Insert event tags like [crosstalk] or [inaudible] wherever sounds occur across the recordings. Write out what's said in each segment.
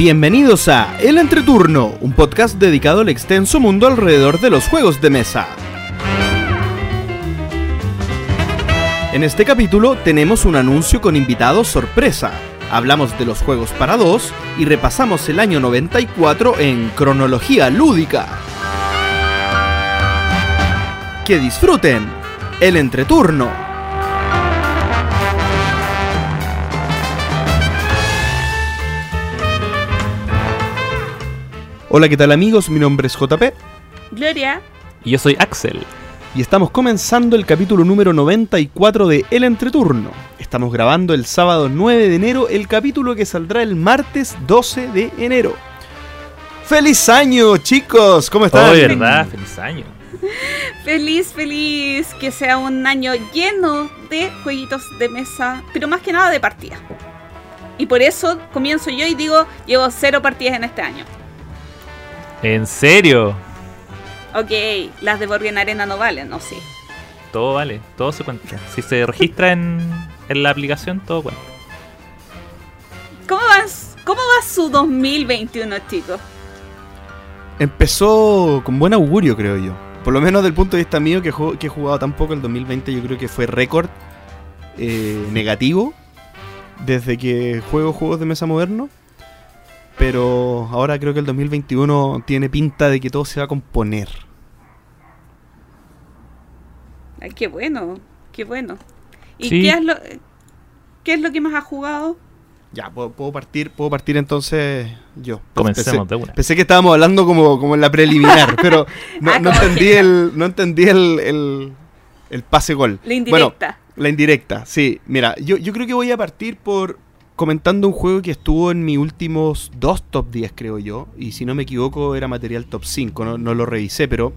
Bienvenidos a El Entreturno, un podcast dedicado al extenso mundo alrededor de los juegos de mesa. En este capítulo tenemos un anuncio con invitados sorpresa. Hablamos de los juegos para dos y repasamos el año 94 en cronología lúdica. Que disfruten el entreturno. Hola, ¿qué tal amigos? Mi nombre es JP Gloria. Y yo soy Axel. y estamos comenzando el capítulo número 94 de El Entreturno. Estamos grabando el sábado 9 de enero el capítulo que saldrá el martes 12 de enero. ¡Feliz año, chicos! ¿Cómo están? Oh, verdad, feliz año. [laughs] Feliz, feliz. Que sea un año lleno de jueguitos de mesa, pero más que nada de partidas. Y por eso comienzo yo y digo, llevo cero partidas en este año. ¿En serio? Ok, las de Borgen Arena no valen, ¿no? Sí. Todo vale, todo se cuenta. Si se registra en, en la aplicación, todo cuenta. ¿Cómo vas? ¿Cómo va su 2021, chicos? Empezó con buen augurio, creo yo. Por lo menos del punto de vista mío, que he jugado tan poco el 2020, yo creo que fue récord eh, negativo desde que juego juegos de mesa moderno. Pero ahora creo que el 2021 tiene pinta de que todo se va a componer. Ay, qué bueno, qué bueno. ¿Y Sí. qué, es lo, qué es lo que más has jugado? Ya, puedo, puedo partir, puedo partir entonces yo. Comencemos Pensé, de una. pensé que estábamos hablando como, como en la preliminar, pero [laughs] no, Ah, no entendí que- el, no entendí el, el, el pase gol. La Bueno, indirecta. La indirecta, sí. Mira, yo, yo creo que voy a partir por comentando un juego que estuvo en mis últimos dos top 10, creo yo. Y si no me equivoco, era material top 5, no, lo revisé, pero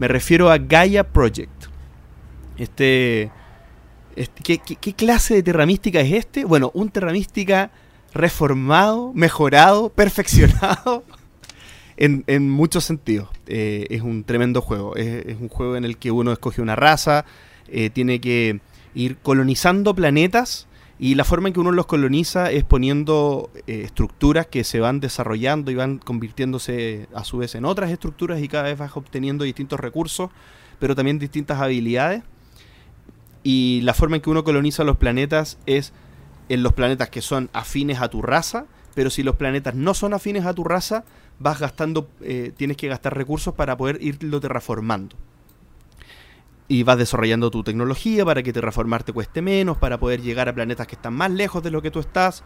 me refiero a Gaia Project. Este. este- ¿qué, clase de Terra Mística es este? Bueno, un Terra Mística reformado, mejorado, [laughs] perfeccionado. En, muchos sentidos. Eh, es un tremendo juego. Es, es un juego en el que uno escoge una raza, eh, tiene que ir colonizando planetas y la forma en que uno los coloniza es poniendo eh, estructuras que se van desarrollando y van convirtiéndose a su vez en otras estructuras y cada vez vas obteniendo distintos recursos, pero también distintas habilidades. Y la forma en que uno coloniza los planetas es en los planetas que son afines a tu raza, pero si los planetas no son afines a tu raza, vas gastando, eh, tienes que gastar recursos para poder irlo terraformando y vas desarrollando tu tecnología para que terraformar te cueste menos, para poder llegar a planetas que están más lejos de lo que tú estás.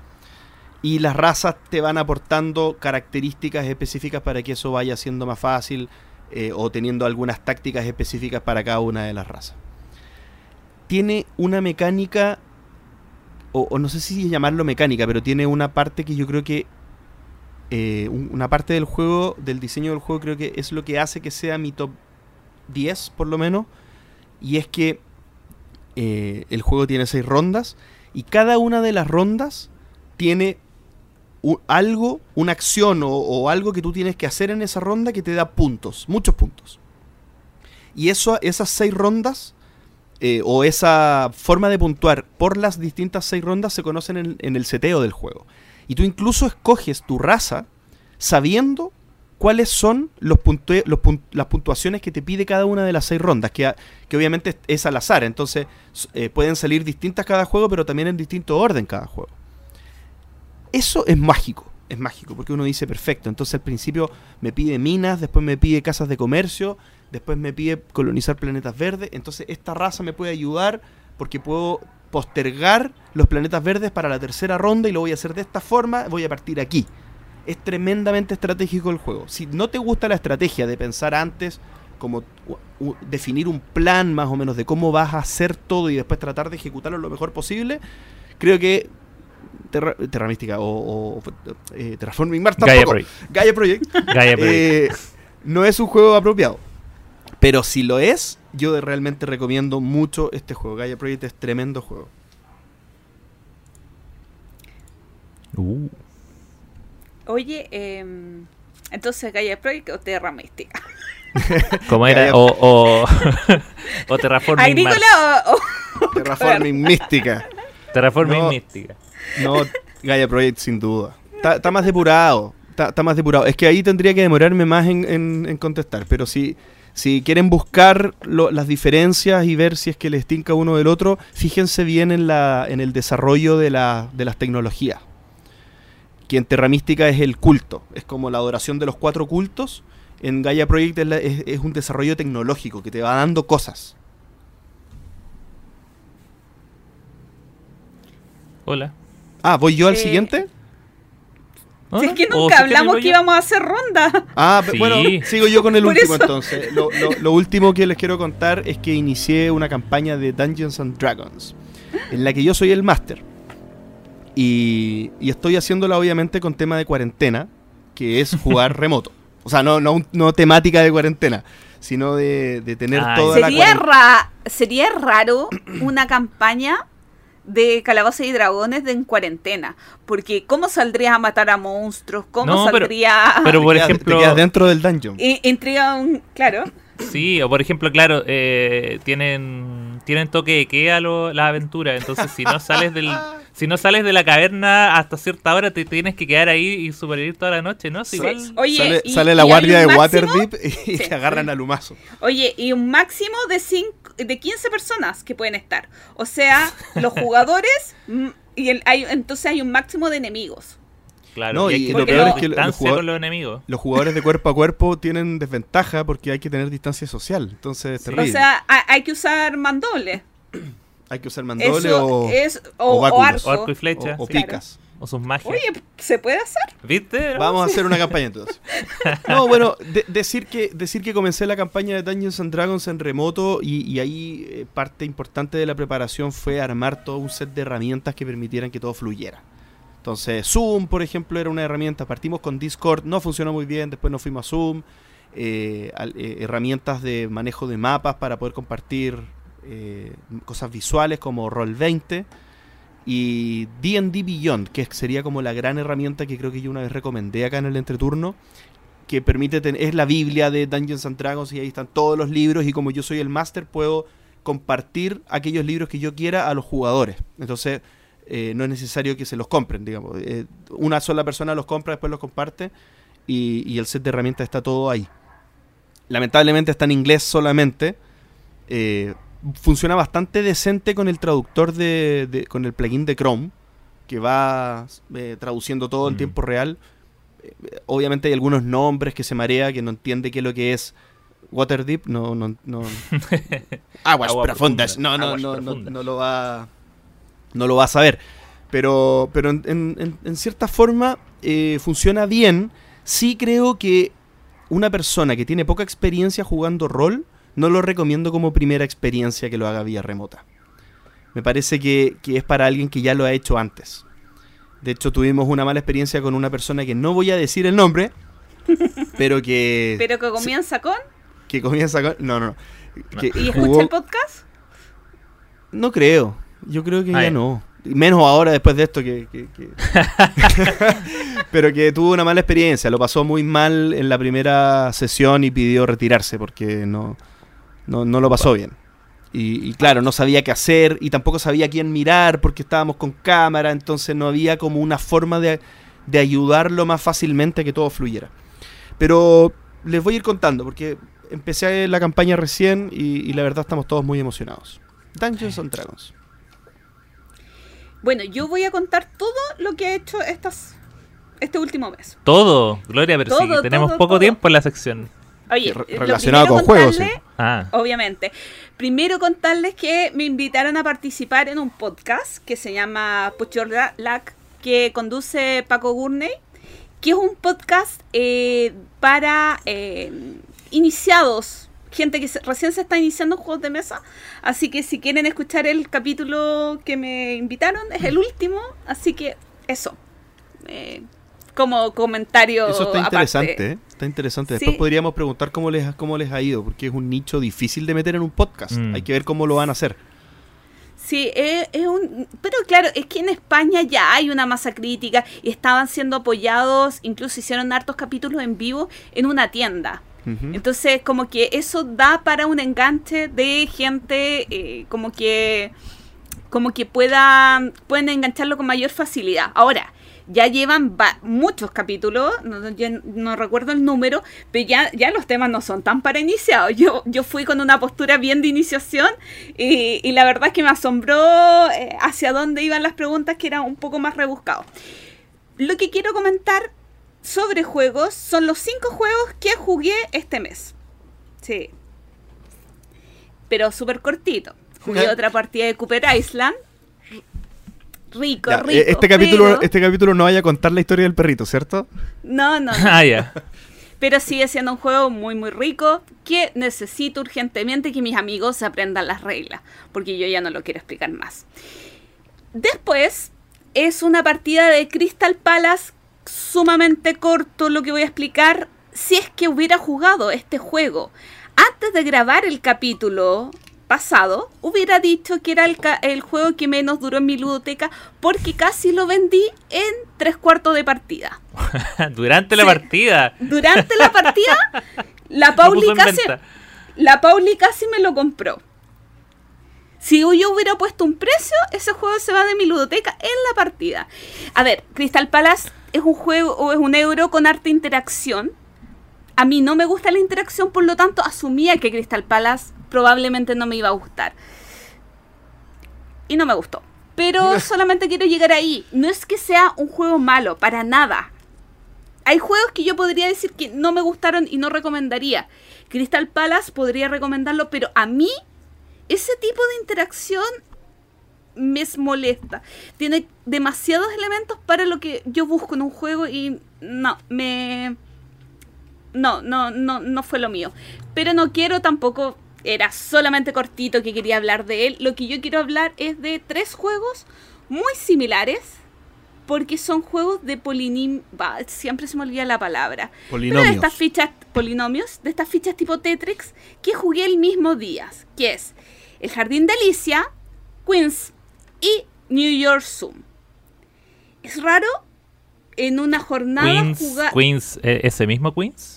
Y las razas te van aportando características específicas para que eso vaya siendo más fácil eh, o teniendo algunas tácticas específicas para cada una de las razas. Tiene una mecánica, o, no sé si llamarlo mecánica, pero tiene una parte que yo creo que eh, un- una parte del juego, del diseño del juego, creo que es lo que hace que sea mi top 10 por lo menos. Y es que eh, el juego tiene seis rondas y cada una de las rondas tiene algo, una acción o, o algo que tú tienes que hacer en esa ronda que te da puntos, muchos puntos. Y eso, esas seis rondas eh, o esa forma de puntuar por las distintas seis rondas se conocen en, en el seteo del juego. Y tú incluso escoges tu raza sabiendo cuáles son los puntue- los las puntuaciones que te pide cada una de las seis rondas, que, que obviamente es, al azar, entonces eh, pueden salir distintas cada juego, pero también en distinto orden cada juego. Eso es mágico, es mágico, porque uno dice perfecto, entonces al principio me pide minas, después me pide casas de comercio, después me pide colonizar planetas verdes, entonces esta raza me puede ayudar porque puedo postergar los planetas verdes para la tercera ronda y lo voy a hacer de esta forma, voy a partir aquí es tremendamente estratégico el juego. Si no te gusta la estrategia de pensar antes, como definir un plan más o menos de cómo vas a hacer todo y después tratar de ejecutarlo lo mejor posible, creo que Terra, Terra Mística o, o, eh, Terraforming Mars Gaia tampoco. Project. Gaia Project [laughs] Gaia Project. eh, no es un juego apropiado. Pero si lo es, yo realmente recomiendo mucho este juego. Gaia Project es tremendo juego. Uh, Oye, em, entonces Gaia Project o Terra Mística. [laughs] ¿Cómo era? O, o, [laughs] o Terraforming. ¿Agrícola o, o- [laughs] Terraforming Mística. Terraforming No. Mística. No, Gaia Project sin duda. está, está más depurado. Está, está más depurado. Es que ahí tendría que demorarme más en, en- en contestar. Pero si, si quieren buscar lo- las diferencias y ver si es que les tinca uno del otro, fíjense bien en, la, en el desarrollo de, la, de las tecnologías. Que en Terra Mística es el culto. Es como la adoración de los cuatro cultos. En Gaia Project es, la- es- es un desarrollo tecnológico que te va dando cosas. Hola. Ah, ¿voy yo al Eh, siguiente? Si es que ¿O nunca hablamos que íbamos a hacer ronda. Ah, Sí. bueno, sigo yo con el último entonces. Lo, lo- lo último que les quiero contar es que inicié una campaña de Dungeons and Dragons, en la que yo soy el máster. Y, y estoy haciéndola obviamente con tema de cuarentena, que es jugar [laughs] remoto. O sea, no, no, un- no temática de cuarentena, sino de, de tener Ay. toda la Sería, cuarentena. ra- sería raro una campaña de calabozas y dragones de en cuarentena. Porque ¿cómo saldrías a matar a monstruos? ¿Cómo No, pero- saldría Pero por ejemplo, Te quedas dentro del dungeon. Intriga un... Claro. sí, o por ejemplo, claro, eh, tienen tienen toque de queda lo- las aventuras, entonces si no sales del [laughs] si no sales de la caverna hasta cierta hora te tienes que quedar ahí y sobrevivir toda la noche, ¿no? Sí, Sí. igual- Oye, sale, y- sale y la guardia de máximo- Waterdeep y Sí. te [laughs] agarran al humazo. Oye, y un máximo de cinco, de 15 personas que pueden estar. O sea, los jugadores [laughs] mm, y el, hay, entonces hay un máximo de enemigos. Claro, No, y lo peor es que los distancia jugadores- con los enemigos. Los jugadores de cuerpo a cuerpo tienen desventaja porque hay que tener distancia social. Entonces es Sí. terrible. O sea, ha- hay que usar mandobles. Hay que usar mandoble Eso o, es, o o, o báculos. arco. O arco y flecha, o- o sí. picas. o sus magias. Oye, ¿se puede hacer? ¿Viste? Vamos a hacer una campaña entonces. [laughs] No, bueno, de- decir, que, decir que comencé la campaña de Dungeons and Dragons en remoto y, y ahí eh, parte importante de la preparación fue armar todo un set de herramientas que permitieran que todo fluyera. Entonces, Zoom, por ejemplo, era una herramienta. Partimos con Discord, no funcionó muy bien, después nos fuimos a Zoom. eh, al- eh, herramientas de manejo de mapas para poder compartir eh, cosas visuales como Roll20 y D&D Beyond, que sería como la gran herramienta que creo que yo una vez recomendé acá en el entreturno, que permite tener, es la Biblia de Dungeons and Dragons y ahí están todos los libros y como yo soy el máster puedo compartir aquellos libros que yo quiera a los jugadores. Entonces eh, no es necesario que se los compren, digamos. Eh, una sola persona los compra, después los comparte y, el set de herramientas está todo ahí. Lamentablemente está en inglés solamente. Funciona bastante decente con el traductor de, de- con el plugin de Chrome que va eh, traduciendo todo en Mm. tiempo real. Eh, obviamente hay algunos nombres que se marea, que no entiende qué es lo que es Waterdeep, no, no, no. [laughs] Aguas Agua profundas, profunda, no, no, aguas no, no, profundas. no lo va, no lo va a saber. Pero, pero en, en- en- en cierta forma eh, funciona bien. Sí creo que una persona que tiene poca experiencia jugando rol, no lo recomiendo como primera experiencia que lo haga vía remota. Me parece que, que es para alguien que ya lo ha hecho antes. De hecho, tuvimos una mala experiencia con una persona que no voy a decir el nombre, [laughs] pero que, Pero que comienza con... que comienza con... No, no, no. Que ¿Y jugó- escucha el podcast? No creo. Yo creo que ya ya. no. Menos ahora después de esto que... que- que- [laughs] [laughs] Pero que tuvo una mala experiencia. Lo pasó muy mal en la primera sesión y pidió retirarse porque no, no, no lo pasó bien. Y, y claro, no sabía qué hacer y tampoco sabía quién mirar porque estábamos con cámara, entonces no había como una forma de, de ayudarlo más fácilmente a que todo fluyera. Pero les voy a ir contando porque empecé la campaña recién y, y la verdad estamos todos muy emocionados. Dungeons and Dragons. Bueno, yo voy a contar todo lo que he hecho estas, este último mes. Todo, Gloria, pero sí, Todo, tenemos todo, poco todo. tiempo en la sección. Oye, relacionado primero con juegos, sí. Ah, Obviamente. Primero contarles que me invitaron a participar en un podcast que se llama Put Your La- Luck, que conduce Paco Gurney, que es un podcast eh, para eh, iniciados, gente que se- recién se está iniciando en juegos de mesa. Así que si quieren escuchar el capítulo que me invitaron, es el último. Así que eso. Eh, como comentario. Eso está interesante, ¿eh? Está interesante. Después Sí. podríamos preguntar cómo les, cómo les ha ido, porque es un nicho difícil de meter en un podcast. Mm. Hay que ver cómo lo van a hacer. Sí, es, es un... Pero claro, es que en España ya hay una masa crítica y estaban siendo apoyados, incluso hicieron hartos capítulos en vivo en una tienda. Entonces, como que eso da para un enganche de gente eh, como que como que puedan pueden engancharlo con mayor facilidad. Ahora, Ya llevan muchos capítulos, no, no, recuerdo el número, pero ya, ya los temas no son tan para iniciados. Yo, yo fui con una postura bien de iniciación y, y la verdad es que me asombró eh, hacia dónde iban las preguntas que eran un poco más rebuscados. Lo que quiero comentar sobre juegos son los cinco juegos que jugué este mes. Sí. Pero súper cortito. Jugué otra partida de Cooper Island. Rico, rico. Eh, este, capítulo, este capítulo no vaya a contar la historia del perrito, ¿cierto? No, no. ah, ya. Pero sigue siendo un juego muy, muy rico que necesito urgentemente que mis amigos aprendan las reglas, porque yo ya no lo quiero explicar más. Después es una partida de Crystal Palace sumamente corto lo que voy a explicar si es que hubiera jugado este juego. Antes de grabar el capítulo pasado, hubiera dicho que era el, juego que menos duró en mi ludoteca porque casi lo vendí en tres cuartos de partida. [laughs] durante la partida. Durante la partida, [laughs] la Pauli, casi, la Pauli casi me lo compró. Si yo hubiera puesto un precio, ese juego se va de mi ludoteca en la partida. A ver, Crystal Palace es un juego o es un euro con arte interacción. A mí no me gusta la interacción, por lo tanto asumía que Crystal Palace probablemente no me iba a gustar. Y no me gustó. Pero [laughs] solamente quiero llegar ahí. No es que sea un juego malo, para nada. Hay juegos que yo podría decir que no me gustaron y no recomendaría. Crystal Palace podría recomendarlo, pero a mí ese tipo de interacción me molesta. Tiene demasiados elementos para lo que yo busco en un juego y no, me... No, no, no, no fue lo mío. Pero no quiero tampoco... Era solamente cortito que quería hablar de él. Lo que yo quiero hablar es de tres juegos muy similares. Porque son juegos de polinim... siempre se me olvida la palabra. Polinomios. de estas fichas... Polinomios. De estas fichas tipo Tetrix que jugué el mismo día. Que es El Jardín de Alicia, Queens y New York Zoom. Es raro en una jornada Queens, jugar. Queens, eh, ¿ese mismo Queens?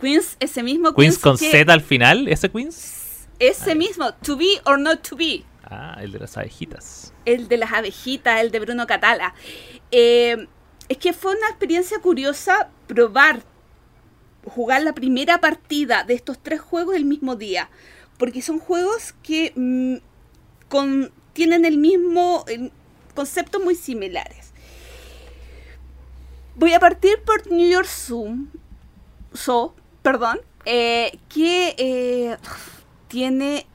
Queens, ese mismo Queens. con Z al final, ¿ese Queens? Ese mismo, To Be or Not To Be. Ah, el de las abejitas. El de las abejitas, el de Bruno Catala. Eh, es que fue una experiencia curiosa probar jugar la primera partida de estos tres juegos el mismo día. Porque son juegos que mm, con tienen el mismo concepto muy similares. Voy a partir por New York Zoom, so, perdón, eh, que eh, tiene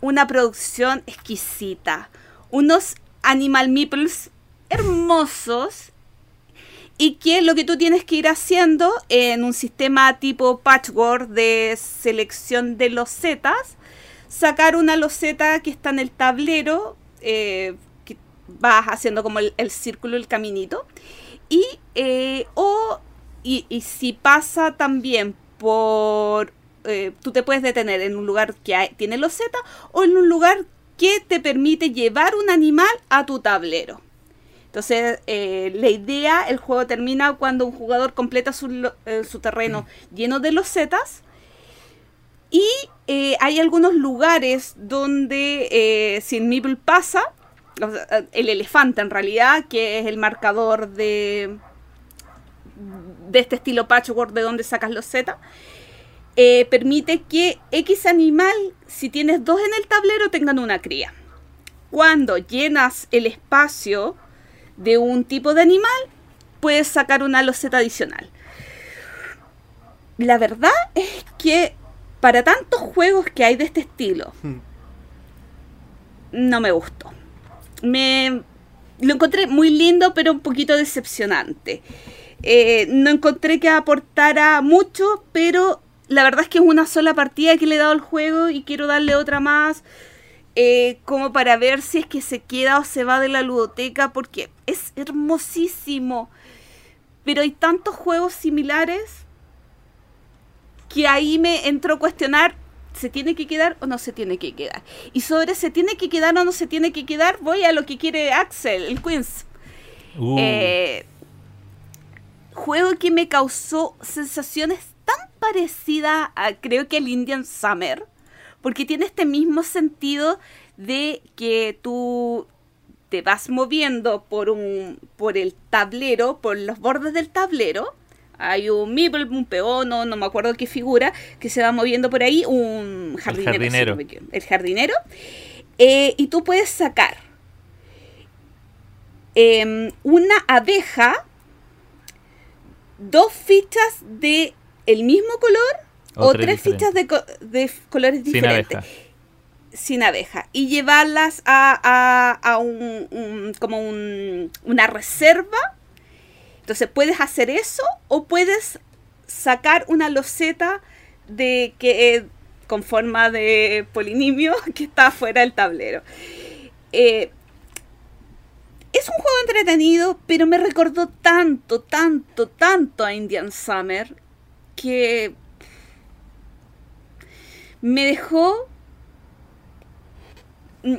una producción exquisita, unos animal meeples hermosos. Y que lo que tú tienes que ir haciendo en un sistema tipo patchwork de selección de losetas, sacar una loseta que está en el tablero, eh, que vas haciendo como el, círculo, el caminito. Y, o, y, si pasa también por... Eh, tú te puedes detener en un lugar que tiene los Z o en un lugar que te permite llevar un animal a tu tablero. Entonces, la idea, el juego termina cuando un jugador completa su, su terreno lleno de los Zetas y eh, hay algunos lugares donde eh, si el Meeple pasa, el elefante en realidad, que es el marcador de, de este estilo patchwork de donde sacas los Z, eh, permite que X animal, si tienes dos en el tablero, tengan una cría. Cuando llenas el espacio de un tipo de animal, puedes sacar una loseta adicional. La verdad es que para tantos juegos que hay de este estilo, hmm. no me gustó. Me lo encontré muy lindo, pero un poquito decepcionante. Eh, no encontré que aportara mucho, pero la verdad es que es una sola partida que le he dado al juego y quiero darle otra más. Eh, como para ver si es que se queda o se va de la ludoteca, porque es hermosísimo. Pero hay tantos juegos similares que ahí me entró a cuestionar, ¿se tiene que quedar o no se tiene que quedar? Y sobre ¿se tiene que quedar o no se tiene que quedar? Voy a lo que quiere Axel, el Queens. Uh. Eh, juego que me causó sensaciones tan parecidas a, creo que el Indian Summer, porque tiene este mismo sentido de que tú te vas moviendo por un por el tablero, por los bordes del tablero. Hay un meeple, un peón, no, no me acuerdo qué figura, que se va moviendo por ahí, un jardinero. El jardinero. no el. Eh, y tú puedes sacar em, una abeja, dos fichas de el mismo color O o, tres fichas de, co- de colores Sin diferentes abeja. sin abeja y llevarlas a, a- a un, un- como un- una reserva. Entonces puedes hacer eso o puedes sacar una loseta de que eh, con forma de [laughs] polinimio que está fuera del tablero. Eh, es un juego entretenido, pero me recordó tanto, tanto, tanto a Indian Summer que me dejó mm,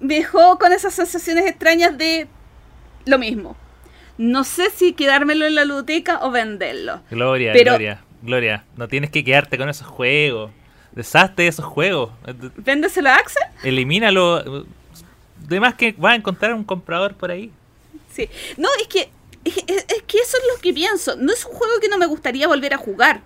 me dejó con esas sensaciones extrañas de lo mismo. No sé si quedármelo en la ludoteca o venderlo. Gloria, Pero- Gloria, Gloria. No tienes que quedarte con esos juegos. Deshazte de esos juegos. ¿Véndeselo a Axel? Elimínalo. Además que vas a encontrar un comprador por ahí. Sí. No, es que, es, es- que eso es lo que pienso. No es un juego que no me gustaría volver a jugar.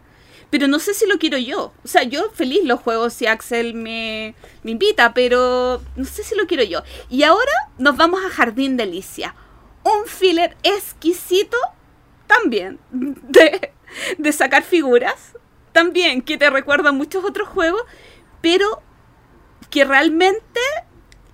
Pero no sé si lo quiero yo. O sea, yo feliz lo juego si Axel me, me invita, pero no sé si lo quiero yo. Y ahora nos vamos a Jardín Delicia. Un filler exquisito también [laughs] de, de sacar figuras. También que te recuerda a muchos otros juegos, pero que realmente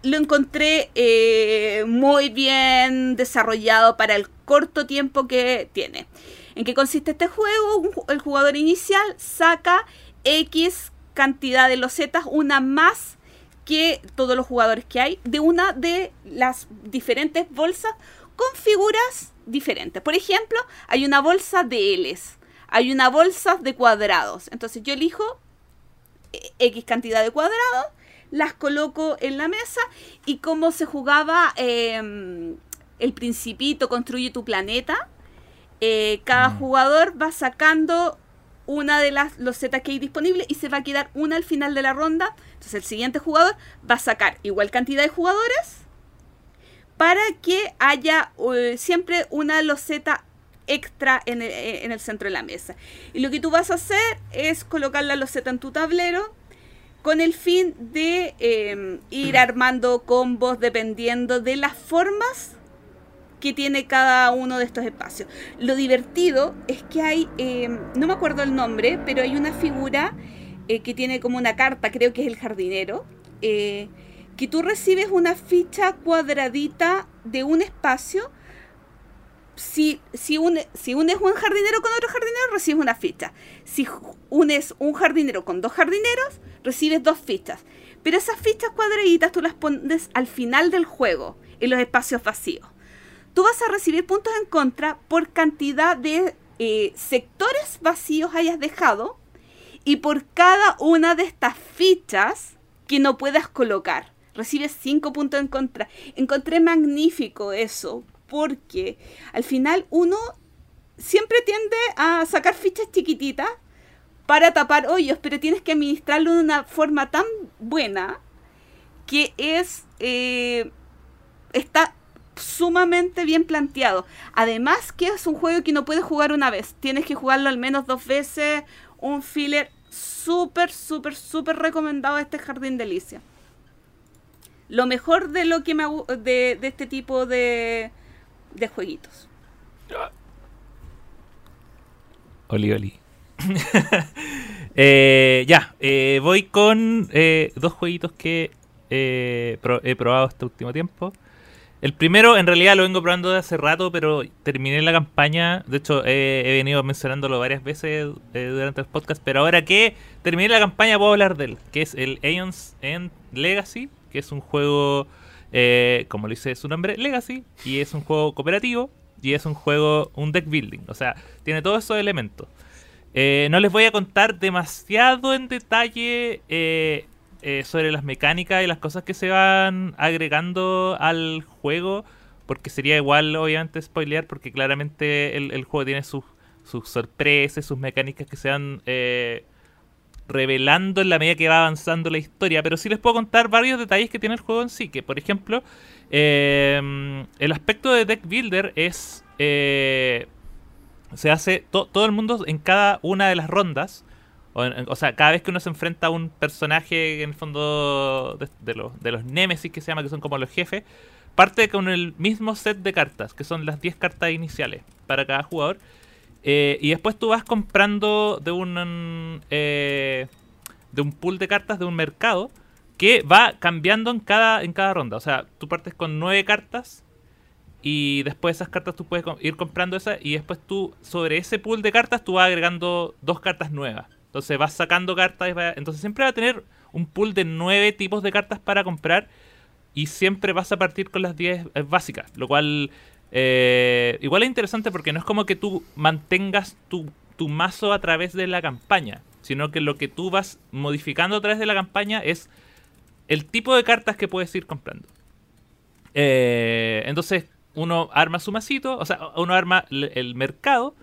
lo encontré eh, muy bien desarrollado para el corto tiempo que tiene. ¿En qué consiste este juego? El jugador inicial saca X cantidad de losetas, una más que todos los jugadores que hay, de una de las diferentes bolsas con figuras diferentes. Por ejemplo, hay una bolsa de Ls, hay una bolsa de cuadrados. Entonces yo elijo eh, X cantidad de cuadrados, las coloco en la mesa y como se jugaba eh, el principito, construye tu planeta, eh, cada Mm. jugador va sacando una de las losetas que hay disponibles y se va a quedar una al final de la ronda. Entonces el siguiente jugador va a sacar igual cantidad de jugadores para que haya eh, siempre una loseta extra en el, en el centro de la mesa. Y lo que tú vas a hacer es colocar la loseta en tu tablero con el fin de eh, ir [clears throat] armando combos dependiendo de las formas que tiene cada uno de estos espacios. Lo divertido es que hay, eh, no me acuerdo el nombre, pero hay una figura eh, que tiene como una carta, creo que es el jardinero, eh, que tú recibes una ficha cuadradita de un espacio. Si, si, si unes un jardinero con otro jardinero, recibes una ficha. Si unes un jardinero con dos jardineros, recibes dos fichas. Pero esas fichas cuadraditas tú las pones al final del juego, en los espacios vacíos. Tú vas a recibir puntos en contra por cantidad de eh, sectores vacíos hayas dejado y por cada una de estas fichas que no puedas colocar. Recibes 5 puntos en contra. Encontré magnífico eso, porque al final uno siempre tiende a sacar fichas chiquititas para tapar hoyos, pero tienes que administrarlo de una forma tan buena que es eh, está sumamente bien planteado. Además que es un juego que no puedes jugar una vez, tienes que jugarlo al menos dos veces. Un filler súper, súper, súper recomendado este Jardín Delicia. Lo mejor de lo que me de este tipo de, de jueguitos. Oli, oli. [laughs] Eh, ya, eh, voy con eh, dos jueguitos que eh, pro- he probado este último tiempo. El primero, en realidad, lo vengo probando de hace rato, pero terminé la campaña. De hecho, eh, he venido mencionándolo varias veces eh, durante el podcast. Pero ahora que terminé la campaña, puedo hablar de él. Que es el Aeons End Legacy. Que es un juego, eh, como lo dice su nombre, Legacy. Y es un juego cooperativo. Y es un juego, un deck building. O sea, tiene todos esos elementos. Eh, no les voy a contar demasiado en detalle eh, sobre las mecánicas y las cosas que se van agregando al juego, porque sería igual, obviamente, spoilear, porque claramente el, juego tiene sus, sus sorpresas, sus mecánicas que se van revelando en la medida que va avanzando la historia, pero sí les puedo contar varios detalles que tiene el juego en sí, que por ejemplo, eh, el aspecto de deck builder es... Eh, se hace todo el mundo en cada una de las rondas, o, sea, cada vez que uno se enfrenta a un personaje en el fondo de, los, de los Nemesis que se llama, que son como los jefes, parte con el mismo set de cartas, que son las 10 cartas iniciales para cada jugador. Eh, y después tú vas comprando de un, eh, de un pool de cartas de un mercado que va cambiando en cada, en cada ronda. O sea, tú partes con 9 cartas y después esas cartas tú puedes ir comprando esas y después tú sobre ese pool de cartas tú vas agregando dos cartas nuevas. Entonces vas sacando cartas. Entonces siempre va a tener un pool de 9 tipos de cartas para comprar y siempre vas a partir con las 10 eh, básicas, lo cual eh, igual es interesante porque no es como que tú mantengas tu, mazo a través de la campaña, sino que lo que tú vas modificando a través de la campaña es el tipo de cartas que puedes ir comprando. Eh, entonces uno arma su masito, o sea, uno arma el mercado,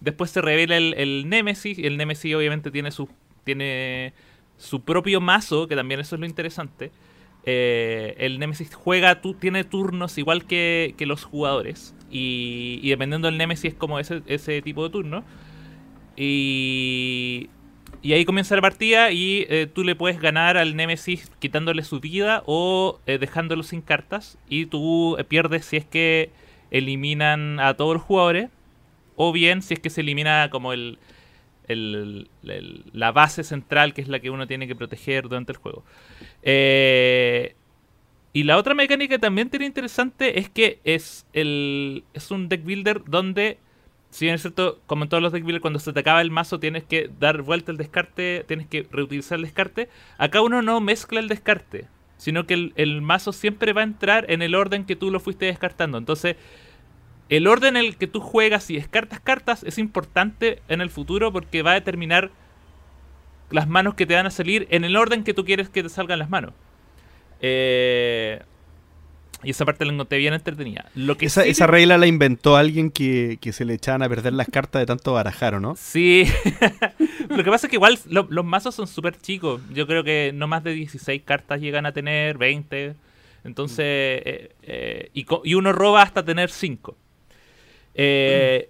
después se revela el, el Nemesis, y el Nemesis obviamente tiene su, tiene su propio mazo, que también eso es lo interesante. Eh, el Nemesis juega, tiene turnos igual que, los jugadores. Y, dependiendo del Nemesis es como ese, ese tipo de turno. Y, y ahí comienza la partida y eh, tú le puedes ganar al Nemesis quitándole su vida o eh, dejándolo sin cartas. Y tú pierdes si es que eliminan a todos los jugadores. O bien si es que se elimina como el, la base central que es la que uno tiene que proteger durante el juego. Eh, y la otra mecánica también tiene interesante es que es, el, es un deck builder donde, si bien es cierto, como en todos los deck builders, cuando se te acaba el mazo tienes que dar vuelta el descarte, tienes que reutilizar el descarte. Acá uno no mezcla el descarte, sino que el, el mazo siempre va a entrar en el orden que tú lo fuiste descartando. Entonces, el orden en el que tú juegas y descartas cartas es importante en el futuro porque va a determinar las manos que te van a salir en el orden que tú quieres que te salgan las manos. Eh, y esa parte la encontré bien entretenida. Lo que esa, esa regla la inventó alguien que, se le echaban a perder las cartas de tanto barajar, no? Sí. [laughs] lo que pasa es que igual los mazos son súper chicos. Yo creo que no más de 16 cartas llegan a tener, 20. Entonces, eh, eh, y, y, uno roba hasta tener 5. Eh,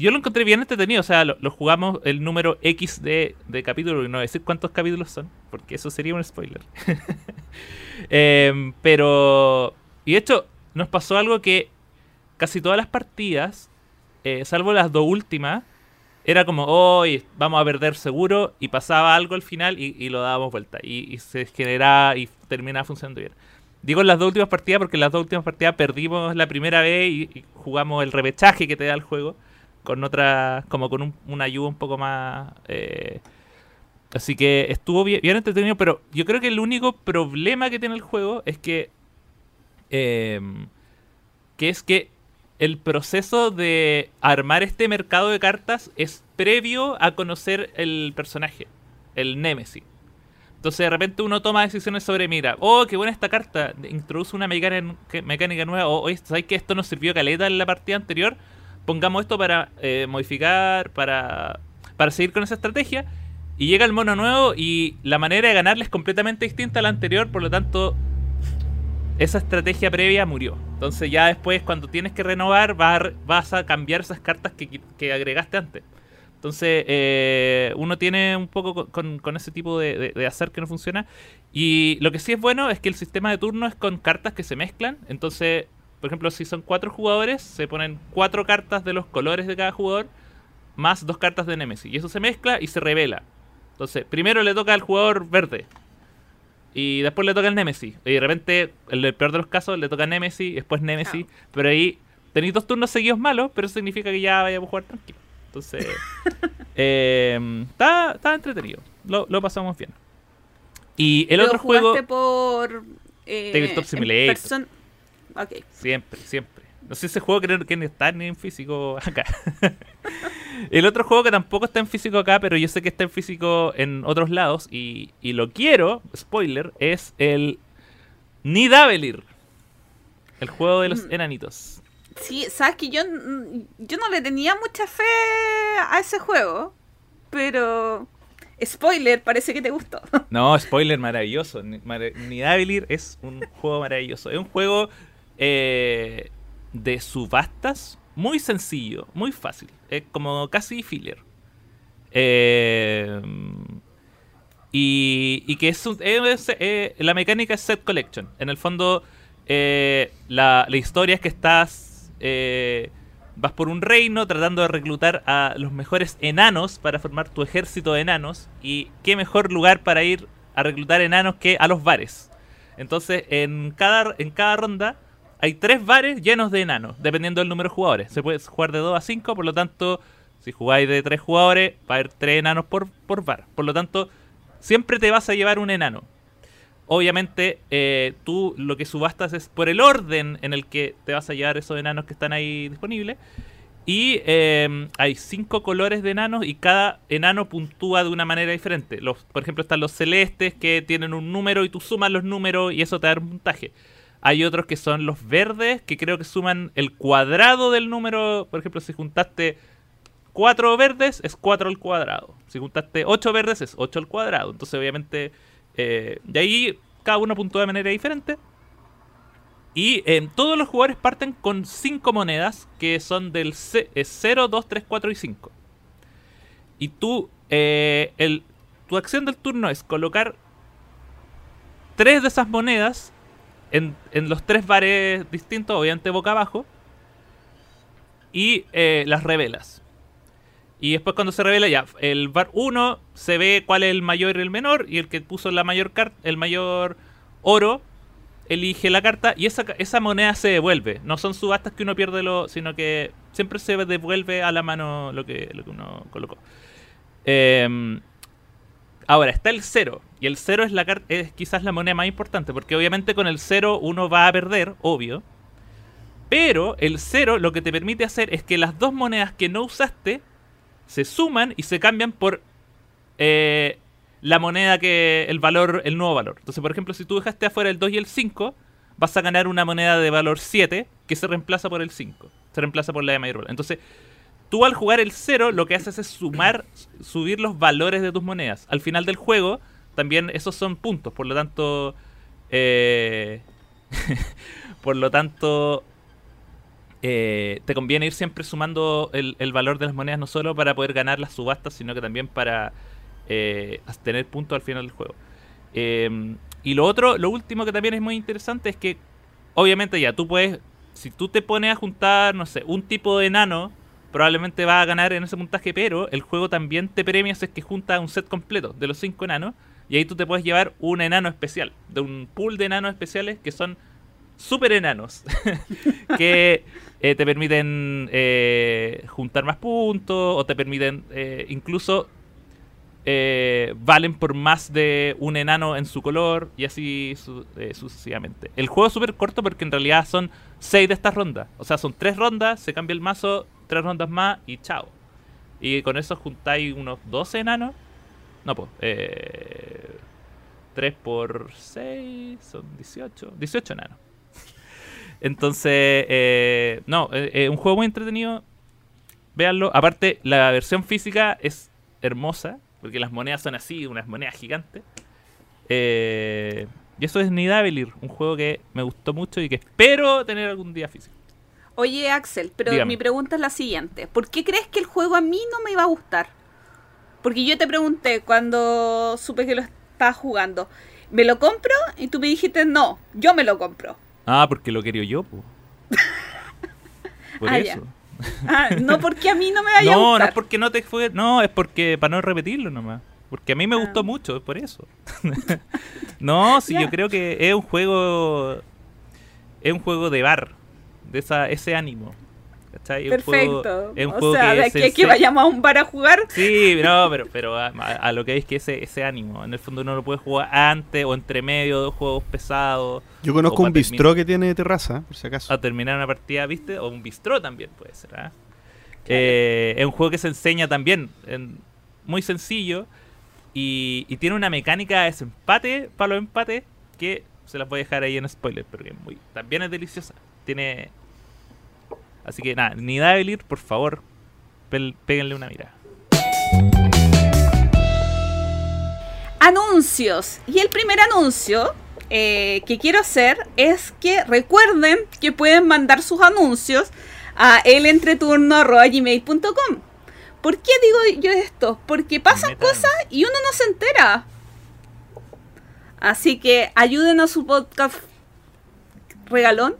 yo lo encontré bien entretenido, o sea, lo, jugamos el número X de, de capítulo, y no decir cuántos capítulos son, porque eso sería un spoiler. [laughs] Em, pero, y de hecho, nos pasó algo que casi todas las partidas, eh, salvo las dos últimas, era como, hoy vamos a perder seguro, y pasaba algo al final y, lo dábamos vuelta, y, y se generaba y terminaba funcionando bien. Digo las dos últimas partidas porque las dos últimas partidas perdimos la primera vez y, jugamos el repechaje que te da el juego con otra, como con una ayuda un poco más... Eh, así que estuvo bien, entretenido, pero yo creo que el único problema que tiene el juego es que... Em, que es que el proceso de armar este mercado de cartas es previo a conocer el personaje, el Nemesis. Entonces de repente uno toma decisiones sobre, mira, oh, qué buena esta carta, introduce una mecánica, nueva, o oh, ¿sabes que esto nos sirvió caleta en la partida anterior? Pongamos esto para eh, modificar, para, para seguir con esa estrategia. Y llega el mono nuevo y la manera de ganarle es completamente distinta a la anterior, por lo tanto, esa estrategia previa murió. Entonces ya después, cuando tienes que renovar, vas a, cambiar esas cartas que agregaste antes. Entonces, eh, uno tiene un poco con, ese tipo de, hacer que no funciona. Y lo que sí es bueno es que el sistema de turno es con cartas que se mezclan. Entonces, por ejemplo, si son cuatro jugadores, se ponen cuatro cartas de los colores de cada jugador, más dos cartas de Nemesis. Y eso se mezcla y se revela. Entonces, primero le toca al jugador verde. Y después le toca al Nemesis. Y de repente, en el peor de los casos, le toca a Nemesis, después Nemesis. Pero ahí tenéis dos turnos seguidos malos, pero eso significa que ya vayamos a jugar tranquilo. Entonces, [laughs] eh, está, entretenido. Lo, pasamos bien. Y el otro juego. por. Eh, Tabletop Simulator. Siempre, siempre. No sé ese juego que, que no está ni en físico acá. [laughs] el otro juego que tampoco está en físico acá, pero yo sé que está en físico en otros lados. Y, y lo quiero, spoiler, es el Nidavellir. El juego de los mm. enanitos. Sí, sabes que yo, yo no le tenía mucha fe a ese juego, pero Spoiler, parece que te gustó. [laughs] No, spoiler maravilloso. Ni- mara- Nidavellir es un juego maravilloso. Es un juego eh, de subastas muy sencillo, muy fácil. Es como casi filler. Eh, y, y que es, un- eh, la mecánica es set collection. En el fondo, eh, la, la historia es que estás. eh, vas por un reino tratando de reclutar a los mejores enanos para formar tu ejército de enanos. Y qué mejor lugar para ir a reclutar enanos que a los bares. Entonces, en cada, en cada ronda hay tres bares llenos de enanos, dependiendo del número de jugadores. Se puede jugar de 2 a 5, por lo tanto, si jugáis de tres jugadores, va a haber tres enanos por, por bar. Por lo tanto, siempre te vas a llevar un enano. Obviamente, eh, tú lo que subastas es por el orden en el que te vas a llevar esos enanos que están ahí disponibles. Y eh, hay cinco colores de enanos y cada enano puntúa de una manera diferente. Los, por ejemplo, están los celestes que tienen un número y tú sumas los números y eso te da un puntaje. Hay otros que son los verdes que creo que suman el cuadrado del número. Por ejemplo, si juntaste 4 verdes es 4 al cuadrado. Si juntaste 8 verdes es 8 al cuadrado. Entonces, obviamente, eh, de ahí cada uno puntúa de manera diferente. Y eh, todos los jugadores parten con 5 monedas que son del 0, 2, 3, 4 y 5. Y tú, eh, el, tu acción del turno es colocar 3 de esas monedas en, en los tres bares distintos, obviamente boca abajo, y eh, las revelas. Y después cuando se revela ya, el bar 1 se ve cuál es el mayor y el menor, y el que puso la mayor el mayor oro, elige la carta y esa, esa moneda se devuelve. No son subastas que uno pierde, lo, sino que siempre se devuelve a la mano lo que, lo que uno colocó. Em, ahora, está el 0. Y el 0 es, es quizás la moneda más importante, porque obviamente con el 0 uno va a perder, obvio. Pero el 0 lo que te permite hacer es que las dos monedas que no usaste se suman y se cambian por eh, la moneda que. el valor, el nuevo valor. Entonces, por ejemplo, si tú dejaste afuera el 2 y el 5, vas a ganar una moneda de valor 7 que se reemplaza por el 5. Se reemplaza por la de mayor valor. Entonces, tú al jugar el 0 lo que haces es sumar, subir los valores de tus monedas. Al final del juego, también esos son puntos. Por lo tanto. eh, [laughs] por lo tanto. eh, te conviene ir siempre sumando el, valor de las monedas, no solo para poder ganar las subastas, sino que también para eh, tener puntos al final del juego. Eh, y lo otro, lo último que también es muy interesante es que, obviamente, ya tú puedes, si tú te pones a juntar, no sé, un tipo de enano, probablemente vas a ganar en ese puntaje, pero el juego también te premia si es que juntas un set completo de los cinco enanos, y ahí tú te puedes llevar un enano especial, de un pool de enanos especiales que son super enanos, [laughs] que eh, te permiten eh, juntar más puntos, o te permiten eh, incluso valen por más de un enano en su color y así su- sucesivamente. El juego es súper corto porque en realidad son 6 de estas rondas. O sea, son 3 rondas, se cambia el mazo, 3 rondas más y chao. Y con eso juntáis unos 12 enanos. No, pues. Eh, 3 por 6 son 18. 18 enanos. [laughs] Entonces, eh, no, eh, un juego muy entretenido. Véanlo. Aparte, la versión física es hermosa, porque las monedas son así, unas monedas gigantes. Eh, y eso es Nidavellir, un juego que me gustó mucho y que espero tener algún día físico. Oye, Axel, pero Dígame. mi pregunta es la siguiente. ¿Por qué crees que el juego a mí no me iba a gustar? Porque yo te pregunté cuando supe que lo estabas jugando, ¿me lo compro? Y tú me dijiste, no, yo me lo compro. Ah, porque lo quería yo, po. Por Ah, eso. Ah, no porque a mí no me [laughs] vaya a No, no gustar. es porque no te fue. No, es porque para no repetirlo nomás. Porque a mí me Ah. gustó mucho, es por eso. [laughs] no, sí, yo creo que es un juego. Es un juego de bar. De esa, ese ánimo. ¿Cachai? Es un juego- Perfecto. es un o juego sea, de se aquí a que vayamos a un bar a jugar. Sí, no, pero, pero a, lo que es que ese, ese ánimo. En el fondo uno lo puede jugar antes o entre medio de juegos pesados. Yo conozco un bistró que tiene terraza, por si acaso. a terminar una partida, ¿viste? O un bistró también puede ser. ¿ah? Eh, es un juego que se enseña también, en- muy sencillo, y, y tiene una mecánica de desempate para los empates que se las voy a dejar ahí en spoiler, pero que es muy, también es deliciosa. Tiene... Así que nada, ni Davelir, por favor, péguenle una mirada. anuncios. Y el primer anuncio eh, que quiero hacer es que recuerden que pueden mandar sus anuncios a elentreturno.gmail.com. ¿Por qué digo yo esto? Porque pasan Metan. cosas y uno no se entera. Así que ayuden a su podcast regalón.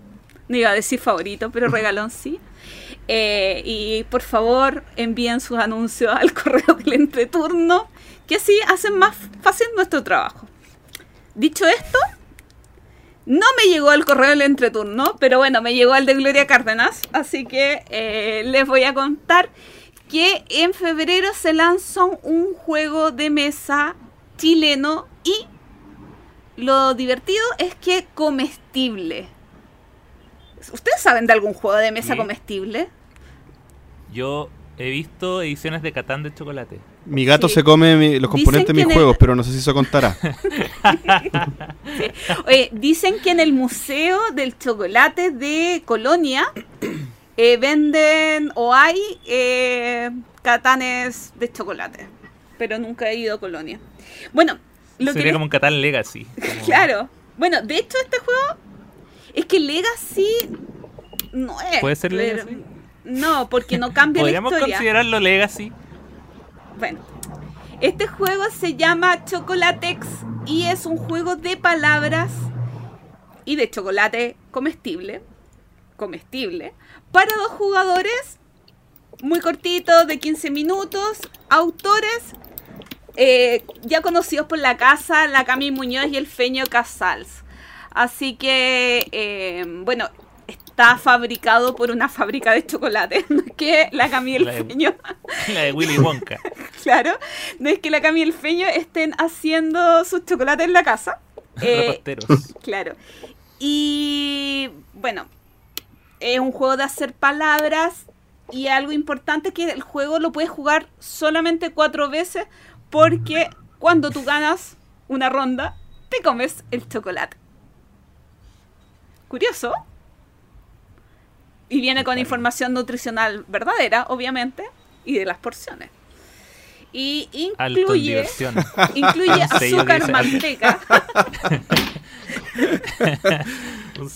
No iba a decir favorito, pero [laughs] regalón sí. Eh, y por favor envíen sus anuncios al [laughs] correo del entreturno, que así hacen más fácil nuestro trabajo. Dicho esto, no me llegó el correo del entreturno, pero bueno, me llegó el de Gloria Cárdenas, así que eh, les voy a contar que en febrero se lanzó un juego de mesa chileno y lo divertido es que comestible. ¿Ustedes saben de algún juego de mesa Sí. comestible? Yo he visto ediciones de Catán de chocolate. Mi gato Sí. se come mi- los Dicen componentes de mis el- juegos, pero no sé si eso contará. [laughs] [laughs] Oye, dicen que en el Museo del Chocolate de Colonia eh, venden o hay eh, catanes de chocolate, pero nunca he ido a Colonia. Bueno, lo que Sería les- como un Catán Legacy. [laughs] como- Claro. Bueno, de hecho este juego es que Legacy no es. ¿Puede ser pero- Legacy? No, porque no cambia la Podríamos historia. considerarlo Legacy. Bueno, este juego se llama Chocolatex y es un juego de palabras y de chocolate comestible, comestible, para dos jugadores, muy cortito, de 15 minutos, autores eh, ya conocidos por la casa, la Cami Muñoz y el Feño Casals. Así que, eh, bueno, está fabricado por una fábrica de chocolate, [laughs] no es que la Cami el La de- Feño [laughs] La de Willy Wonka. [laughs] Claro, no es que la Cami el Feño estén haciendo sus chocolates en la casa. Eh, claro. Y bueno, es un juego de hacer palabras y algo importante es que el juego lo puedes jugar solamente cuatro veces porque cuando tú ganas una ronda te comes el chocolate. Curioso. Y viene con información nutricional verdadera, obviamente, y de las porciones. Y incluye, [laughs] incluye azúcar, dice- manteca. [laughs]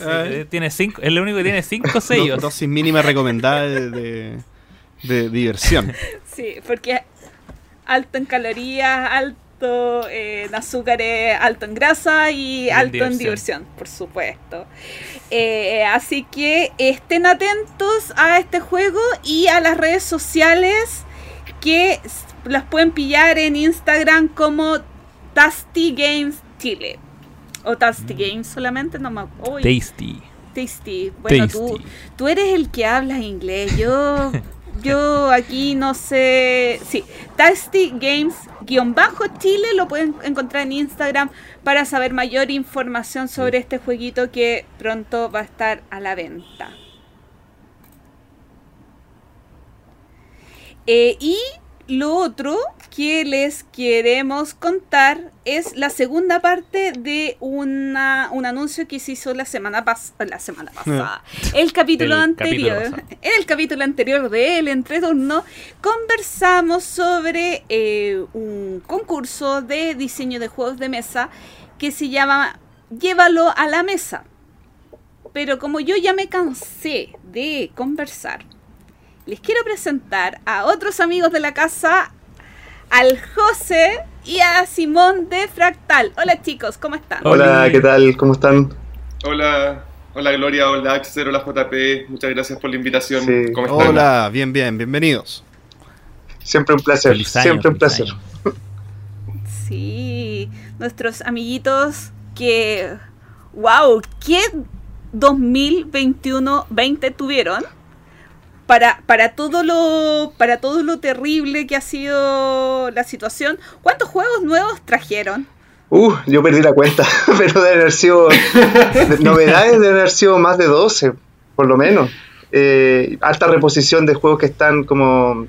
Eh, tiene cinco, es lo único que tiene cinco sellos. dosis mínima recomendada de, de- de diversión. Sí, porque alto en calorías, alto en azúcares, alto en grasa y, alto en diversión. por supuesto. Eh, así que estén atentos a este juego y a las redes sociales que las pueden pillar en Instagram como Tasty Games Chile. O Tasty Games solamente, no me uy, Tasty. Tasty. Bueno, Tú, Tasty. tú eres el que habla inglés. Yo, [laughs] yo aquí no sé. Sí, Tasty Games guion bajo Chile lo pueden encontrar en Instagram para saber mayor información sobre este jueguito que pronto va a estar a la venta. Eh, y lo otro que les queremos contar es la segunda parte de una, un anuncio que se hizo la semana pasada. La semana pasada. El capítulo El anterior. capítulo en el capítulo anterior de El Entreturno conversamos sobre eh, un concurso de diseño de juegos de mesa que se llama Llévalo a la mesa. Pero como yo ya me cansé de conversar, les quiero presentar a otros amigos de la casa, al José y a Simón de Fractal. Hola chicos, ¿cómo están? Hola. ¿qué tal? ¿Cómo están? Hola, hola Gloria, hola Axel, hola JP, muchas gracias por la invitación. Sí. ¿Cómo están? Hola, bien, bien, bienvenidos. Siempre un placer, Feliz año, siempre un placer. año. Sí, nuestros amiguitos que... ¡Wow! ¿Qué 2021-20 tuvieron? Para, para, todo lo, para todo lo terrible que ha sido la situación, ¿cuántos juegos nuevos trajeron? Uh, yo perdí la cuenta, [laughs] pero deben haber sido. de- novedades deben haber sido más de 12, por lo menos. Eh, alta reposición de juegos que están como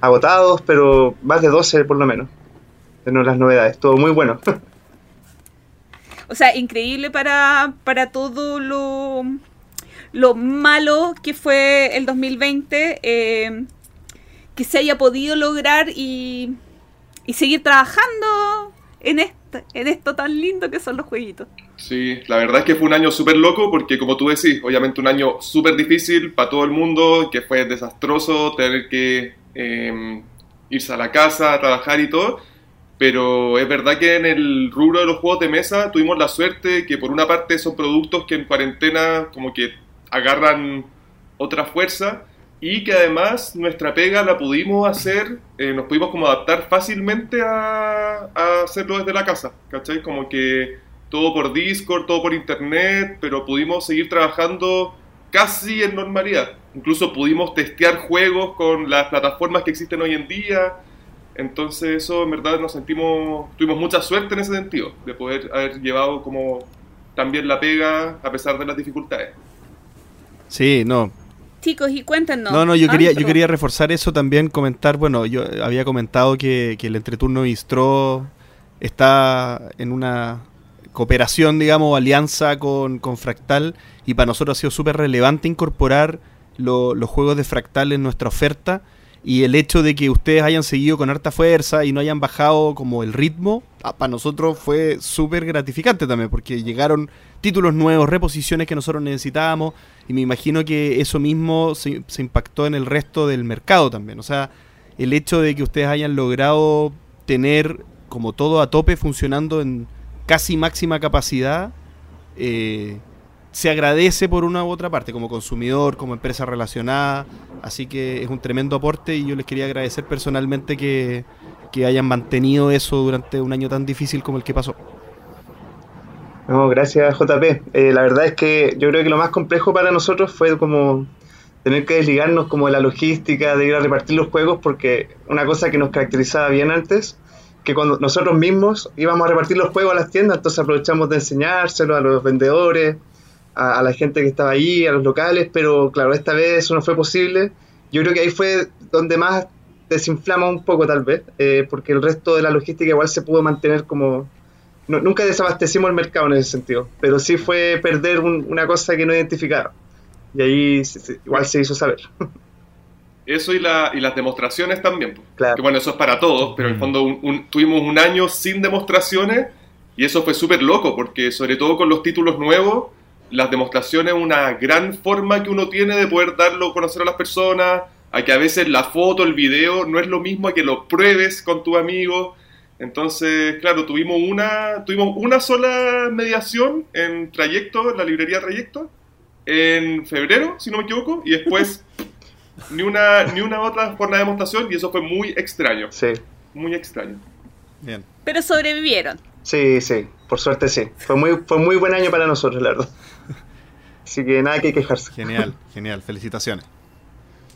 agotados, pero más de 12 por lo menos. De no- las novedades, todo muy bueno. [laughs] O sea, increíble para, para todo lo, lo malo que fue el 2020, eh, que se haya podido lograr y, seguir trabajando en esto, en esto tan lindo que son los jueguitos. Sí, la verdad es que fue un año súper loco porque como tú decís, obviamente un año súper difícil para todo el mundo, que fue desastroso tener que eh, irse a la casa, a trabajar y todo. Pero es verdad que en el rubro de los juegos de mesa tuvimos la suerte que por una parte son productos que en cuarentena como que agarran otra fuerza y que además nuestra pega la pudimos hacer, eh, nos pudimos como adaptar fácilmente a, a, hacerlo desde la casa, ¿cachai? Como que todo por Discord, todo por internet, pero pudimos seguir trabajando casi en normalidad. Incluso pudimos testear juegos con las plataformas que existen hoy en día. Entonces eso en verdad nos sentimos, tuvimos mucha suerte en ese sentido, de poder haber llevado como también la pega a pesar de las dificultades. Sí, no. Chicos, y cuéntenos. No, no, yo quería, yo quería reforzar eso también, comentar, bueno, yo había comentado que, que el entreturno Bistro está en una cooperación, digamos, alianza con, con Fractal, y para nosotros ha sido súper relevante incorporar lo, los juegos de Fractal en nuestra oferta, y el hecho de que ustedes hayan seguido con harta fuerza y no hayan bajado como el ritmo, para nosotros fue súper gratificante también, porque llegaron títulos nuevos, reposiciones que nosotros necesitábamos, y me imagino que eso mismo se, se, impactó en el resto del mercado también. O sea, el hecho de que ustedes hayan logrado tener como todo a tope funcionando en casi máxima capacidad, eh, se agradece por una u otra parte, como consumidor, como empresa relacionada. Así que es un tremendo aporte y yo les quería agradecer personalmente que, que hayan mantenido eso durante un año tan difícil como el que pasó. No, gracias JP. Eh, la verdad es que yo creo que lo más complejo para nosotros fue como tener que desligarnos como de la logística, de ir a repartir los juegos, porque una cosa que nos caracterizaba bien antes, que cuando nosotros mismos íbamos a repartir los juegos a las tiendas, entonces aprovechamos de enseñárselo a los vendedores, a, a la gente que estaba ahí, a los locales, pero claro, esta vez eso no fue posible. Yo creo que ahí fue donde más desinflama un poco tal vez, eh, porque el resto de la logística igual se pudo mantener como no, nunca desabastecimos el mercado en ese sentido, pero sí fue perder un, una cosa que no identificaron. Y ahí se, se, igual se hizo saber. [laughs] Eso y, la, y las demostraciones también. Claro. Que bueno, eso es para todos, pero en el fondo un, un, tuvimos un año sin demostraciones y eso fue súper loco, porque sobre todo con los títulos nuevos, las demostraciones es una gran forma que uno tiene de poder darlo a conocer a las personas, a que a veces la foto, el video, no es lo mismo a que lo pruebes con tu amigo entonces, claro, tuvimos una, tuvimos una sola mediación en Trayecto, en la librería Trayecto, en febrero, si no me equivoco, y después [laughs] ni una, ni una otra forma de demostración, y eso fue muy extraño. Sí. Muy extraño. Bien. Pero sobrevivieron. Sí, sí, por suerte sí. Fue muy, fue muy buen año para nosotros, la verdad. Así que nada que quejarse. Genial, genial, felicitaciones.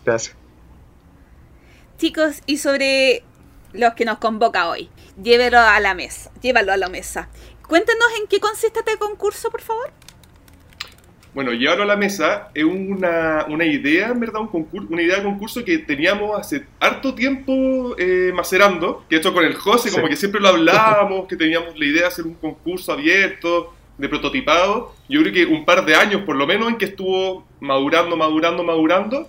Gracias. Chicos, y sobre los que nos convoca hoy. Llévelo a la mesa, llévalo a la mesa. Cuéntenos en qué consiste este concurso, por favor. Bueno, llévalo a la mesa es una, una idea, en verdad, un concurso, una idea de concurso que teníamos hace harto tiempo eh, macerando, que hecho con el José, sí. como que siempre lo hablábamos, que teníamos la idea de hacer un concurso abierto, de prototipado. Yo creo que un par de años, por lo menos, en que estuvo madurando, madurando, madurando.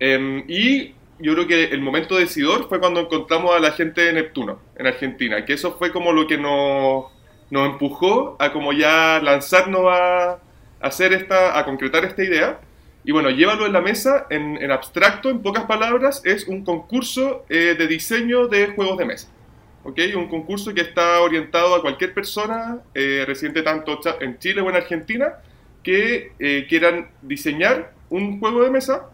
Eh, y yo creo que el momento decidor fue cuando encontramos a la gente de Neptuno en Argentina, que eso fue como lo que nos, nos empujó a como ya lanzarnos a, hacer esta, a concretar esta idea. Y bueno, llévalo en la mesa, en, en abstracto, en pocas palabras, es un concurso eh, de diseño de juegos de mesa. ¿Ok? Un concurso que está orientado a cualquier persona eh, residente tanto en Chile o en Argentina que eh, quieran diseñar un juego de mesa,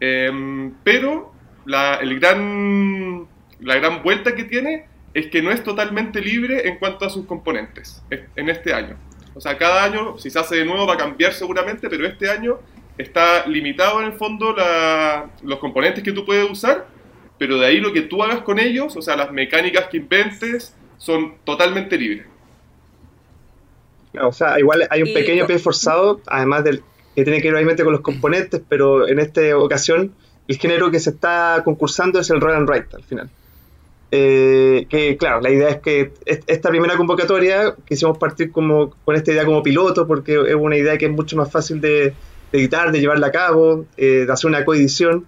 em, pero la, el gran, la gran vuelta que tiene es que no es totalmente libre en cuanto a sus componentes en este año. O sea, cada año, si se hace de nuevo, va a cambiar seguramente, pero este año está limitado en el fondo la, los componentes que tú puedes usar, pero de ahí lo que tú hagas con ellos, o sea, las mecánicas que inventes, son totalmente libres. O sea, igual hay un pequeño pie forzado, además del que tiene que ver obviamente con los componentes, pero en esta ocasión el género que se está concursando es el roll and write al final. Eh, que claro, la idea es que esta primera convocatoria quisimos partir como con esta idea como piloto porque es una idea que es mucho más fácil de, de editar, de llevarla a cabo, eh, de hacer una coedición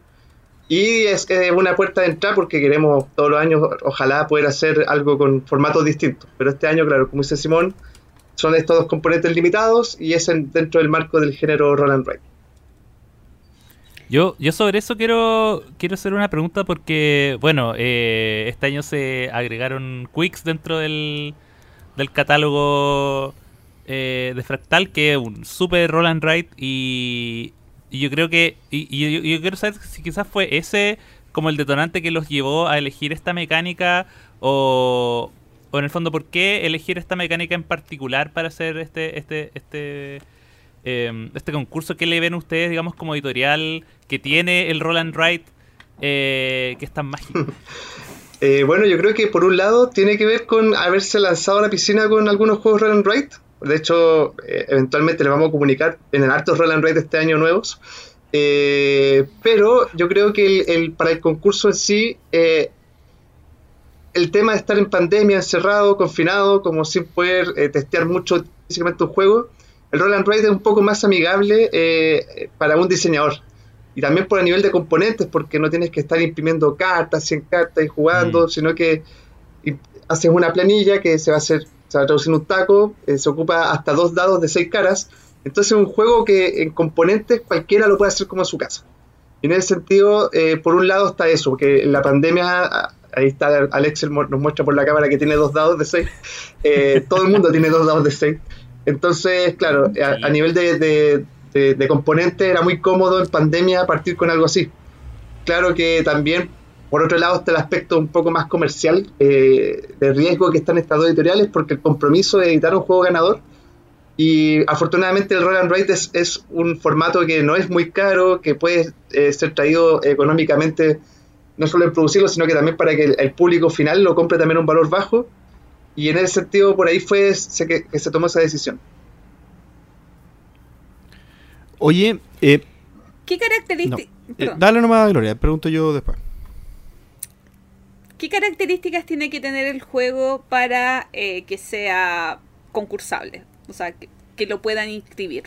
Y es eh, una puerta de entrada porque queremos todos los años, ojalá, poder hacer algo con formatos distintos. Pero este año, claro, como dice Simón, son estos dos componentes limitados y es en- dentro del marco del género Roll and Ride. Yo, yo sobre eso quiero, quiero hacer una pregunta porque, bueno, eh, este año se agregaron Quicks dentro del, del catálogo eh, de Fractal, que es un super roll and ride y, y yo creo que, y, yo, quiero saber si quizás fue ese como el detonante que los llevó a elegir esta mecánica o, o en el fondo por qué elegir esta mecánica en particular para hacer este, este, este eh, este concurso, ¿qué le ven ustedes, digamos, como editorial que tiene el Roll and Ride eh, que es tan mágico? [laughs] Eh, bueno, yo creo que por un lado tiene que ver con haberse lanzado a la piscina con algunos juegos Roll and. De hecho, eh, eventualmente les vamos a comunicar en el hartos Roll and Ride de este año nuevos. Eh, pero yo creo que el, el- para el concurso en sí, eh, el tema de estar en pandemia, encerrado, confinado, como sin poder eh, testear mucho físicamente un juego, el Roll and Ride es un poco más amigable para un diseñador. Y también por el nivel de componentes, porque no tienes que estar imprimiendo cartas, 100 cartas y jugando, Mm. sino que haces una planilla que se va a hacer, se va a traducir en un taco, eh, se ocupa hasta dos dados de seis caras. Entonces es un juego que en componentes cualquiera lo puede hacer como en su casa. Y en ese sentido, eh, por un lado está eso, porque en la pandemia, ah, ahí está Alex nos muestra por la cámara que tiene dos dados de 6. [laughs] todo el mundo tiene dos dados de 6. Entonces, claro, a, a nivel de, de, de- de componentes era muy cómodo en pandemia partir con algo así. Claro que también, por otro lado, está el aspecto un poco más comercial eh, de riesgo que están estas dos editoriales, porque el compromiso de editar un juego ganador y afortunadamente el Roll and Ride es, es un formato que no es muy caro, que puede eh, ser traído económicamente, no solo en producirlo, sino que también para que el, el público final lo compre también a un valor bajo. Y en ese sentido, por ahí fue se- que, que se tomó esa decisión. Oye, eh, ¿Qué no. características... Eh, dale nomás, Gloria, pregunto yo después. ¿Qué características tiene que tener el juego para eh, que sea concursable? O sea, que, lo puedan inscribir.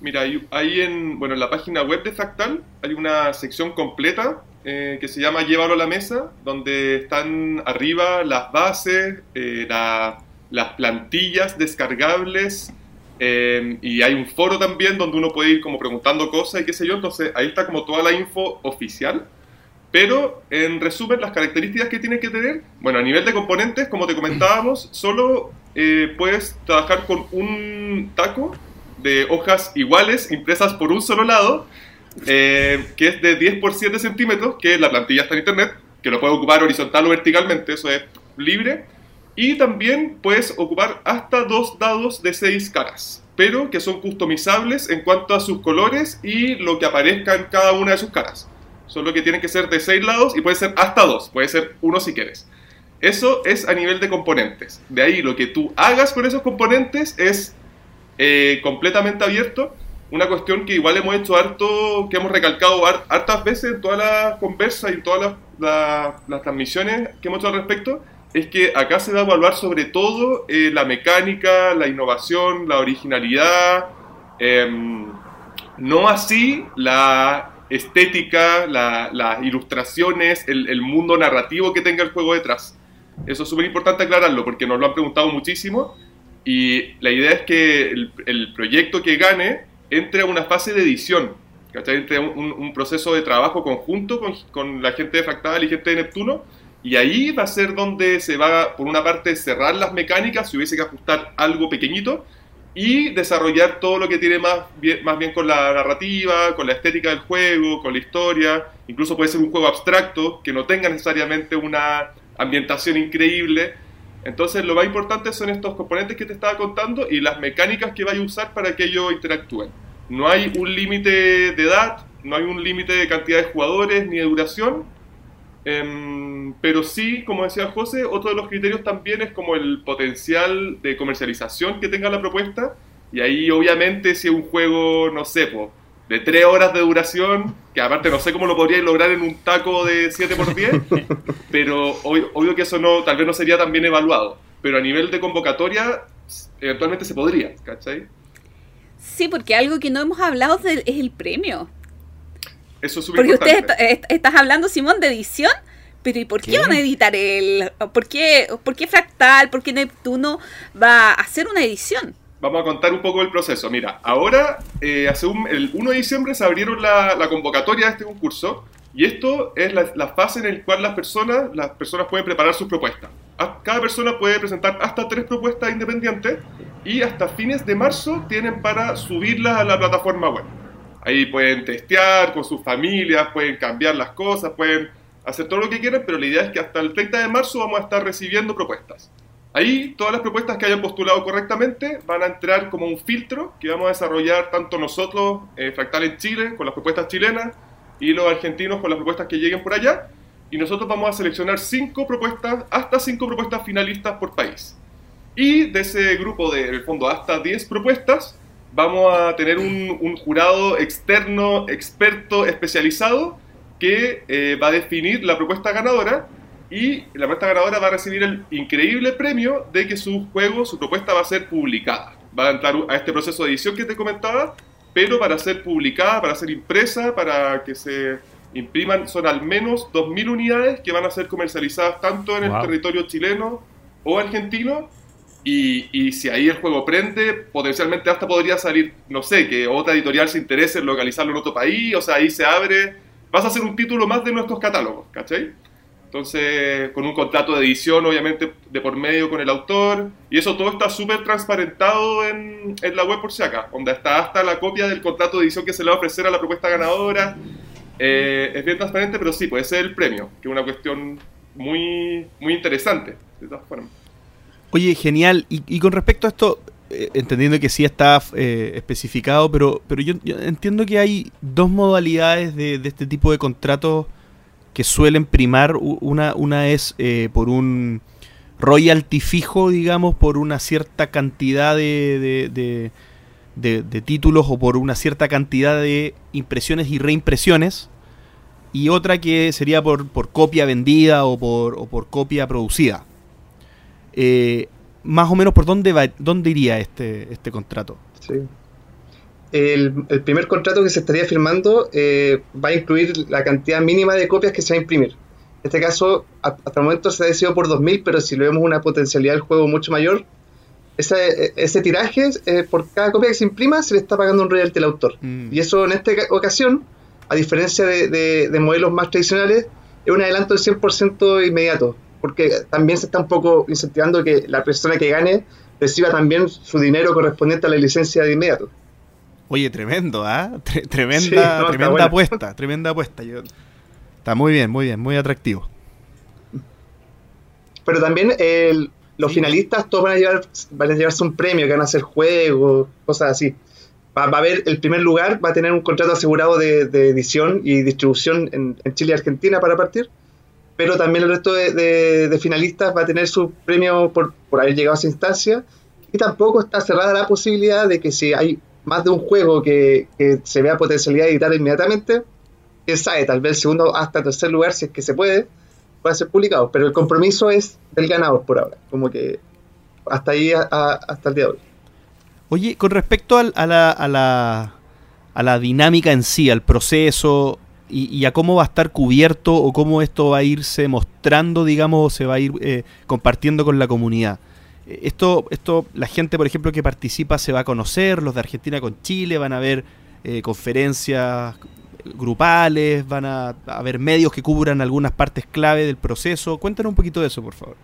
Mira, hay en, bueno, en la página web de Fractal hay una sección completa eh, que se llama Llévalo a la mesa, donde están arriba las bases, eh, la- las plantillas descargables eh, y hay un foro también donde uno puede ir como preguntando cosas y qué sé yo. Entonces ahí está como toda la info oficial. Pero en resumen, las características que tiene que tener, bueno, a nivel de componentes, como te comentábamos, [clears throat] solo eh, puedes trabajar con un taco de hojas iguales impresas por un solo lado, eh, que es de 10 por 7 centímetros, que la plantilla está en internet, que lo puedes ocupar horizontal o verticalmente, eso es libre. Y también puedes ocupar hasta dos dados de 6 caras, pero que son customizables en cuanto a sus colores y lo que aparezca en cada una de sus caras. Solo que tienen que ser de 6 lados y puede ser hasta 2, puede ser uno si quieres. Eso es a nivel de componentes. De ahí lo que tú hagas con esos componentes es eh, completamente abierto. Una cuestión que igual hemos hecho harto, que hemos recalcado har- hartas veces en todas las conversas y en todas las, la- las transmisiones que hemos hecho al respecto, es que acá se va a evaluar sobre todo eh, la mecánica, la innovación, la originalidad, em, no así la estética, la- las ilustraciones, el, mundo narrativo que tenga el juego detrás. Eso es súper importante aclararlo porque nos lo han preguntado muchísimo y la idea es que el, proyecto que gane entre a una fase de edición, ¿cachai? Entre un- un proceso de trabajo conjunto con, con la gente de Fractal y gente de Neptuno y ahí va a ser donde se va, por una parte, cerrar las mecánicas, si hubiese que ajustar algo pequeñito, y desarrollar todo lo que tiene más bien, más bien con la narrativa, con la estética del juego, con la historia. Incluso puede ser un juego abstracto que no tenga necesariamente una ambientación increíble. Entonces lo más importante son estos componentes que te estaba contando y las mecánicas que vaya a usar para que ellos interactúen. No hay un límite de edad, no hay un límite de cantidad de jugadores ni de duración, Em, pero sí, como decía José, otro de los criterios también es como el potencial de comercialización que tenga la propuesta. Y ahí obviamente si es un juego, no sé, po, de 3 horas de duración, que aparte no sé cómo lo podríais lograr en un taco de 7x10, [laughs] pero obvio, obvio que eso no, tal vez no sería tan bien evaluado. Pero a nivel de convocatoria, eventualmente se podría, ¿cachai? Sí, porque algo que no hemos hablado es el premio. Eso es súper Porque usted importante. está- est- estás hablando, Simón, de edición. Pero ¿y por qué, ¿Qué? van a editar el...? ¿Por qué, ¿Por qué Fractal? ¿Por qué Neptuno va a hacer una edición? Vamos a contar un poco el proceso. Mira, ahora, eh, hace un- el 1 de diciembre se abrieron la, la convocatoria de este concurso y esto es la, la fase en la cual las personas, las personas pueden preparar sus propuestas. Cada persona puede presentar hasta tres propuestas independientes y hasta fines de marzo tienen para subirlas a la plataforma web. Ahí pueden testear con sus familias, pueden cambiar las cosas, pueden hacer todo lo que quieran, pero la idea es que hasta el 30 de marzo vamos a estar recibiendo propuestas. Ahí todas las propuestas que hayan postulado correctamente van a entrar como un filtro que vamos a desarrollar tanto nosotros, eh, Fractal en Chile, con las propuestas chilenas, y los argentinos con las propuestas que lleguen por allá. Y nosotros vamos a seleccionar cinco propuestas, hasta cinco propuestas finalistas por país. Y de ese grupo de, en el fondo, hasta 10 propuestas, vamos a tener un, un jurado externo, experto, especializado, que eh, va a definir la propuesta ganadora y la propuesta ganadora va a recibir el increíble premio de que su juego, su propuesta va a ser publicada. Va a entrar a este proceso de edición que te comentaba, pero para ser publicada, para ser impresa, para que se impriman, son al menos 2.000 unidades que van a ser comercializadas tanto en el territorio chileno o argentino. Y, si ahí el juego prende, potencialmente hasta podría salir, no sé, que otra editorial se interese en localizarlo en otro país, o sea, ahí se abre, vas a ser un título más de nuestros catálogos, ¿cachai? Entonces, con un contrato de edición, obviamente, de por medio con el autor, y eso todo está súper transparentado en, en la web por si acá, donde está hasta la copia del contrato de edición que se le va a ofrecer a la propuesta ganadora. Eh, es bien transparente, pero sí, puede ser el premio, que es una cuestión muy, muy interesante, de todas formas. Oye, genial. Y, con respecto a esto, eh, entendiendo que sí está eh, especificado, pero, pero yo, entiendo que hay dos modalidades de, este tipo de contratos que suelen primar. Una, una es eh, por un royalty fijo, digamos, por una cierta cantidad de- de- de títulos o por una cierta cantidad de impresiones y reimpresiones. Y otra que sería por, por copia vendida o por, o por copia producida. Eh, más o menos por dónde va, dónde iría este, este contrato. Sí. El, el primer contrato que se estaría firmando eh, va a incluir la cantidad mínima de copias que se va a imprimir. En este caso, hasta el momento se ha decidido por 2.000, pero si le vemos una potencialidad del juego mucho mayor, ese, ese tiraje, eh, por cada copia que se imprima, se le está pagando un royalty al autor. Mm. Y eso en esta ca- ocasión, a diferencia de, de- de modelos más tradicionales, es un adelanto del 100% inmediato, porque también se está un poco incentivando que la persona que gane reciba también su dinero correspondiente a la licencia de inmediato. Oye, tremendo, ¿ah? Tre- tremenda Sí, no, está tremenda apuesta, tremenda apuesta. Yo- Está muy bien, muy bien, muy atractivo. Pero también el- los Sí. finalistas todos van a, llevar, van a llevarse un premio, que van a hacer juegos, cosas así. Va, va a haber, el primer lugar va a tener un contrato asegurado de, de edición y distribución en, en Chile y Argentina para partir, pero también el resto de, finalistas va a tener su premio por, haber llegado a esa instancia y tampoco está cerrada la posibilidad de que si hay más de un juego que, se vea potencialidad de editar inmediatamente, quién sabe, tal vez el segundo hasta tercer lugar, si es que se puede, pueda ser publicado, pero el compromiso es del ganador por ahora, como que hasta ahí, hasta el día de hoy. Oye, con respecto al- a, la, a, la, a la dinámica en sí, al proceso y, y a cómo va a estar cubierto o cómo esto va a irse mostrando, digamos, o se va a ir eh, compartiendo con la comunidad. Eh, Esto, esto, la gente, por ejemplo, que participa se va a conocer, los de Argentina con Chile, van a ver eh, conferencias grupales, van a haber medios que cubran algunas partes clave del proceso. Cuéntanos un poquito de eso, por favor.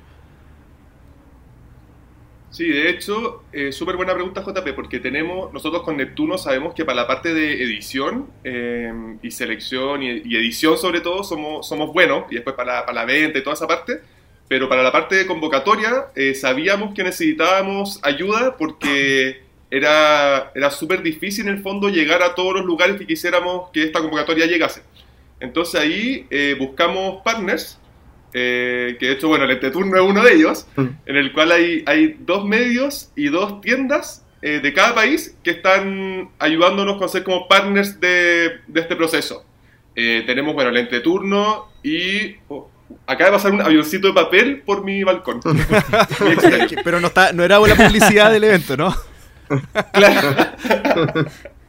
Sí, de hecho, eh, súper buena pregunta JP, porque tenemos, nosotros con Neptuno sabemos que para la parte de edición eh, y selección y, y edición sobre todo somos, somos buenos, y después para, para la venta y toda esa parte, pero para la parte de convocatoria eh, sabíamos que necesitábamos ayuda porque era, era súper difícil en el fondo llegar a todos los lugares que quisiéramos que esta convocatoria llegase. Entonces ahí eh, buscamos partners, eh, que de hecho, bueno, el Entreturno es uno de ellos, en el cual hay, hay dos medios y dos tiendas eh, de cada país que están ayudándonos con ser como partners de, de este proceso. Eh, tenemos, bueno, el entreturno y... oh, acaba de pasar un avioncito de papel por mi balcón. [laughs] Pero no, está, no era la publicidad del evento, ¿no? [laughs] Claro.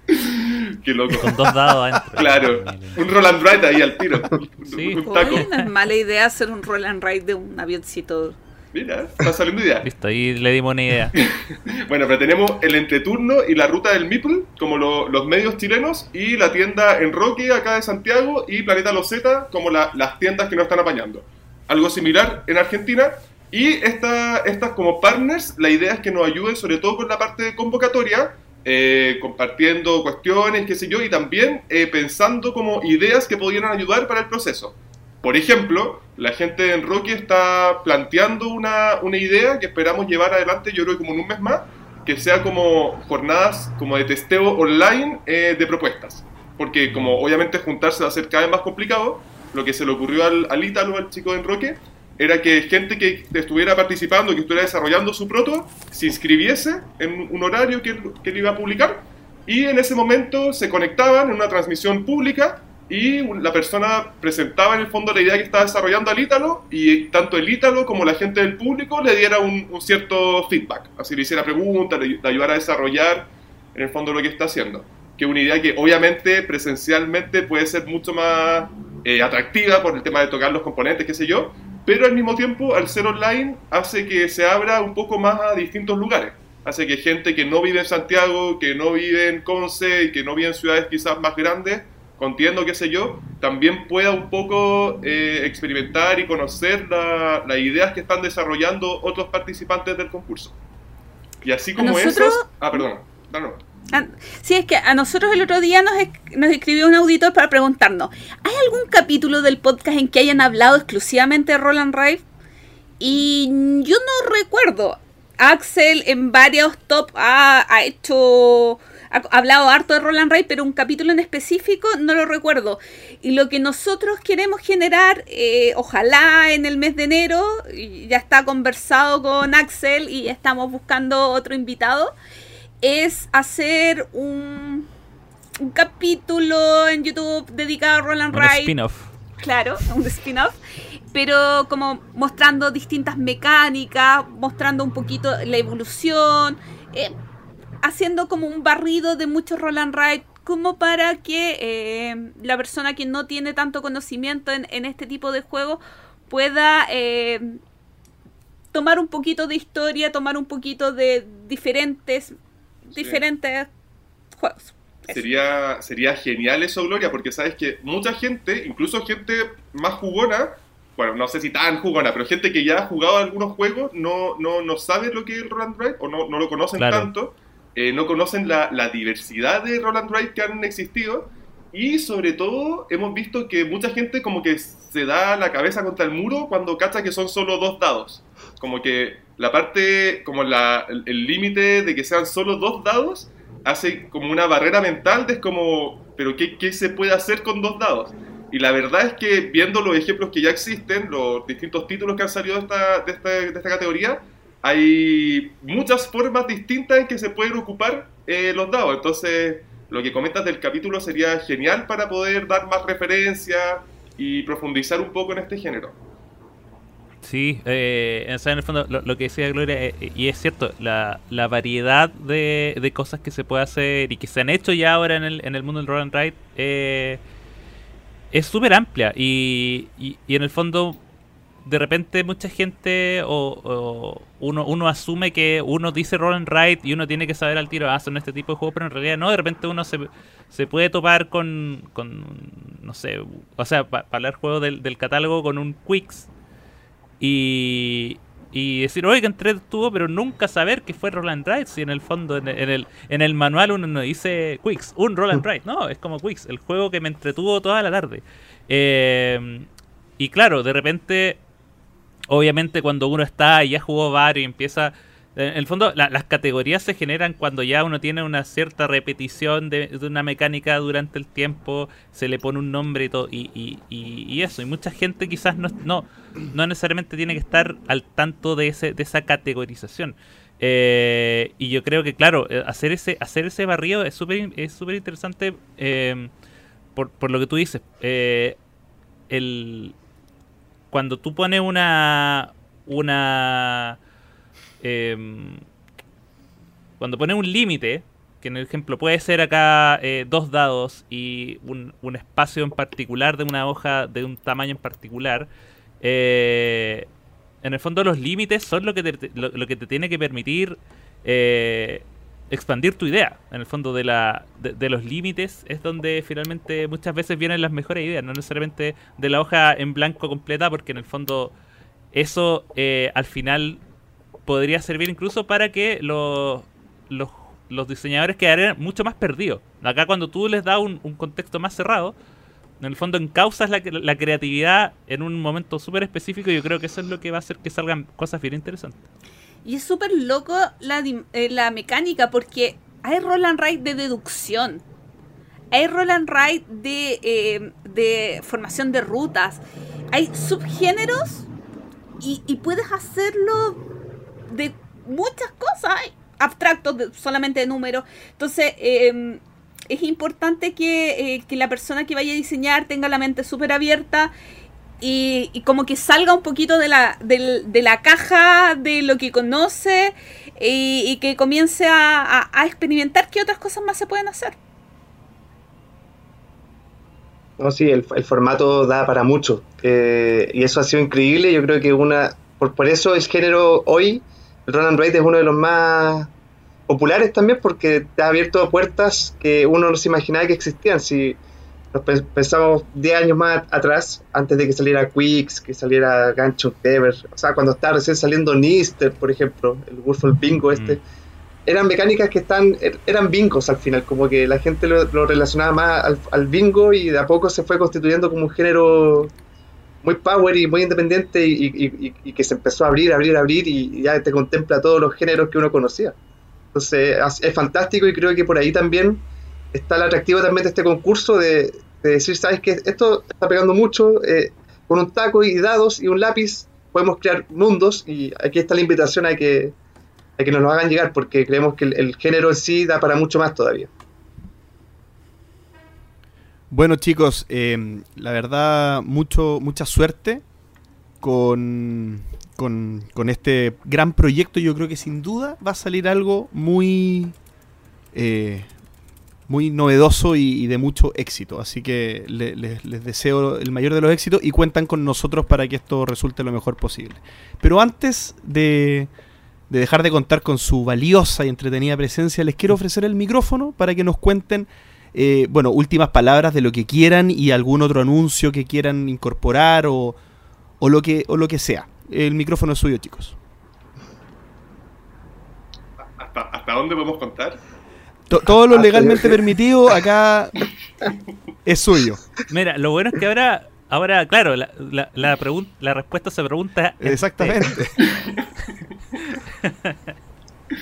[laughs] Qué loco. Con dos dados adentro. Claro, un Roland Wright ahí al tiro. Sí. Un taco. Oye, no es mala idea hacer un roll and ride de un avioncito. Mira, está saliendo idea. Listo, ahí le dimos una idea. [laughs] Bueno, pero tenemos el entreturno y la ruta del Meeple, como lo- los medios chilenos, y la tienda en Roque, acá de Santiago, y Planeta Loseta, como la- las tiendas que nos están apañando. Algo similar en Argentina. Y esta- estas como partners, la idea es que nos ayuden sobre todo con la parte de convocatoria, eh, compartiendo cuestiones, qué sé yo, y también eh, pensando como ideas que pudieran ayudar para el proceso. Por ejemplo, la gente en Rocky está planteando una, una idea que esperamos llevar adelante, yo creo que como en un mes más, que sea como jornadas como de testeo online eh, de propuestas. Porque como obviamente juntarse va a ser cada vez más complicado, lo que se le ocurrió al, al Ítalo, al chico de Enroque, era que gente que estuviera participando, que estuviera desarrollando su proto, se inscribiese en un horario que, que él iba a publicar y en ese momento se conectaban en una transmisión pública y la persona presentaba en el fondo la idea que estaba desarrollando al Ítalo y tanto el Ítalo como la gente del público le diera un, un cierto feedback, así le hiciera preguntas, le, le ayudara a desarrollar en el fondo lo que está haciendo. Que una idea que obviamente presencialmente puede ser mucho más eh, atractiva por el tema de tocar los componentes, qué sé yo, pero al mismo tiempo al ser online hace que se abra un poco más a distintos lugares. Hace que gente que no vive en Santiago, que no vive en Conce y que no vive en ciudades quizás más grandes, contiendo, qué sé yo, también pueda un poco eh, experimentar y conocer la- las ideas que están desarrollando otros participantes del concurso. Y así como nosotros- esas... Ah, perdón. No, no. Ah, Sí, es que a nosotros el otro día nos, nos escribió un auditor para preguntarnos, ¿hay algún capítulo del podcast en que hayan hablado exclusivamente de Roland Rive? Y yo no recuerdo. Axel en varios top ha, ha hecho, ha hablado harto de Roland Rive, pero un capítulo en específico no lo recuerdo. Y lo que nosotros queremos generar, eh, ojalá en el mes de enero, ya está conversado con Axel y estamos buscando otro invitado, es hacer un, un capítulo en YouTube dedicado a Roland Un Wright. spin-off. Claro, [laughs] un spin-off. Pero como mostrando distintas mecánicas, mostrando un poquito la evolución, eh, haciendo como un barrido de muchos Roland Wright, como para que eh, la persona que no tiene tanto conocimiento en, en este tipo de juegos pueda eh, tomar un poquito de historia, tomar un poquito de diferentes, diferentes juegos. Eso. Sería, sería genial eso, Gloria, porque sabes que mucha gente, incluso gente más jugona, bueno, no sé si tan jugona, pero gente que ya ha jugado algunos juegos, no, no, no sabe lo que es Roland Wright o no, no lo conocen Claro. tanto, eh, no conocen la, la diversidad de Roland Wright que han existido y sobre todo hemos visto que mucha gente como que se da la cabeza contra el muro cuando cacha que son solo dos dados. Como que la parte, como la, el límite de que sean solo dos dados hace como una barrera mental de es como, pero qué, ¿qué se puede hacer con dos dados? Y la verdad es que viendo los ejemplos que ya existen, los distintos títulos que han salido de esta, de esta, de esta categoría, hay muchas formas distintas en que se pueden ocupar eh, los dados. Entonces, lo que comentas del capítulo sería genial para poder dar más referencia y profundizar un poco en este género. Sí, eh, o en el fondo lo, que decía Gloria, eh, eh, y es cierto, la, la variedad de, de cosas que se puede hacer y que se han hecho ya ahora en el, en el mundo del roll and ride eh, es súper amplia y, y en el fondo de repente mucha gente o, o uno, uno asume que uno dice roll and ride y uno tiene que saber al tiro, ah, son este tipo de juegos, pero en realidad no, de repente uno se, se puede topar con, con no sé, o sea, para hablar juegos del, del catálogo con un Quicks y, y decir, oye, que entretuvo, pero nunca saber que fue Roland Ride. Si en el fondo, en el, en el, en el manual uno no dice Quicks, un Roland Ride. No, es como Quicks, el juego que me entretuvo toda la tarde. Eh, y claro, de repente, obviamente, cuando uno está y ya jugó varios y empieza. En el fondo, la- las categorías se generan cuando ya uno tiene una cierta repetición de, una mecánica durante el tiempo, se le pone un nombre y todo, y, y, y- y eso. Y mucha gente quizás no, no, no necesariamente tiene que estar al tanto de, ese, de esa categorización. Eh, y yo creo que, claro, eh, hacer ese, hacer ese barrido es súper es súper interesante eh, por, por lo que tú dices. Eh, el, cuando tú pones una. una em, cuando pones un límite que en el ejemplo puede ser acá eh, dos dados y un, un, espacio en particular de una hoja de un tamaño en particular, eh, en el fondo los límites son lo que te, lo, que te tiene que permitir eh, expandir tu idea. En el fondo de, la, de, los límites es donde finalmente muchas veces vienen las mejores ideas, no necesariamente de la hoja en blanco completa, porque en el fondo eso eh, al final podría servir incluso para que los, los, diseñadores quedaran mucho más perdidos. Acá cuando tú les das un, contexto más cerrado, en el fondo encausas la, la creatividad en un momento súper específico y yo creo que eso es lo que va a hacer que salgan cosas bien interesantes. Y es súper loco la, eh, la mecánica porque hay roll and write de deducción. Hay roll and write de, eh, de formación de rutas. Hay subgéneros y, y puedes hacerlo de muchas cosas. Hay abstractos de, solamente de números. Entonces, eh, es importante que, eh, que, la persona que vaya a diseñar tenga la mente súper abierta y, y, como que salga un poquito de la, de, de la caja de lo que conoce y, que comience a, a, experimentar qué otras cosas más se pueden hacer. No, sí, el, el formato da para mucho eh, y eso ha sido increíble. Yo creo que una, por, por eso es género hoy, el Run and Write es uno de los más populares también porque te ha abierto puertas que uno no se imaginaba que existían. Si pensamos 10 años más atrás, antes de que saliera Quicks, que saliera Gancho Ever, o sea, cuando estaba recién saliendo Nister, por ejemplo, el Wolf Bingo este, mm. eran mecánicas que están, er, eran bingos al final, como que la gente lo, lo relacionaba más al, al, bingo y de a poco se fue constituyendo como un género muy power y muy independiente y, y, y, y que se empezó a abrir, abrir, abrir y ya te contempla todos los géneros que uno conocía. Entonces es fantástico y creo que por ahí también está el atractivo también de este concurso de, de decir, sabes que esto está pegando mucho, eh, con un taco y dados y un lápiz podemos crear mundos y aquí está la invitación a que, a que nos lo hagan llegar porque creemos que el, el género en sí da para mucho más todavía. Bueno chicos, eh, la verdad mucho mucha suerte con con, con, este gran proyecto, yo creo que sin duda va a salir algo muy, eh, muy novedoso y, de mucho éxito. Así que le, les deseo el mayor de los éxitos y cuentan con nosotros para que esto resulte lo mejor posible. Pero antes de, de dejar de contar con su valiosa y entretenida presencia, les quiero ofrecer el micrófono para que nos cuenten eh, bueno, últimas palabras de lo que quieran y algún otro anuncio que quieran incorporar o, o, lo, que, o lo que sea. El micrófono es suyo, chicos. ¿Hasta, hasta dónde podemos contar? Todo lo legalmente permitido acá es suyo. Mira, lo bueno es que ahora, ahora claro, la, la, la, la respuesta se pregunta. Exactamente. [laughs]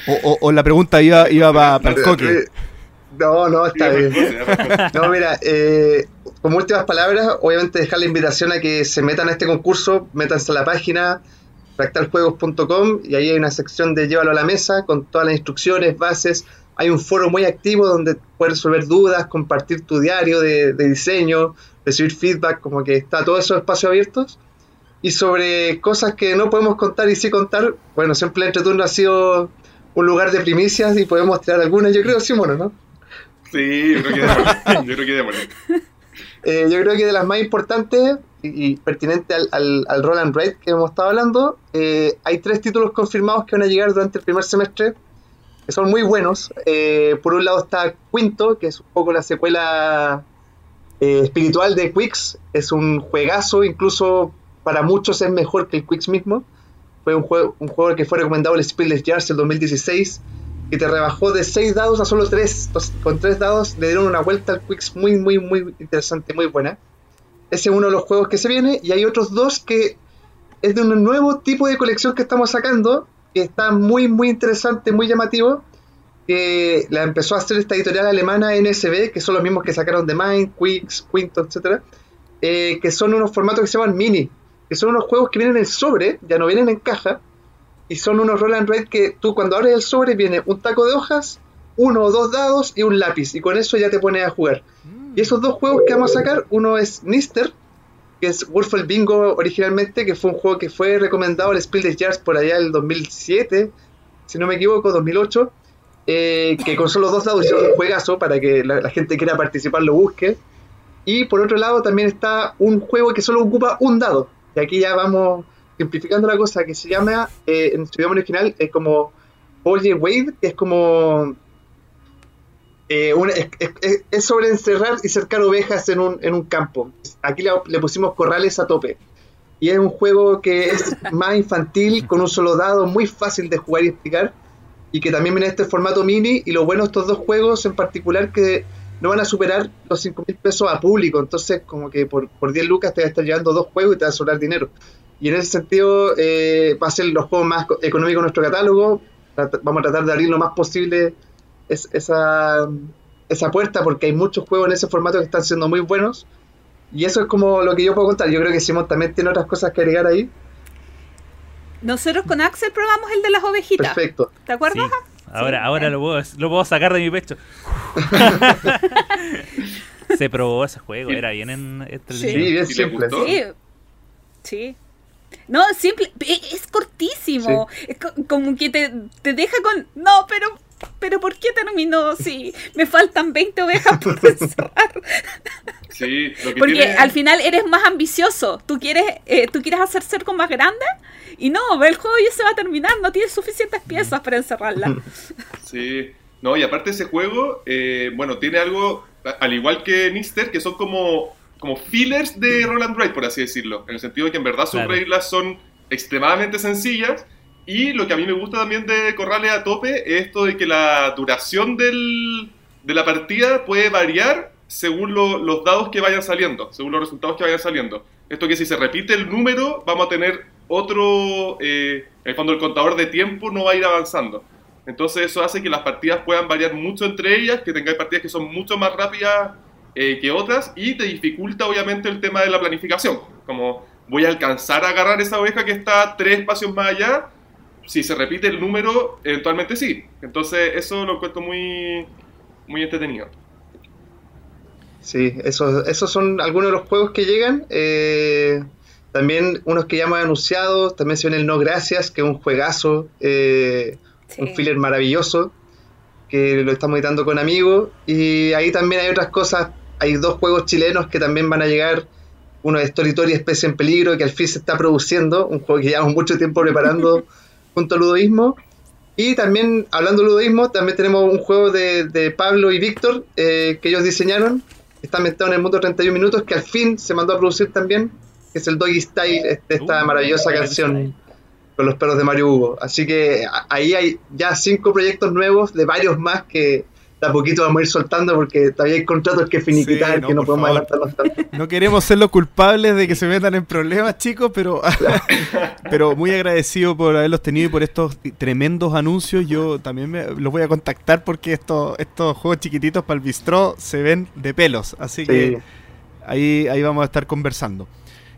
o, o, o, la pregunta iba, iba para pa el coque. No, no, está bien. No, mira, eh, como últimas palabras, obviamente dejar la invitación a que se metan a este concurso, métanse a la página fractaljuegos.com y ahí hay una sección de llévalo a la mesa con todas las instrucciones, bases. Hay un foro muy activo donde puedes resolver dudas, compartir tu diario de, de diseño, recibir feedback, como que está todos esos espacios abiertos. Y sobre cosas que no podemos contar y sí contar, bueno, siempre el entreturno ha sido un lugar de primicias y podemos tirar algunas, yo creo, sí, bueno, ¿no? Sí, yo creo que démosle. [laughs] Yo creo que démosle. Eh, yo creo que de las más importantes y, y pertinente al, al, al, roll and rate que hemos estado hablando, eh, hay tres títulos confirmados que van a llegar durante el primer semestre, son muy buenos. Eh, por un lado está Quinto, que es un poco la secuela eh, espiritual de Quicks, es un juegazo, incluso para muchos es mejor que el Quicks mismo. Fue un juego, un juego que fue recomendado el Speedless Jars el 2016 y te rebajó de 6 dados a solo 3. Entonces, con 3 dados le dieron una vuelta al Quicks muy, muy, muy interesante, muy buena. Ese es uno de los juegos que se viene. Y hay otros dos que es de un nuevo tipo de colección que estamos sacando, que está muy, muy interesante, muy llamativo. Que la empezó a hacer esta editorial alemana NSB, que son los mismos que sacaron The Mind, Quicks, Quinto, etc. Eh, que son unos formatos que se llaman mini, que son unos juegos que vienen en sobre, ya no vienen en caja, y son unos roll and write que tú cuando abres el sobre viene un taco de hojas, uno o dos dados y un lápiz, y con eso ya te pones a jugar. Mm. Y esos dos juegos que vamos a sacar, uno es Nister, que es Wolfel Bingo originalmente, que fue un juego que fue recomendado al Spiel des Jahres por allá el 2007, si no me equivoco, 2008, eh, que con solo dos dados hicieron un juegazo para que la, la gente que quiera participar lo busque. Y por otro lado también está un juego que solo ocupa un dado. Y aquí ya vamos simplificando la cosa, que se llama, eh, en su idioma original, es como Oye Wade, que es como... eh, una- es, es- es sobre encerrar y cercar ovejas en un, en un campo. Aquí le, le pusimos corrales a tope. Y es un juego que es [laughs] más infantil, con un solo dado, muy fácil de jugar y explicar. Y que también viene en este formato mini. Y lo bueno de estos dos juegos en particular que no van a superar los 5 mil pesos a público. Entonces, como que por, por 10 lucas te vas a estar llevando dos juegos y te va a sobrar dinero. Y en ese sentido, eh, va a ser los juegos más co- económicos de nuestro catálogo. Vamos a tratar de abrir lo más posible es- esa, esa puerta porque hay muchos juegos en ese formato que están siendo muy buenos. Y eso es como lo que yo puedo contar. Yo creo que Simón también tiene otras cosas que agregar ahí. Nosotros con Axel probamos el de las ovejitas. Perfecto. ¿Te acuerdas? Sí. Ahora, Sí. ahora lo, puedo, lo puedo sacar de mi pecho. [laughs] Se probó ese juego, era bien en, Sí, entretenido. bien ¿Y le simple. Sí. Sí. No, simple, e- es cortísimo. Es co- como que te, te deja con. No, pero. Pero ¿por qué terminó? Sí, me faltan 20 ovejas por [laughs] encerrar. Sí, lo que Porque tiene- al final eres más ambicioso. Tú quieres, eh, tú quieres hacer cercos más grandes y no, el juego ya se va a terminar. No tienes suficientes piezas para encerrarla. [laughs] Sí, no, y aparte ese juego, eh, bueno, tiene algo, al igual que Nister, que son como, como fillers de Roland Wright, por así decirlo, en el sentido de que en verdad sus Claro. reglas son extremadamente sencillas, y lo que a mí me gusta también de Corrales a tope es esto de que la duración del, de la partida puede variar según lo- los dados que vayan saliendo, según los resultados que vayan saliendo. Esto que si se repite el número, vamos a tener otro, eh, en el fondo el contador de tiempo no va a ir avanzando. Entonces eso hace que las partidas puedan variar mucho entre ellas, que tengáis partidas que son mucho más rápidas eh, que otras y te dificulta obviamente el tema de la planificación. Como voy a alcanzar a agarrar esa oveja que está tres espacios más allá, si se repite el número, eventualmente sí. Entonces eso lo encuentro muy, muy entretenido. Sí, esos, esos son algunos de los juegos que llegan. eh, también unos que ya hemos anunciado. También se viene el No Gracias, que es un juegazo. eh, Sí. un filler maravilloso. Que lo estamos editando con amigos. Y ahí también hay otras cosas. Hay dos juegos chilenos que también van a llegar. Uno es Story Story Especie en Peligro, que al fin se está produciendo. Un juego que llevamos mucho tiempo preparando [laughs] junto al Ludoísmo. Y también, hablando de Ludoísmo, también tenemos un juego de, de Pablo y Víctor eh, que ellos diseñaron. Está ambientado en el mundo 31 minutos, que al fin se mandó a producir también. Que es el Doggy Style, este- esta Uh, maravillosa canción con los perros de Mario Hugo. Así que ahí hay ya cinco proyectos nuevos de varios más que de a poquito vamos a ir soltando porque todavía hay contratos que finiquitar Sí, no, que no podemos favor. adelantarlos tanto. [laughs] No queremos ser los culpables de que se metan en problemas, chicos, pero, [laughs] pero muy agradecido por haberlos tenido y por estos tremendos anuncios. Yo también me, los voy a contactar porque estos, estos juegos chiquititos para el bistró se ven de pelos. Así Sí. que ahí, ahí vamos a estar conversando.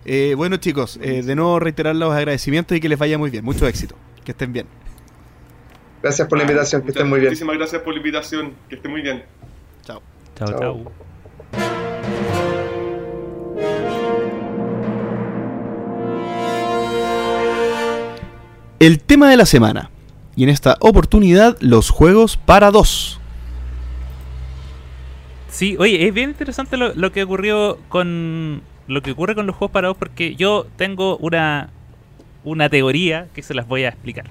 Eh, bueno, chicos, eh, de nuevo reiterar los agradecimientos y que les vaya muy bien. Mucho éxito. Que estén bien. Gracias por la Ah, invitación, que estén muy bien. Muchísimas gracias por la invitación, que esté muy bien. Chao. Chao, Chao. chao. El tema de la semana. Y en esta oportunidad, los juegos para dos. Sí, oye, es bien interesante lo, lo que ocurrió con lo que ocurre con los juegos parados porque yo tengo una una teoría que se las voy a explicar.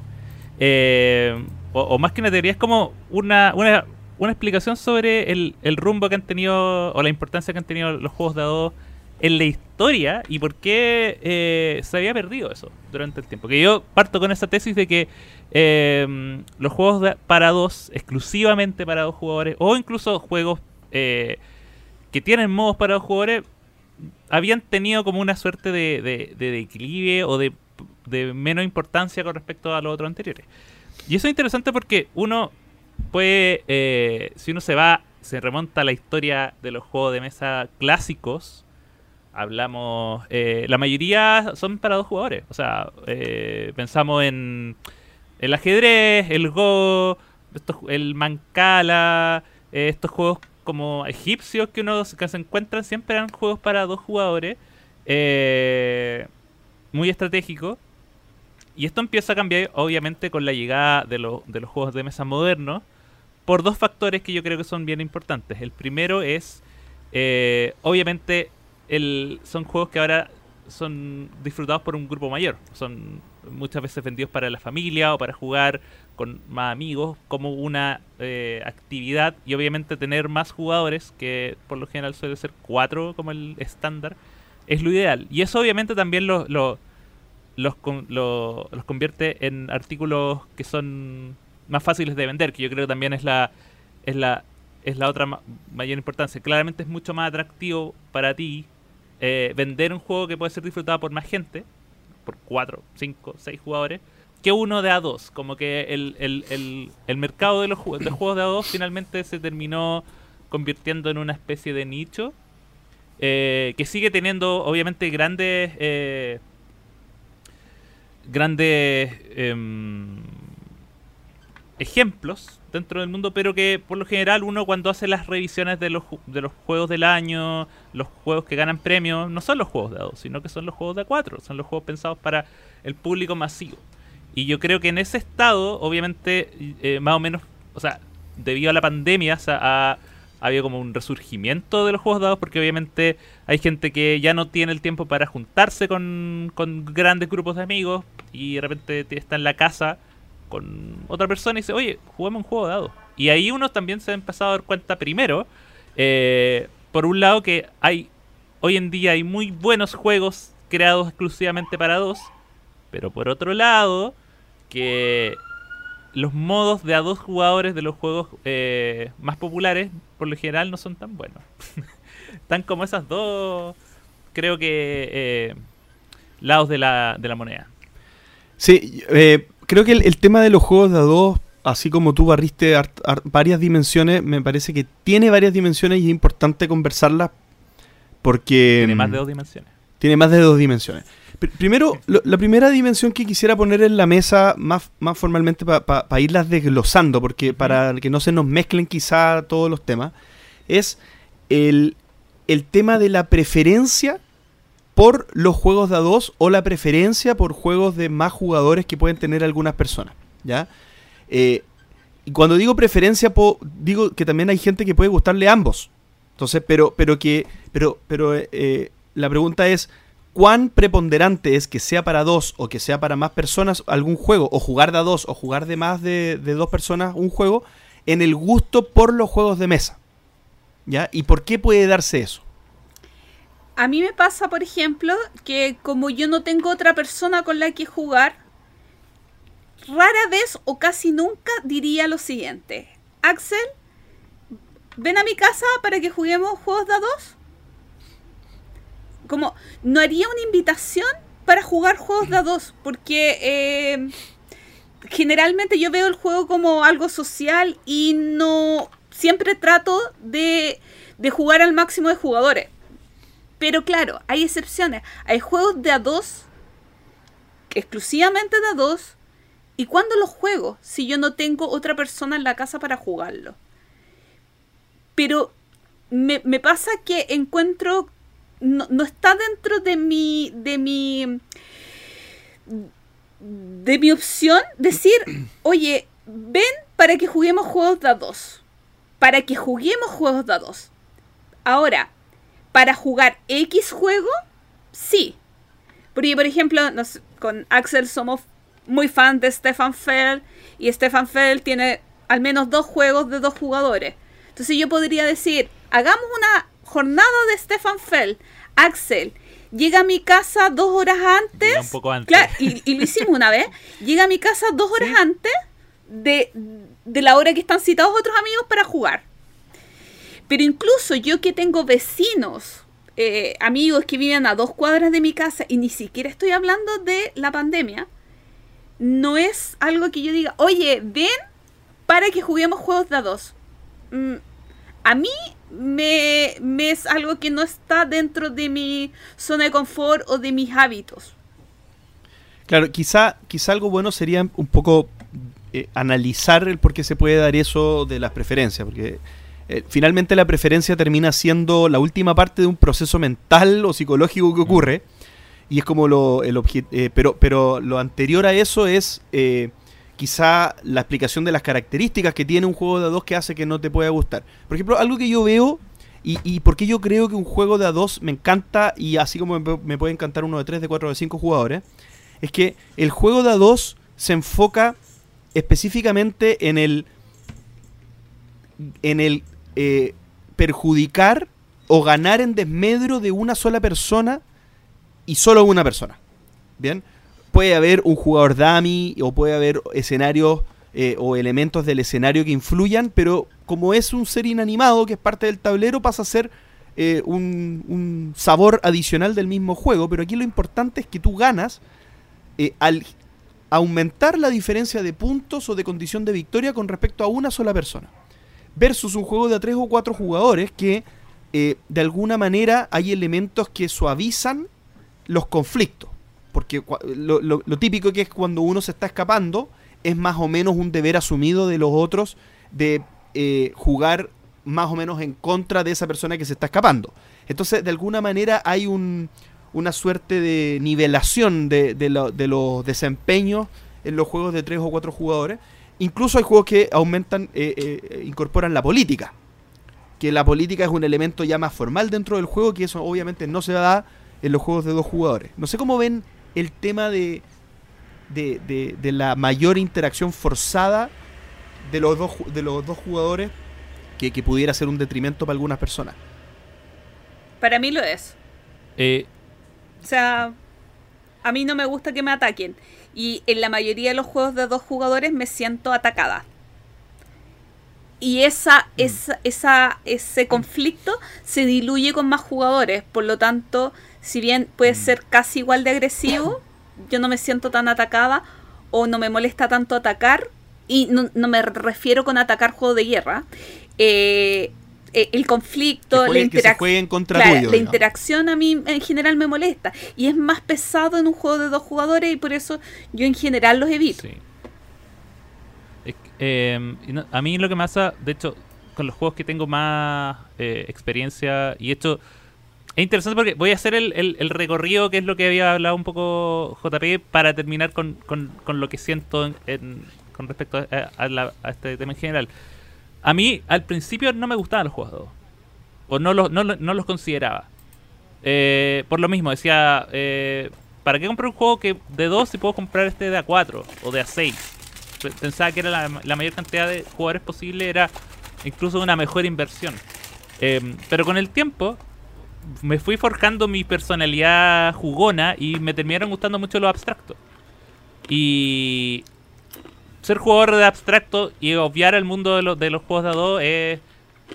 Eh, o, más que una teoría, es como una, una, una explicación sobre el, el rumbo que han tenido o la importancia que han tenido los juegos de a dos en la historia y por qué eh, se había perdido eso durante el tiempo. Que yo parto con esa tesis de que eh, los juegos para dos, exclusivamente para dos jugadores, o incluso juegos eh, que tienen modos para dos jugadores, habían tenido como una suerte de, de, de declive o de menos importancia con respecto a los otros anteriores. Y eso es interesante porque uno puede, eh, si uno se va, se remonta a la historia de los juegos de mesa clásicos, hablamos, eh, la mayoría son para dos jugadores. O sea, eh, pensamos en el ajedrez, el Go, estos, el Mancala, eh, estos juegos como egipcios que uno que se encuentran siempre eran juegos para dos jugadores, muy estratégicos. Y esto empieza a cambiar, obviamente, con la llegada de, los de los juegos de mesa modernos, por dos factores que yo creo que son bien importantes. El primero es, eh, obviamente, el, son juegos que ahora son disfrutados por un grupo mayor. Son muchas veces vendidos para la familia o para jugar con más amigos como una eh, actividad y obviamente tener más jugadores, que por lo general suele ser cuatro como el estándar, es lo ideal. Y eso obviamente también lo, lo- los, lo- los convierte en artículos que son más fáciles de vender, que yo creo que también es la, es la, es la otra ma- mayor importancia. Claramente es mucho más atractivo para ti eh, vender un juego que puede ser disfrutado por más gente, por 4, 5, 6 jugadores, que uno de A2. Como que el, el, el, el mercado de los ju- de juegos de A2 finalmente se terminó convirtiendo en una especie de nicho eh, que sigue teniendo obviamente grandes eh, grandes em, ejemplos dentro del mundo, pero que por lo general uno cuando hace las revisiones de los, de los juegos del año, los juegos que ganan premios, no son los juegos de A2, sino que son los juegos de A4, son los juegos pensados para el público masivo. Y yo creo que en ese estado, obviamente, eh, más o menos, o sea, debido a la pandemia, se ha, ha habido como un resurgimiento de los juegos dados, porque obviamente hay gente que ya no tiene el tiempo para juntarse con, con grandes grupos de amigos y de repente te- está en la casa con otra persona y dice, oye, juguemos un juego de dados. Y ahí uno también se ha empezado a dar cuenta primero, eh, por un lado que hay, hoy en día hay muy buenos juegos creados exclusivamente para dos, pero por otro lado, que los modos de a dos jugadores de los juegos eh, más populares, por lo general, no son tan buenos. [laughs] Están como esas dos, creo que, eh, lados de la, de la moneda. Sí, eh, creo que el, el tema de los juegos de a dos, así como tú barriste varias dimensiones, me parece que tiene varias dimensiones y es importante conversarlas porque... Tiene más mm, de dos dimensiones. Tiene más de dos dimensiones. Pr- primero, lo- la primera dimensión que quisiera poner en la mesa más, más formalmente para irlas desglosando, porque para que no se nos mezclen quizá todos los temas, es el, el tema de la preferencia por los juegos de a dos o la preferencia por juegos de más jugadores que pueden tener algunas personas. ¿Ya? Eh, y cuando digo preferencia, po- digo que también hay gente que puede gustarle ambos. Entonces, pero, pero que, pero, pero eh, la pregunta es, ¿cuán preponderante es que sea para dos o que sea para más personas algún juego, o jugar de a dos o jugar de más de, dos personas un juego, en el gusto por los juegos de mesa? ¿Ya? ¿Y por qué puede darse eso? A mí me pasa, por ejemplo, que como yo no tengo otra persona con la que jugar, rara vez o casi nunca diría lo siguiente. Axel, ven a mi casa para que juguemos juegos de a dos. Como, no haría una invitación para jugar juegos de a dos, porque eh, generalmente yo veo el juego como algo social y no siempre trato de, de jugar al máximo de jugadores. Pero claro, hay excepciones. Hay juegos de a dos, exclusivamente de a dos. ¿Y cuándo los juego? Si yo no tengo otra persona en la casa para jugarlo. Pero me, me pasa que encuentro. No, no está dentro de mi. de mi. de mi opción decir, [clears throat] oye, ven para que juguemos juegos de a dos. Para que juguemos juegos de a dos. Ahora, para jugar X juego, sí. Porque, por ejemplo, nos- con Axel somos muy fan de Stefan Feld y Stefan Feld tiene al menos dos juegos de dos jugadores. Entonces yo podría decir, hagamos una jornada de Stefan Feld. Axel, llega a mi casa dos horas antes. Llega un poco antes. Claro, y, y lo hicimos una vez. [laughs] Llega a mi casa dos horas antes de, de la hora que están citados otros amigos para jugar. Pero incluso yo que tengo vecinos, eh, amigos que viven a dos cuadras de mi casa y ni siquiera estoy hablando de la pandemia, no es algo que yo diga, oye, ven para que juguemos juegos de a dos. Mm, a mí me, es algo que no está dentro de mi zona de confort o de mis hábitos. Claro, quizá, quizá algo bueno sería un poco eh, analizar el por qué se puede dar eso de las preferencias, porque eh, finalmente la preferencia termina siendo la última parte de un proceso mental o psicológico que ocurre, y es como lo, el eh, pero, pero lo anterior a eso es quizá la explicación de las características que tiene un juego de A2 que hace que no te pueda gustar. Por ejemplo, algo que yo veo y, porque yo creo que un juego de A2 me encanta y así como me, me puede encantar uno de 3, de 4, de 5 jugadores, es que el juego de A2 se enfoca específicamente en el en el eh, perjudicar o ganar en desmedro de una sola persona y solo una persona. Bien, puede haber un jugador dummy o puede haber escenarios eh, o elementos del escenario que influyan, pero como es un ser inanimado que es parte del tablero, pasa a ser eh, un, sabor adicional del mismo juego. Pero aquí lo importante es que tú ganas eh, al aumentar la diferencia de puntos o de condición de victoria con respecto a una sola persona. Versus un juego de a tres o cuatro jugadores que de alguna manera hay elementos que suavizan los conflictos. Porque lo, lo- lo típico que es cuando uno se está escapando es más o menos un deber asumido de los otros de eh, jugar más o menos en contra de esa persona que se está escapando. Entonces, de alguna manera hay un, una suerte de nivelación de, de lo- de los desempeños en los juegos de tres o cuatro jugadores. Incluso hay juegos que aumentan, eh, eh, incorporan la política. Que la política es un elemento ya más formal dentro del juego, que eso obviamente no se da en los juegos de dos jugadores. No sé cómo ven el tema de, de, de- de la mayor interacción forzada de los dos, de los dos jugadores que, que pudiera ser un detrimento para algunas personas. Para mí lo es. Eh, O sea, a mí no me gusta que me ataquen. Y en la mayoría de los juegos de dos jugadores me siento atacada. Y esa, esa, esa, ese conflicto se diluye con más jugadores. Por lo tanto, si bien puede ser casi igual de agresivo, [coughs] yo no me siento tan atacada o no me molesta tanto atacar. Y no, no me refiero con atacar juego de guerra. Eh, eh, el conflicto, la jueguen- que se interacción. jueguen contra Claro, tuyo. la interacción a mí en general me molesta. Y es más pesado en un juego de dos jugadores y por eso yo en general los evito. Sí. Es que, eh, y no- a mí lo que me pasa, de hecho, con los juegos que tengo más eh, experiencia y esto es interesante porque voy a hacer el, el- recorrido que es lo que había hablado un poco JP para terminar con, con- con lo que siento en- con respecto a, a la- este tema en general. A mí al principio no me gustaban los juegos de o no los, no, no los consideraba. Eh, por lo mismo, decía, eh, ¿para qué comprar un juego que de 2 si puedo comprar este de A4 o de A6? Pe- Pensaba que era la, la mayor cantidad de jugadores posible, era incluso una mejor inversión. Eh, pero con el tiempo me fui forjando mi personalidad jugona y me terminaron gustando mucho los abstractos. Y ser jugador de abstracto y obviar el mundo de, los juegos de A2 es,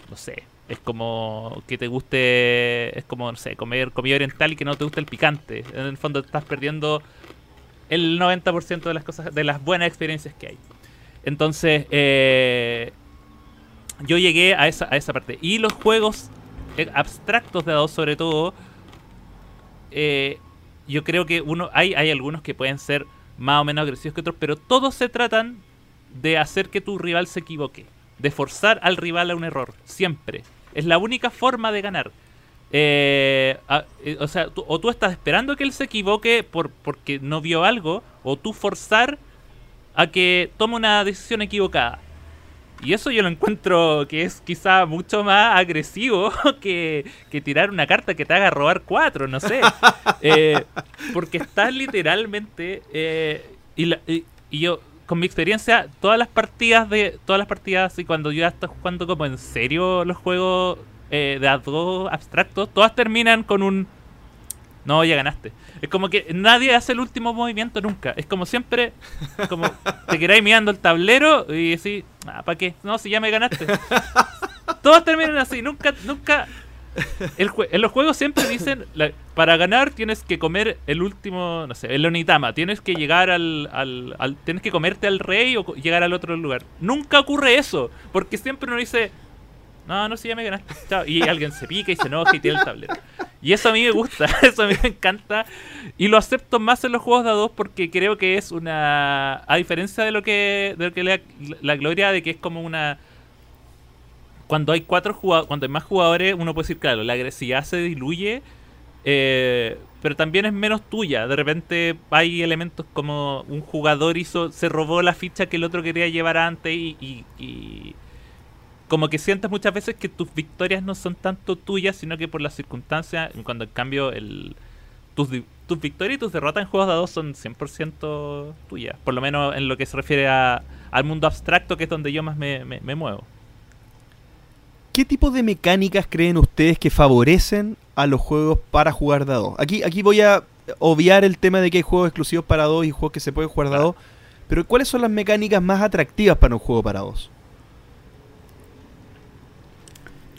no sé, es como que te guste, es como, no sé, comer comida oriental y que no te guste el picante. En el fondo estás perdiendo el 90% de las cosas, de las buenas experiencias que hay. Entonces, eh, yo llegué a esa, a esa parte. Y los juegos abstractos de A2 sobre todo, eh, yo creo que uno hay, hay algunos que pueden ser más o menos agresivos que otros, pero todos se tratan de hacer que tu rival se equivoque, de forzar al rival a un error, siempre. Es la única forma de ganar. Eh, eh, o sea, tú- o tú estás esperando que él se equivoque por, porque no vio algo, o tú forzar a que tome una decisión equivocada. Y eso yo lo encuentro que es quizá mucho más agresivo [laughs] que, que tirar una carta que te haga robar cuatro, no sé. [laughs] Eh, porque estás literalmente... eh, y, la- y- y yo, con mi experiencia, todas las partidas de... Todas las partidas, y cuando yo ya estoy jugando como en serio los juegos eh, de a dos abstractos, todas terminan con un... No, ya ganaste. Es como que nadie hace el último movimiento nunca. Es como siempre, como [laughs] te quedáis mirando el tablero y decís, ah, ¿para qué? No, si ya me ganaste. [laughs] Todos terminan así, nunca, nunca. El en los juegos siempre dicen, la- para ganar tienes que comer el último, no sé, el Onitama, tienes que llegar al, al, al- tienes que comerte al rey o co- llegar al otro lugar. Nunca ocurre eso, porque siempre uno dice, no, no, si ya me ganaste. chao", Y alguien se pica y se enoja y tira el tablero. Y eso a mí me gusta, [laughs] eso a mí me encanta. Y lo acepto más en los juegos de a dos porque creo que es una. A diferencia de lo que. de lo que la, la gloria de que es como una. Cuando hay cuatro jugadores. Cuando hay más jugadores, uno puede decir, claro, la agresividad se diluye. eh, pero también es menos tuya. De repente hay elementos como un jugador hizo, se robó la ficha que el otro quería llevar antes y, como que sientes muchas veces que tus victorias no son tanto tuyas, sino que por las circunstancias, cuando en cambio el, tus, tus victorias y tus derrotas en juegos de dos son 100% tuyas. Por lo menos en lo que se refiere a, al mundo abstracto, que es donde yo más me, me, me muevo. ¿Qué tipo de mecánicas creen ustedes que favorecen a los juegos para jugar de a dos? Aquí, aquí voy a obviar el tema de que hay juegos exclusivos para dos y juegos que se pueden jugar de a dos. Pero ¿cuáles son las mecánicas más atractivas para un juego para dos?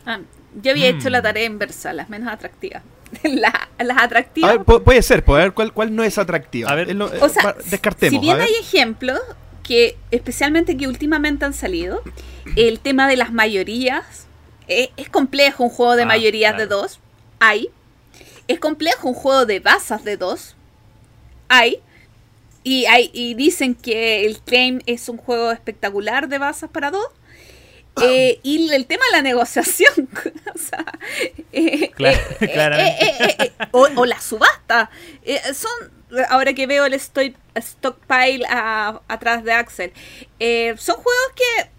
Ah, yo había hecho la Mm. tarea inversa, las menos atractivas. [laughs] La- las atractivas. A ver, pu- puede ser, puede ver cuál, cuál no es atractiva. A ver. Es lo- eh, O sea, va- descartemos. si bien a ver. hay ejemplos que, especialmente que últimamente han salido, el tema de las mayorías eh, es complejo un juego de Ah, mayorías de dos. Hay. Es complejo un juego de bazas de dos. Hay. Y, hay, y dicen que el Claim es un juego espectacular de bazas para dos. [laughs] Eh, y el tema de la negociación. [laughs] o sea, eh, [laughs] Claro, eh, claramente. o, o la subasta. Eh, son, ahora que veo el stoy- stockpile a- atrás de Axel, eh, son juegos que,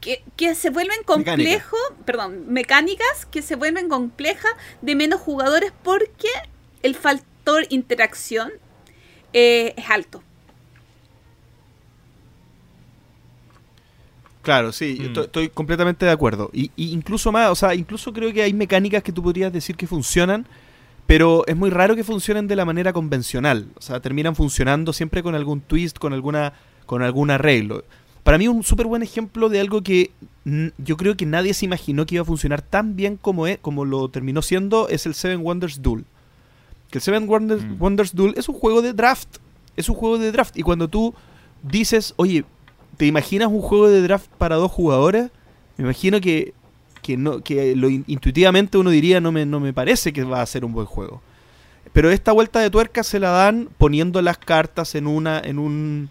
que, que se vuelven complejos, perdón, mecánicas que se vuelven complejas de menos jugadores porque el factor interacción eh, es alto. Claro, sí, Mm. estoy, completamente de acuerdo. Y, y incluso más, o sea, incluso creo que hay mecánicas que tú podrías decir que funcionan, pero es muy raro que funcionen de la manera convencional. O sea, terminan funcionando siempre con algún twist, con alguna con algún arreglo. Para mí un súper buen ejemplo de algo que yo creo que nadie se imaginó que iba a funcionar tan bien como, es, como lo terminó siendo es el Seven Wonders Duel. Que el Seven Wonders, Mm. Wonders Duel es un juego de draft. Es un juego de draft. Y cuando tú dices, oye, ¿te imaginas un juego de draft para dos jugadores? Me imagino que, que, no, que lo in- intuitivamente uno diría, no me, no me parece que va a ser un buen juego. Pero esta vuelta de tuerca se la dan poniendo las cartas en una, en un,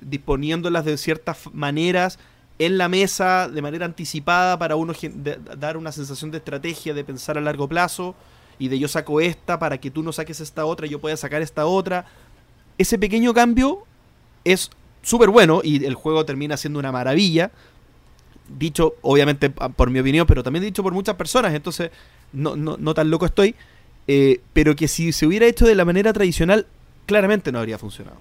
disponiéndolas de ciertas maneras en la mesa de manera anticipada para uno de- dar una sensación de estrategia, de pensar a largo plazo y de yo saco esta para que tú no saques esta otra y yo pueda sacar esta otra. Ese pequeño cambio es súper bueno y el juego termina siendo una maravilla. Dicho, obviamente, por mi opinión, pero también dicho por muchas personas, entonces no, no, no tan loco estoy. eh, pero que si se hubiera hecho de la manera tradicional, claramente no habría funcionado.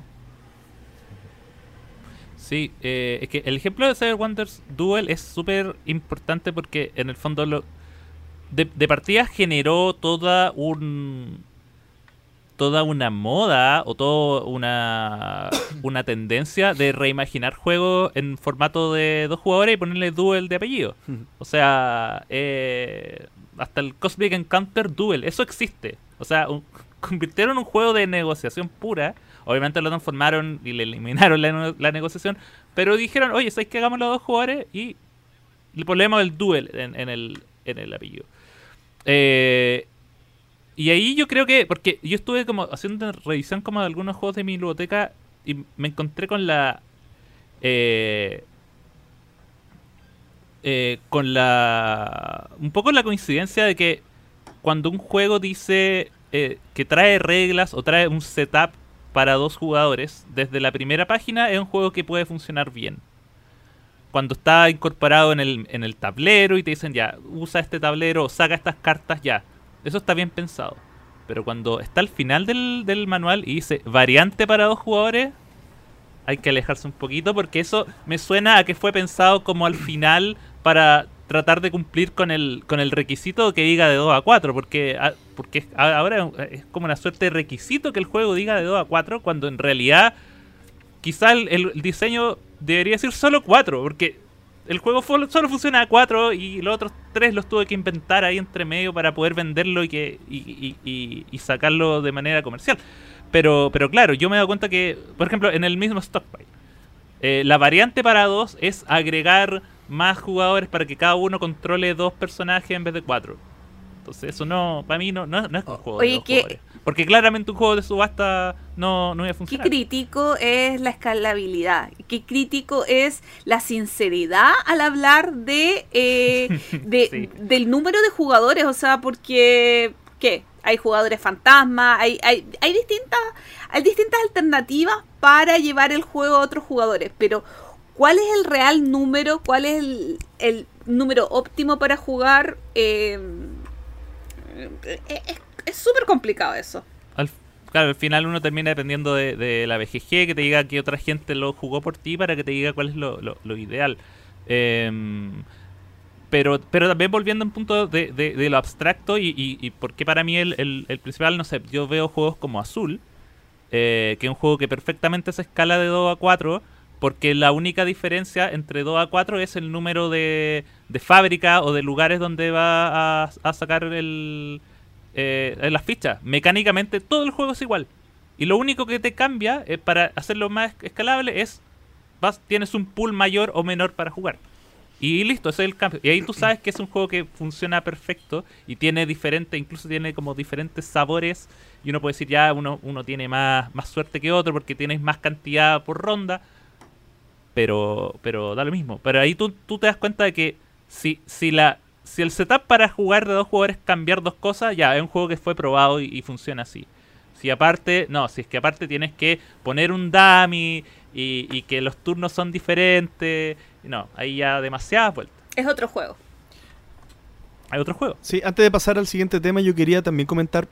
Sí, eh, es que el ejemplo de Cyber Wonders Duel es súper importante porque en el fondo lo de, de partida generó toda un toda una moda o toda una [coughs] una tendencia de reimaginar juegos en formato de dos jugadores y ponerle Duel de apellido. O sea, eh, hasta el Cosmic Encounter Duel, eso existe. O sea, un- [laughs] convirtieron un juego de negociación pura. Obviamente lo transformaron y le eliminaron la, negociación. Pero dijeron, oye, ¿sabes que hagámoslo a dos jugadores? Y le ponemos el Duel en, en el, en el apellido. Eh, y ahí yo creo que, porque yo estuve como haciendo una revisión como de algunos juegos de mi biblioteca y me encontré con la... eh, eh, con la... Un poco la coincidencia de que cuando un juego dice eh, que trae reglas o trae un setup para dos jugadores, desde la primera página es un juego que puede funcionar bien. Cuando está incorporado en el, en el tablero y te dicen ya, usa este tablero, saca estas cartas ya. Eso está bien pensado. Pero cuando está al final del, del manual y dice variante para dos jugadores, hay que alejarse un poquito porque eso me suena a que fue pensado como al final para tratar de cumplir con el, con el requisito que diga de 2 a 4, porque, ah, porque ahora es como una suerte de requisito que el juego diga de 2 a 4, cuando en realidad quizá el, el diseño debería decir solo 4, porque el juego solo funciona a 4 y los otros 3 los tuve que inventar ahí entre medio para poder venderlo y, que, y, y- y- y sacarlo de manera comercial. Pero, pero claro, yo me he dado cuenta que, por ejemplo, en el mismo Stockpile, eh, la variante para dos es agregar más jugadores para que cada uno controle dos personajes en vez de cuatro. Entonces eso no, para mí no, no, no es un juego de Oye, dos ¿qué- jugadores. Porque claramente un juego de subasta no, no iba a Qué funcionar. crítico es la escalabilidad, qué crítico es la sinceridad al hablar de, eh, [laughs] de- Sí. del número de jugadores, o sea, porque ¿qué? hay jugadores fantasma, hay, hay, hay, distintas, hay distintas alternativas para llevar el juego a otros jugadores, pero ¿cuál es el real número? ¿Cuál es el, número óptimo para jugar? Eh, es súper complicado eso. claro, al final uno termina dependiendo de, la BGG, que te diga que otra gente lo jugó por ti para que te diga cuál es lo, ideal. Em, pero, pero también volviendo a un punto de, de, lo abstracto y, y, porque para mí el, el, principal, no sé, yo veo juegos como Azul, eh, que es un juego que perfectamente se escala de 2 a 4, porque la única diferencia entre 2 a 4 es el número de, de fábrica o de lugares donde va a sacar el, eh, las fichas. Mecánicamente todo el juego es igual. Y lo único que te cambia eh, para hacerlo más escalable es vas, tienes un pool mayor o menor para jugar. Y listo, ese es el cambio. Y ahí tú sabes que es un juego que funciona perfecto y tiene diferentes, incluso tiene como diferentes sabores. Y uno puede decir, ya, uno, uno tiene más, más suerte que otro porque tienes más cantidad por ronda. Pero, pero da lo mismo. Pero ahí tú, tú te das cuenta de que si, si, la, si el setup para jugar de dos jugadores cambiar dos cosas, ya, es un juego que fue probado y, funciona así. Si aparte, no, si es que aparte tienes que poner un dummy y, y que los turnos son diferentes no, ahí ya demasiadas vueltas. Es otro juego. Hay otro juego. Sí, antes de pasar al siguiente tema, yo quería también comentar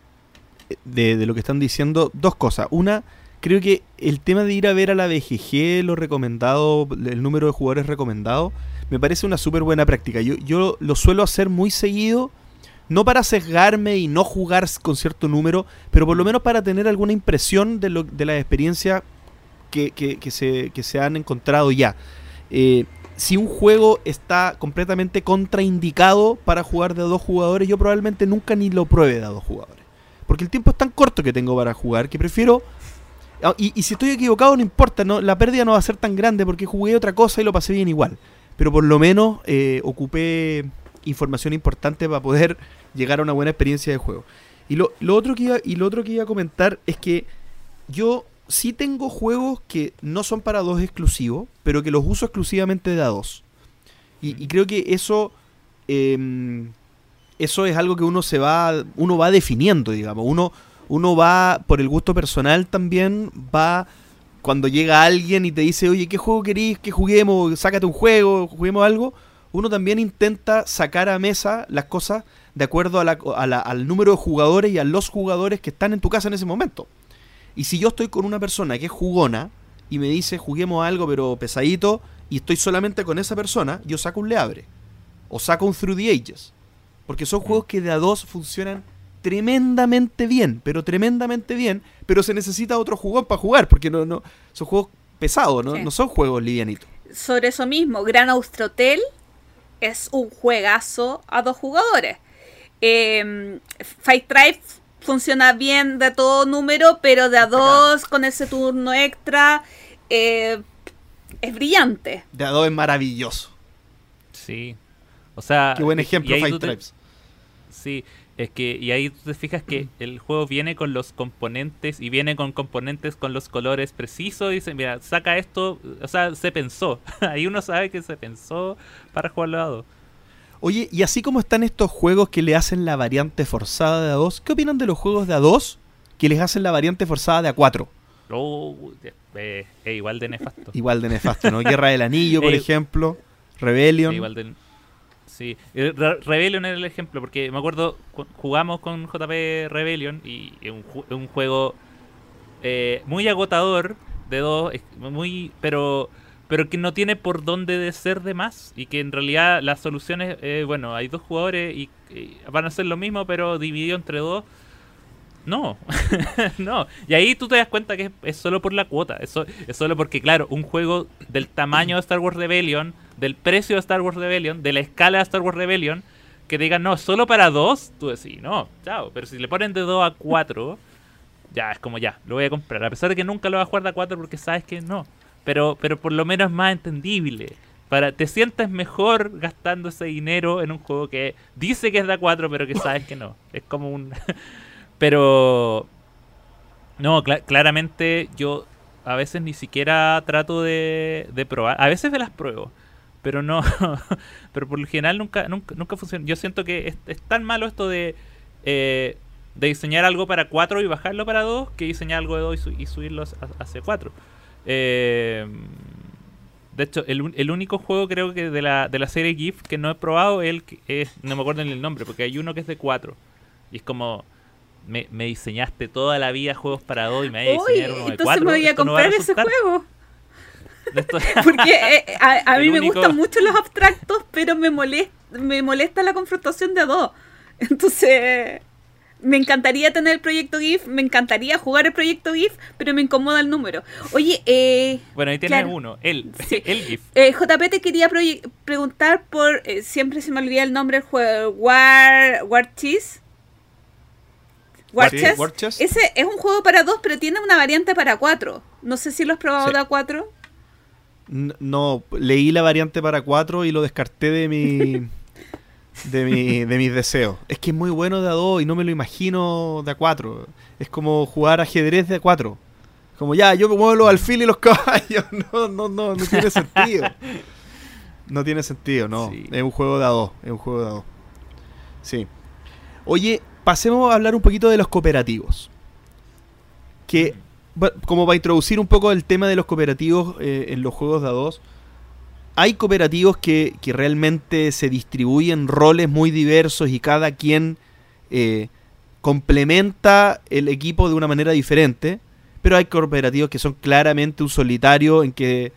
eh, de, lo que están diciendo dos cosas. Una, creo que el tema de ir a ver a la BGG, lo recomendado, el número de jugadores recomendado, me parece una súper buena práctica. Yo, yo lo suelo hacer muy seguido, no para sesgarme y no jugar con cierto número, pero por lo menos para tener alguna impresión de, lo, de la experiencia que, que, se, que se han encontrado ya. Eh, si un juego está completamente contraindicado para jugar de dos jugadores, yo probablemente nunca ni lo pruebe de dos jugadores. Porque el tiempo es tan corto que tengo para jugar que prefiero... Ah, y, si estoy equivocado no importa, no, la pérdida no va a ser tan grande porque jugué otra cosa y lo pasé bien igual. Pero por lo menos eh, ocupé información importante para poder [laughs] llegar a una buena experiencia de juego. Y lo, otro que y lo otro que iba a comentar es que yo sí tengo juegos que no son para dos exclusivos, pero que los uso exclusivamente de a dos. Y, creo que eso, em, eso es algo que uno se va, uno va definiendo, digamos. Uno, uno va, por el gusto personal también, va cuando llega alguien y te dice, oye, ¿qué juego querís que juguemos? Sácate un juego, juguemos algo. Uno también intenta sacar a mesa las cosas de acuerdo al número de jugadores y a los jugadores que están en tu casa en ese momento. Y si yo estoy con una persona que es jugona y me dice juguemos algo pero pesadito y estoy solamente con esa persona, yo saco un Leabre o saco un Through the Ages. Porque son juegos que de a dos funcionan tremendamente bien, pero tremendamente bien, pero se necesita otro jugón para jugar, porque no, no, son juegos pesados, ¿no? no son juegos livianitos. Sobre eso mismo, Gran Austrotel es un juegazo a dos jugadores. Eh, Fight Tribe funciona bien de todo número, pero de a dos con ese turno extra eh, es brillante. De a dos es maravilloso. Sí. O sea, qué buen ejemplo, Fight Tribes. Sí, es que y ahí tú te fijas que el juego viene con los componentes y viene con componentes con los colores precisos. Dicen, mira, saca esto, o sea, se pensó. [laughs] ahí uno sabe que se pensó para jugar a dos. Oye, y así como están estos juegos que le hacen la variante forzada de A2, ¿qué opinan de los juegos de A2 que les hacen la variante forzada de A4? Oh, eh, igual de nefasto. Igual de nefasto, ¿no? Guerra del Anillo, [laughs] por ejemplo. Rebellion. Igual de, sí, eh, Rebellion era el ejemplo, porque me acuerdo, jugamos con JP Rebellion y es un, juego eh, muy agotador de dos, muy, pero pero que no tiene por dónde de ser de más y que en realidad las soluciones, eh, bueno, hay dos jugadores y, van a ser lo mismo pero dividido entre dos. No, [laughs] no. Y ahí tú te das cuenta que es, solo por la cuota, es, es solo porque, claro, un juego del tamaño de Star Wars Rebellion, del precio de Star Wars Rebellion, de la escala de Star Wars Rebellion, que digan, no, solo para dos, tú decís, no, chao. Pero si le ponen de dos a cuatro, [laughs] ya, es como ya, lo voy a comprar. A pesar de que nunca lo vas a jugar de a cuatro porque sabes que no pero, pero por lo menos es más entendible. Para, te sientes mejor gastando ese dinero en un juego que dice que es de A4, pero que sabes que no. Es como un... [laughs] pero... No, claramente yo a veces ni siquiera trato de, de probar. A veces me las pruebo, pero no. [laughs] pero por lo general nunca, nunca, nunca funciona. Yo siento que es, tan malo esto de... Eh, de diseñar algo para 4 y bajarlo para 2 que diseñar algo de 2 y, su- y subirlo a- hacia 4. Eh, de hecho, el, el único juego creo que de la, de la serie GIF que no he probado es el que es, no me acuerdo ni el nombre, porque hay uno que es de 4. Y es como, me, me diseñaste toda la vida juegos para 2 y me vas a diseñar uno de entonces 4. me voy a comprar ese juego. [laughs] Porque eh, a, a El mí me gustan mucho los abstractos, pero me molesta, me molesta la confrontación de a dos. [laughs] Entonces, me encantaría tener el proyecto GIF, me encantaría jugar el proyecto GIF, pero me incomoda el número. Oye, eh, Bueno, ahí tienes Claro. uno, el, [laughs] Sí. el GIF. eh, JP te quería preguntar por, eh, siempre se me olvida el nombre del juego, War, War Cheese. War Sí, Chess. War Chess. Ese es un juego para dos, pero tiene una variante para cuatro. No sé si lo has probado Sí. de a cuatro. No, leí la variante para 4 y lo descarté de mi. [laughs] de, mi, de mis deseos. Es que es muy bueno de a 2 y no me lo imagino de a 4. Es como jugar ajedrez de a 4. Como ya, yo muevo los alfiles y los [laughs] caballos. No, no, no, no tiene [laughs] sentido. No tiene sentido, no. Sí. Es un juego de a 2. Es un juego de a 2. Sí. Oye, pasemos a hablar un poquito de los cooperativos. Que, va- como para introducir un poco el tema de los cooperativos eh, en los juegos de a 2, hay cooperativos que, que realmente se distribuyen roles muy diversos y cada quien eh, complementa el equipo de una manera diferente, pero hay cooperativos que son claramente un solitario en que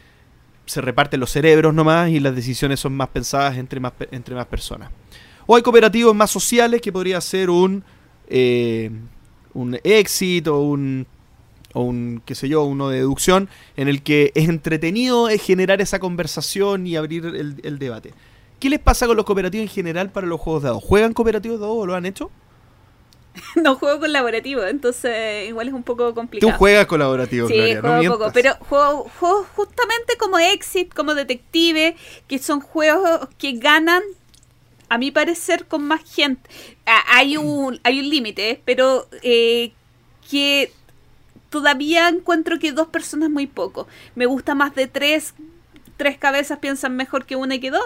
se reparten los cerebros nomás y las decisiones son más pensadas entre más, entre más personas. O hay cooperativos más sociales que podría ser un, eh, un exit o un, o un, qué sé yo, uno de deducción, en el que es entretenido es generar esa conversación y abrir el, el debate. ¿Qué les pasa con los cooperativos en general para los juegos de dados? ¿Juegan cooperativos de dados o lo han hecho? [laughs] no juego colaborativo, entonces igual es un poco Tú complicado. juegas colaborativo, Sí, Gloria, no juego mientas. poco, pero juego, juego justamente como Exit, como Detective, que son juegos que ganan, a mi parecer, con más gente. Ah, hay un, hay un límite, pero eh, que todavía encuentro que dos personas muy poco. Me gusta más de tres. Tres cabezas piensan mejor que una y que dos.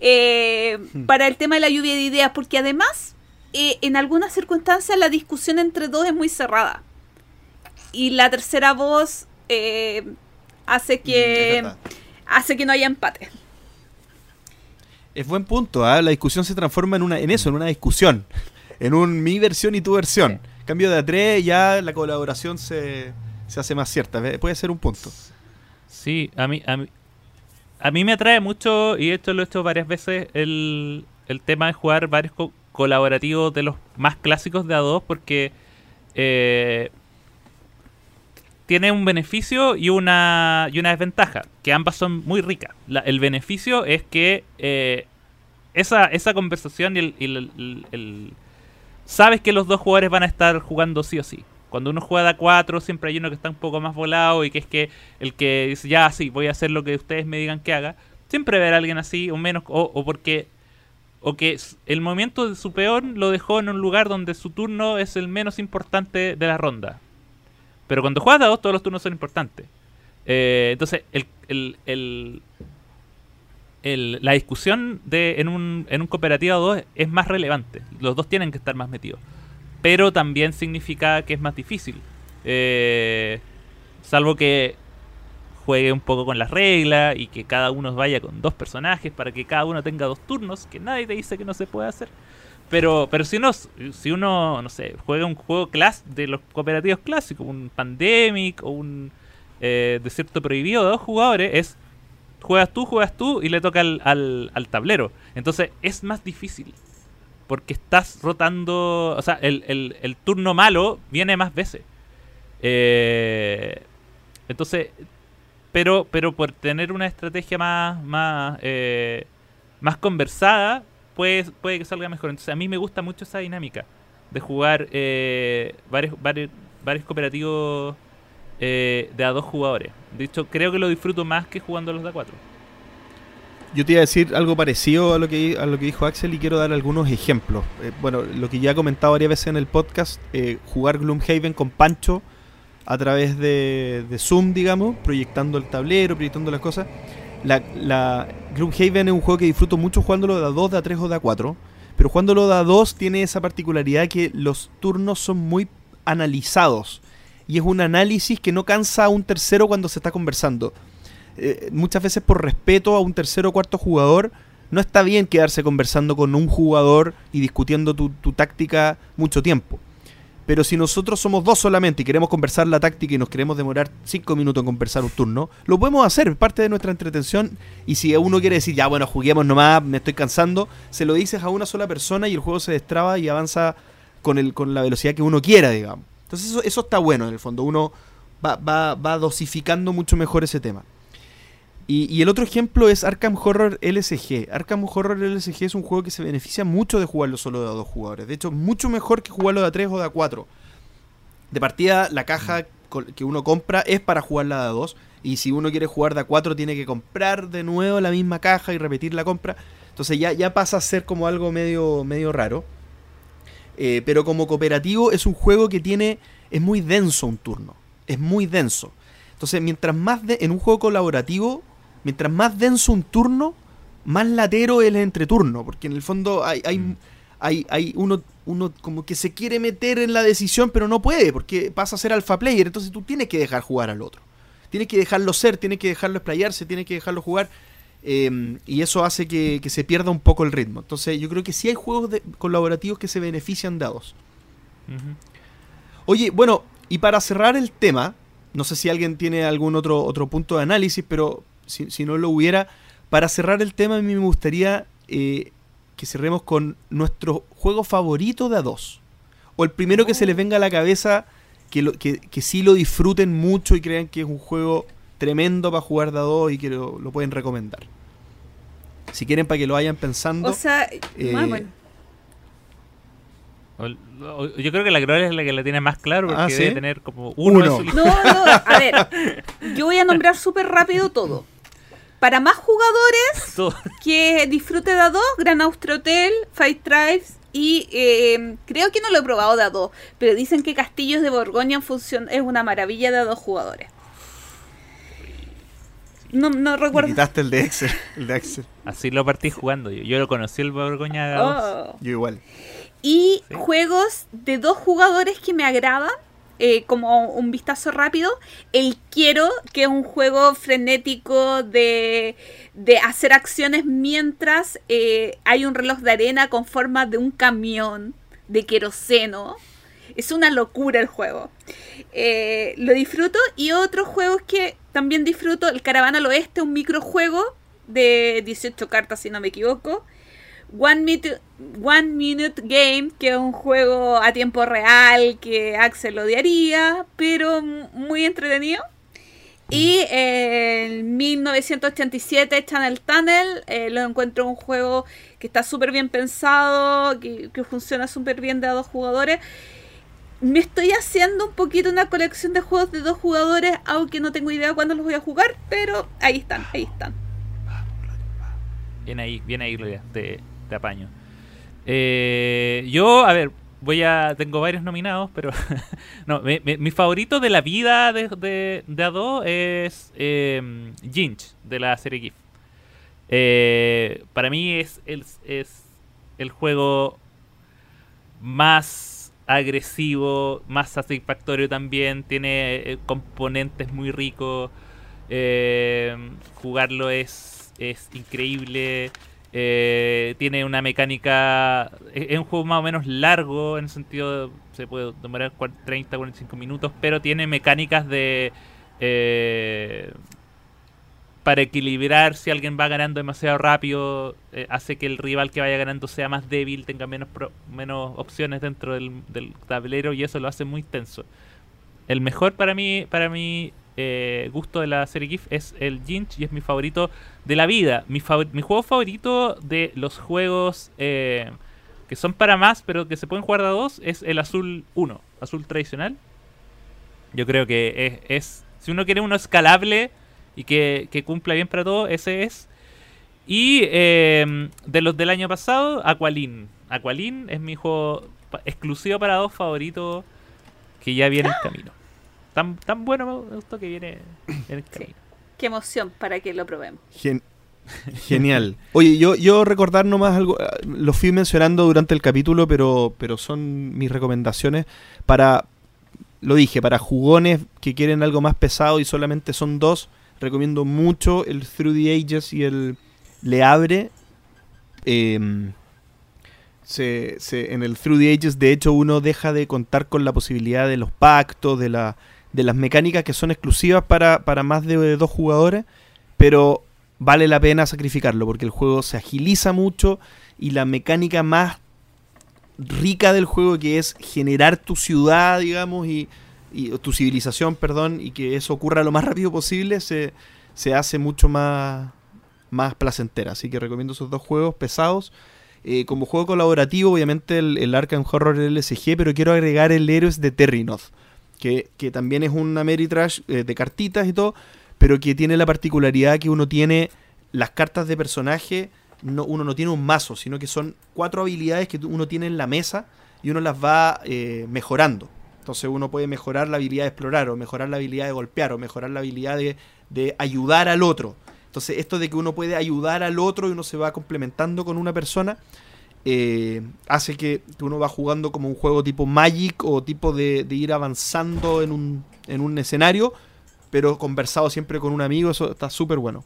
Eh, Para el tema de la lluvia de ideas, porque además, eh, en algunas circunstancias, la discusión entre dos es muy cerrada y la tercera voz eh, hace Mm, que hace que no haya empate. Es buen punto, ¿ah? la discusión se transforma en una en eso, en una discusión, en un mi versión y tu versión. Cambio de a tres, ya la colaboración se, se hace más cierta, puede ser un punto. Sí, a mí, a mí, a mí me atrae mucho, y esto lo he hecho varias veces, el, el tema de jugar varios co- colaborativos de los más clásicos de A2, porque eh, tiene un beneficio y una, y una desventaja, que ambas son muy ricas. El beneficio es que eh, esa, esa conversación y el- Sabes que los dos jugadores van a estar jugando sí o sí. Cuando uno juega a 4 siempre hay uno que está un poco más volado y que es que el que dice, ya, sí, voy a hacer lo que ustedes me digan que haga. Siempre ver a alguien así, o menos, o, o porque... O que el movimiento de su peón lo dejó en un lugar donde su turno es el menos importante de la ronda. Pero cuando juegas a dos, todos los turnos son importantes. Eh, entonces, el, el- el- la discusión en, un, en cooperativo a dos es más relevante. Los dos tienen que estar más metidos. Pero también significa que es más difícil. Eh, salvo que juegue un poco con las reglas y que cada uno vaya con dos personajes para que cada uno tenga dos turnos, que nadie te dice que no se puede hacer. Pero, pero si uno, si uno, no sé, juega un juego clas de los cooperativos clásicos, un Pandemic o un eh, Desierto Prohibido de dos jugadores, es juegas tú, juegas tú y le toca al, al, al tablero. Entonces es más difícil. Porque estás rotando. O sea, el, el- turno malo viene más veces. Eh, entonces. Pero, pero por tener una estrategia más. más. eh, más conversada. Puede, puede que salga mejor. Entonces a mí me gusta mucho esa dinámica. De jugar eh, varios, varios, varios cooperativos eh, de a dos jugadores. De hecho, creo que lo disfruto más que jugando los de a cuatro. Yo te iba a decir algo parecido a lo que, a lo que dijo Axel y quiero dar algunos ejemplos. Eh, bueno, lo que ya he comentado varias veces en el podcast, eh, jugar Gloomhaven con Pancho a través de, de Zoom, digamos, proyectando el tablero, proyectando las cosas. La, la Gloomhaven es un juego que disfruto mucho jugándolo de a 2, de a 3 o de a 4. pero jugándolo de a dos tiene esa particularidad que los turnos son muy analizados. Y es un análisis que no cansa a un tercero cuando se está conversando. Eh, muchas veces por respeto a un tercero o cuarto jugador, no está bien quedarse conversando con un jugador y discutiendo tu, tu táctica mucho tiempo. Pero si nosotros somos dos solamente y queremos conversar la táctica y nos queremos demorar cinco minutos en conversar un turno, lo podemos hacer, es parte de nuestra entretención. Y si uno quiere decir, ya bueno, juguemos nomás, me estoy cansando, se lo dices a una sola persona y el juego se destraba y avanza con, el, con la velocidad que uno quiera, digamos. Entonces eso, está bueno en el fondo, uno va, va, va dosificando mucho mejor ese tema. Y, y, el otro ejemplo es Arkham Horror LSG. Arkham Horror LSG es un juego que se beneficia mucho de jugarlo solo de a dos jugadores. De hecho, mucho mejor que jugarlo de a tres o de a cuatro. De partida, la caja que uno compra es para jugarla de a dos. Y si uno quiere jugar de a cuatro, tiene que comprar de nuevo la misma caja y repetir la compra. Entonces ya, ya pasa a ser como algo medio, medio raro. Eh, pero como cooperativo es un juego que tiene... Es muy denso un turno. Es muy denso. Entonces, mientras más de, en un juego colaborativo, mientras más denso un turno, más latero el entreturno, porque en el fondo hay, hay, hay, hay uno, uno como que se quiere meter en la decisión, pero no puede, porque pasa a ser alfa player, entonces tú tienes que dejar jugar al otro. Tienes que dejarlo ser, tienes que dejarlo explayarse, tienes que dejarlo jugar. Eh, y eso hace que, que, se pierda un poco el ritmo. Entonces yo creo que sí hay juegos de, colaborativos que se benefician dados. Uh -huh. Oye, bueno, y para cerrar el tema, no sé si alguien tiene algún otro, otro punto de análisis, pero si, si, no lo hubiera, para cerrar el tema a mí me gustaría eh, que cerremos con nuestro juego favorito de a dos. O el primero que se les venga a la cabeza, que, lo, que, que sí lo disfruten mucho y crean que es un juego tremendo para jugar de a dos y que lo, lo pueden recomendar. Si quieren para que lo vayan pensando. O sea, eh, bueno. Yo creo que la Gloria es la que la tiene más claro porque Ah, ¿sí? debe tener como uno, Uno. en su No, no, a ver. [laughs] Yo voy a nombrar súper rápido todo. Para más jugadores [laughs] Todo. que disfrute de a dos, Gran Austria Hotel, Five Tribes y eh, creo que no lo he probado de a dos, pero dicen que Castillos de Borgoña en función es una maravilla de a dos jugadores. No, no Me recuerdo. quitaste el de Excel. El de Excel. Así lo partí jugando yo. Yo lo conocí el Borgoña. Oh. Yo igual. Y Sí. juegos de dos jugadores que me agradan, eh, como un vistazo rápido. El Quiero, que es un juego frenético de, de hacer acciones mientras eh, hay un reloj de arena con forma de un camión de queroseno. Es una locura el juego. Eh, lo disfruto. Y otros juegos que también disfruto, el Caravana al Oeste, un microjuego de 18 cartas, si no me equivoco. One Minute, One Minute Game, que es un juego a tiempo real que Axel odiaría, pero muy entretenido. Y eh, en 1987 Channel Tunnel, eh, lo encuentro un juego que está súper bien pensado, que, que funciona súper bien de a dos jugadores. Me estoy haciendo un poquito una colección de juegos de dos jugadores, aunque no tengo idea cuándo los voy a jugar, pero ahí están, ahí están. Bien ahí, bien ahí, Gloria. Te, te apaño. Eh, yo, a ver, voy a. Tengo varios nominados, pero. [laughs] no, mi, mi- favorito de la vida de, de, de A2 es eh, Ginch, de la serie GIF. Eh, para mí es el, es el juego más agresivo, más satisfactorio también. Tiene eh, componentes muy ricos. Eh, jugarlo es, es increíble. Eh, tiene una mecánica. Es, es un juego más o menos largo, en el sentido. se puede demorar cua- 30, 45 minutos, pero tiene mecánicas de. Para equilibrar si alguien va ganando demasiado rápido, eh, hace que el rival que vaya ganando sea más débil, tenga menos, pro- menos opciones dentro del, tablero y eso lo hace muy tenso. El mejor para mí, para mi eh, gusto de la serie GIF es el Jinch y es mi favorito de la vida. Mi, mi juego favorito de los juegos eh, que son para más, pero que se pueden jugar a dos, es el azul 1, azul tradicional. Yo creo que es, es- si uno quiere uno escalable y que, que cumpla bien para todo, ese es. Y eh, de los del año pasado, Aqualin. Aqualin es mi juego pa- exclusivo para dos favorito que ya viene en camino. Tan, tan bueno me gustó que viene en el camino. Qué emoción para que lo probemos. Gen- Genial. Oye, yo, yo recordar nomás algo, eh, lo fui mencionando durante el capítulo, pero, pero son mis recomendaciones para, lo dije, para jugones que quieren algo más pesado y solamente son dos, recomiendo mucho el Through the Ages y el Le Abre. Em, se, se- en el Through the Ages, de hecho, uno deja de contar con la posibilidad de los pactos, de, la, de las mecánicas que son exclusivas para, para más de dos jugadores, pero vale la pena sacrificarlo porque el juego se agiliza mucho y la mecánica más rica del juego que es generar tu ciudad, digamos, y, y- tu civilización, perdón, y que eso ocurra lo más rápido posible, se, se hace mucho más, más placentera. Así que recomiendo esos dos juegos pesados. Eh, como juego colaborativo, obviamente el, el Arkham Horror LSG, pero quiero agregar el Héroes de Terrinoth, que, que también es una Meritrash eh, de cartitas y todo, pero que tiene la particularidad que uno tiene las cartas de personaje, no, uno no tiene un mazo, sino que son cuatro habilidades que uno tiene en la mesa y uno las va eh, mejorando. Entonces uno puede mejorar la habilidad de explorar, o mejorar la habilidad de golpear, o mejorar la habilidad de, de ayudar al otro. Entonces esto de que uno puede ayudar al otro y uno se va complementando con una persona, eh, hace que uno va jugando como un juego tipo Magic o tipo de, de ir avanzando en un, en un escenario, pero conversado siempre con un amigo, eso está súper bueno.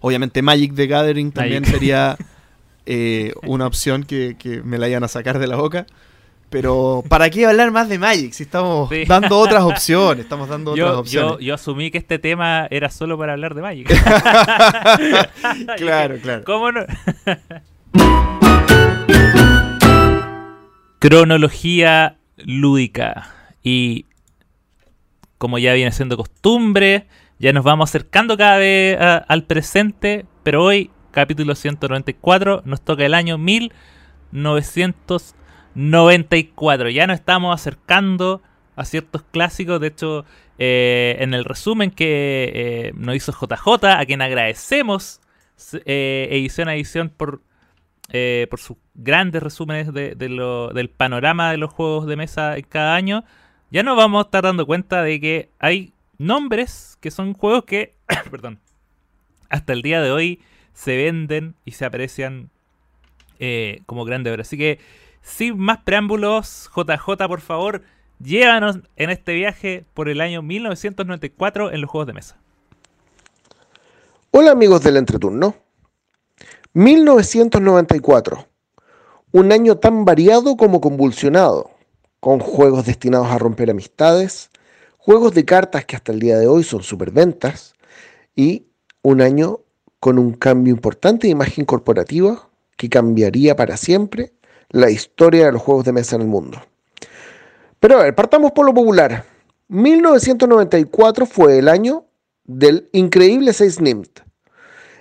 Obviamente Magic the Gathering también sería [laughs] eh, una opción que, que me la iban a sacar de la boca. Pero ¿para qué hablar más de Magic si estamos Sí. dando otras [laughs] opciones? Estamos dando otras Yo, opciones. yo, yo asumí que este tema era solo para hablar de Magic. [laughs] claro, [laughs] claro. ¿Cómo no? Cronología lúdica. Y como ya viene siendo costumbre, ya nos vamos acercando cada vez a- al presente. Pero hoy, capítulo 194, nos toca el año 1994. Ya nos estamos acercando a ciertos clásicos. De hecho, eh, en el resumen que eh, nos hizo JJ, a quien agradecemos eh, edición a edición por, por sus grandes resúmenes de, del panorama de los juegos de mesa en cada año, ya nos vamos a estar dando cuenta de que hay nombres que son juegos que, [coughs] perdón, hasta el día de hoy se venden y se aprecian como grandes obras. Así que, sin más preámbulos, JJ, por favor, llévanos en este viaje por el año 1994 en los juegos de mesa. Hola amigos del entreturno. 1994. Un año tan variado como convulsionado, con juegos destinados a romper amistades, juegos de cartas que hasta el día de hoy son superventas, y un año con un cambio importante de imagen corporativa que cambiaría para siempre la historia de los juegos de mesa en el mundo. Pero a ver, partamos por lo popular. 1994 fue el año del increíble Seis Nimt.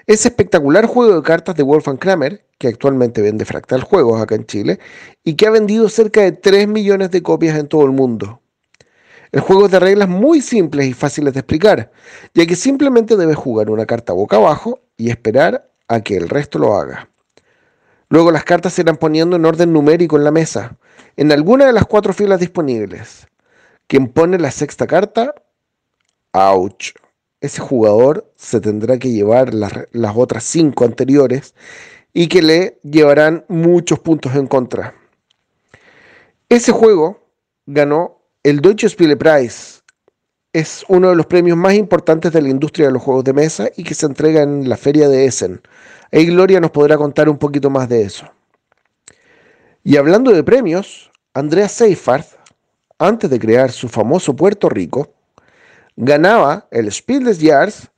Ese espectacular juego de cartas de Wolfgang Kramer, que actualmente vende Fractal Juegos acá en Chile, y que ha vendido cerca de 3 millones de copias en todo el mundo. El juego es de reglas muy simples y fáciles de explicar, ya que simplemente debes jugar una carta boca abajo y esperar a que el resto lo haga. Luego las cartas se irán poniendo en orden numérico en la mesa, en alguna de las cuatro filas disponibles. Quien pone la sexta carta, ouch ese jugador se tendrá que llevar las, otras cinco anteriores y que le llevarán muchos puntos en contra. Ese juego ganó el Deutsche Spielepreis. Es uno de los premios más importantes de la industria de los juegos de mesa y que se entrega en la feria de Essen. Ahí Gloria nos podrá contar un poquito más de eso. Y hablando de premios, Andreas Seifert, antes de crear su famoso Puerto Rico, ganaba el Spiel des Jahres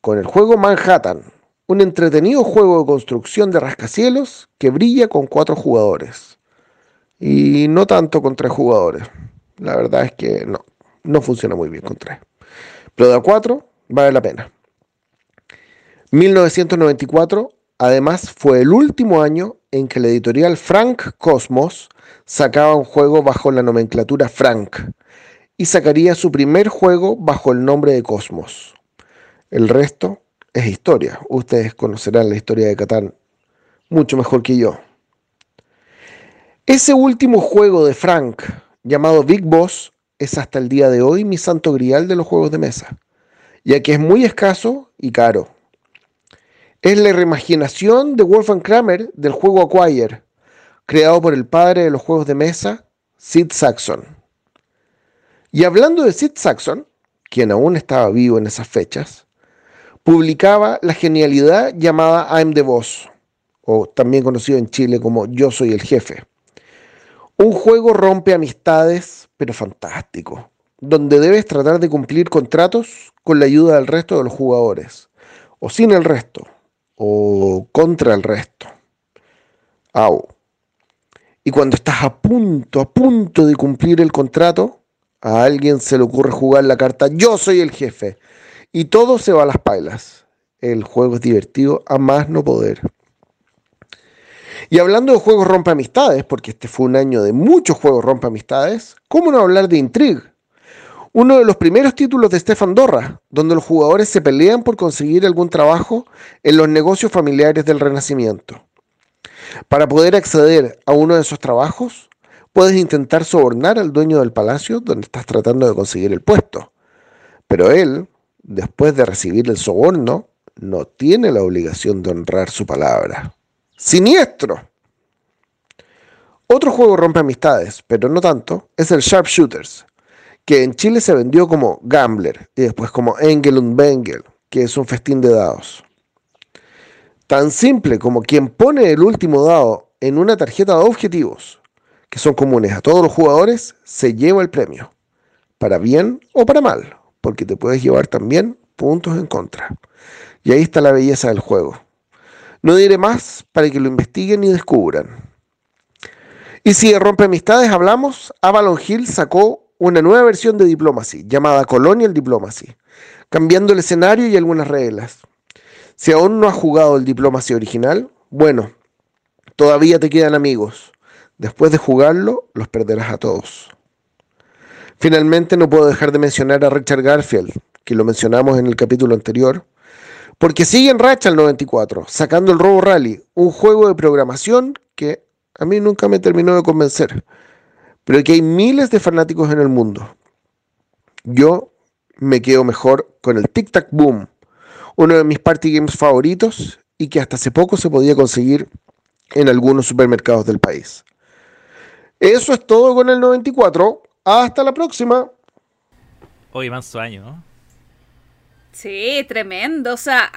con el juego Manhattan, un entretenido juego de construcción de rascacielos que brilla con cuatro jugadores. Y no tanto con tres jugadores. La verdad es que no, no funciona muy bien con tres. Pero de a cuatro vale la pena. 1994 además fue el último año en que la editorial Frank Cosmos sacaba un juego bajo la nomenclatura Frank y sacaría su primer juego bajo el nombre de Cosmos. El resto es historia. Ustedes conocerán la historia de Catán mucho mejor que yo. Ese último juego de Frank, llamado Big Boss, es hasta el día de hoy mi santo grial de los juegos de mesa, ya que es muy escaso y caro. Es la reimaginación de Wolfgang Kramer del juego Acquire, creado por el padre de los juegos de mesa, Sid Saxon. Y hablando de Sid Saxon, quien aún estaba vivo en esas fechas, publicaba la genialidad llamada I'm the Boss, o también conocido en Chile como Yo soy el jefe. Un juego rompe amistades, pero fantástico, donde debes tratar de cumplir contratos con la ayuda del resto de los jugadores, o sin el resto, o contra el resto. Au. Y cuando estás a punto, a punto de cumplir el contrato, a alguien se le ocurre jugar la carta Yo soy el jefe, y todo se va a las pailas. El juego es divertido a más no poder. Y hablando de juegos rompe amistades, porque este fue un año de muchos juegos rompe amistades, ¿cómo no hablar de Intrigue? Uno de los primeros títulos de Stefan Dorra, donde los jugadores se pelean por conseguir algún trabajo en los negocios familiares del Renacimiento. Para poder acceder a uno de esos trabajos, puedes intentar sobornar al dueño del palacio donde estás tratando de conseguir el puesto. Pero él, después de recibir el soborno, no tiene la obligación de honrar su palabra. ¡Siniestro! Otro juego rompe amistades, pero no tanto, es el Sharpshooters, que en Chile se vendió como Gambler y después como Engel und Bengel, que es un festín de dados. Tan simple como quien pone el último dado en una tarjeta de objetivos, que son comunes a todos los jugadores, se lleva el premio, para bien o para mal, porque te puedes llevar también puntos en contra. Y ahí está la belleza del juego. No diré más para que lo investiguen y descubran. Y si de rompe amistades hablamos, Avalon Hill sacó una nueva versión de Diplomacy llamada Colonial Diplomacy, cambiando el escenario y algunas reglas. Si aún no has jugado el Diplomacy original, bueno, todavía te quedan amigos. Después de jugarlo, los perderás a todos. Finalmente no puedo dejar de mencionar a Richard Garfield, que lo mencionamos en el capítulo anterior, porque sigue en racha el 94, sacando el Robo Rally, un juego de programación que a mí nunca me terminó de convencer pero que hay miles de fanáticos en el mundo. Yo me quedo mejor con el Tic Tac Boom, uno de mis party games favoritos y que hasta hace poco se podía conseguir en algunos supermercados del país. Eso es todo con el 94. Hasta la próxima. Hoy más año, ¿no? Sí, tremendo. O sea,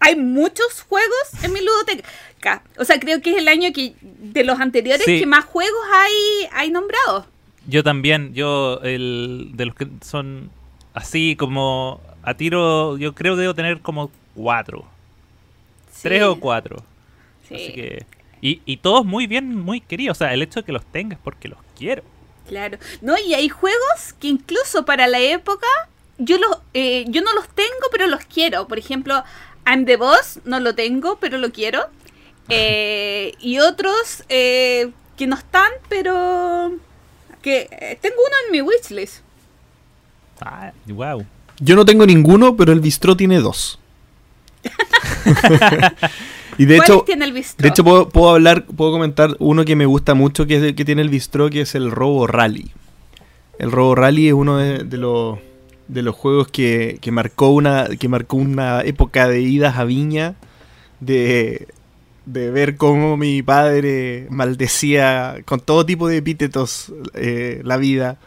hay muchos juegos en mi ludoteca. O sea, creo que es el año que de los anteriores que más juegos hay, hay nombrados. Yo también, yo el de los que son así como a tiro, yo creo que debo tener como cuatro. Tres o cuatro. Sí. Así que, y, y todos muy bien, muy queridos. O sea, el hecho de que los tengas porque los quiero. Claro. No, y hay juegos que incluso para la época yo los eh, yo no los tengo, pero los quiero. Por ejemplo, I'm the Boss, no lo tengo, pero lo quiero. Eh, y otros eh, que no están, pero que eh, tengo uno en mi wishlist. Ah, wow. Yo no tengo ninguno, pero el bistro tiene dos. [laughs] y de hecho, tiene el bistro? De hecho, puedo, hablar, puedo comentar uno que me gusta mucho, que es el que tiene el bistro, que es el Robo Rally. El Robo Rally es uno de los de los juegos que, marcó una que marcó una época de idas a Viña de, de ver cómo mi padre maldecía con todo tipo de epítetos eh, la vida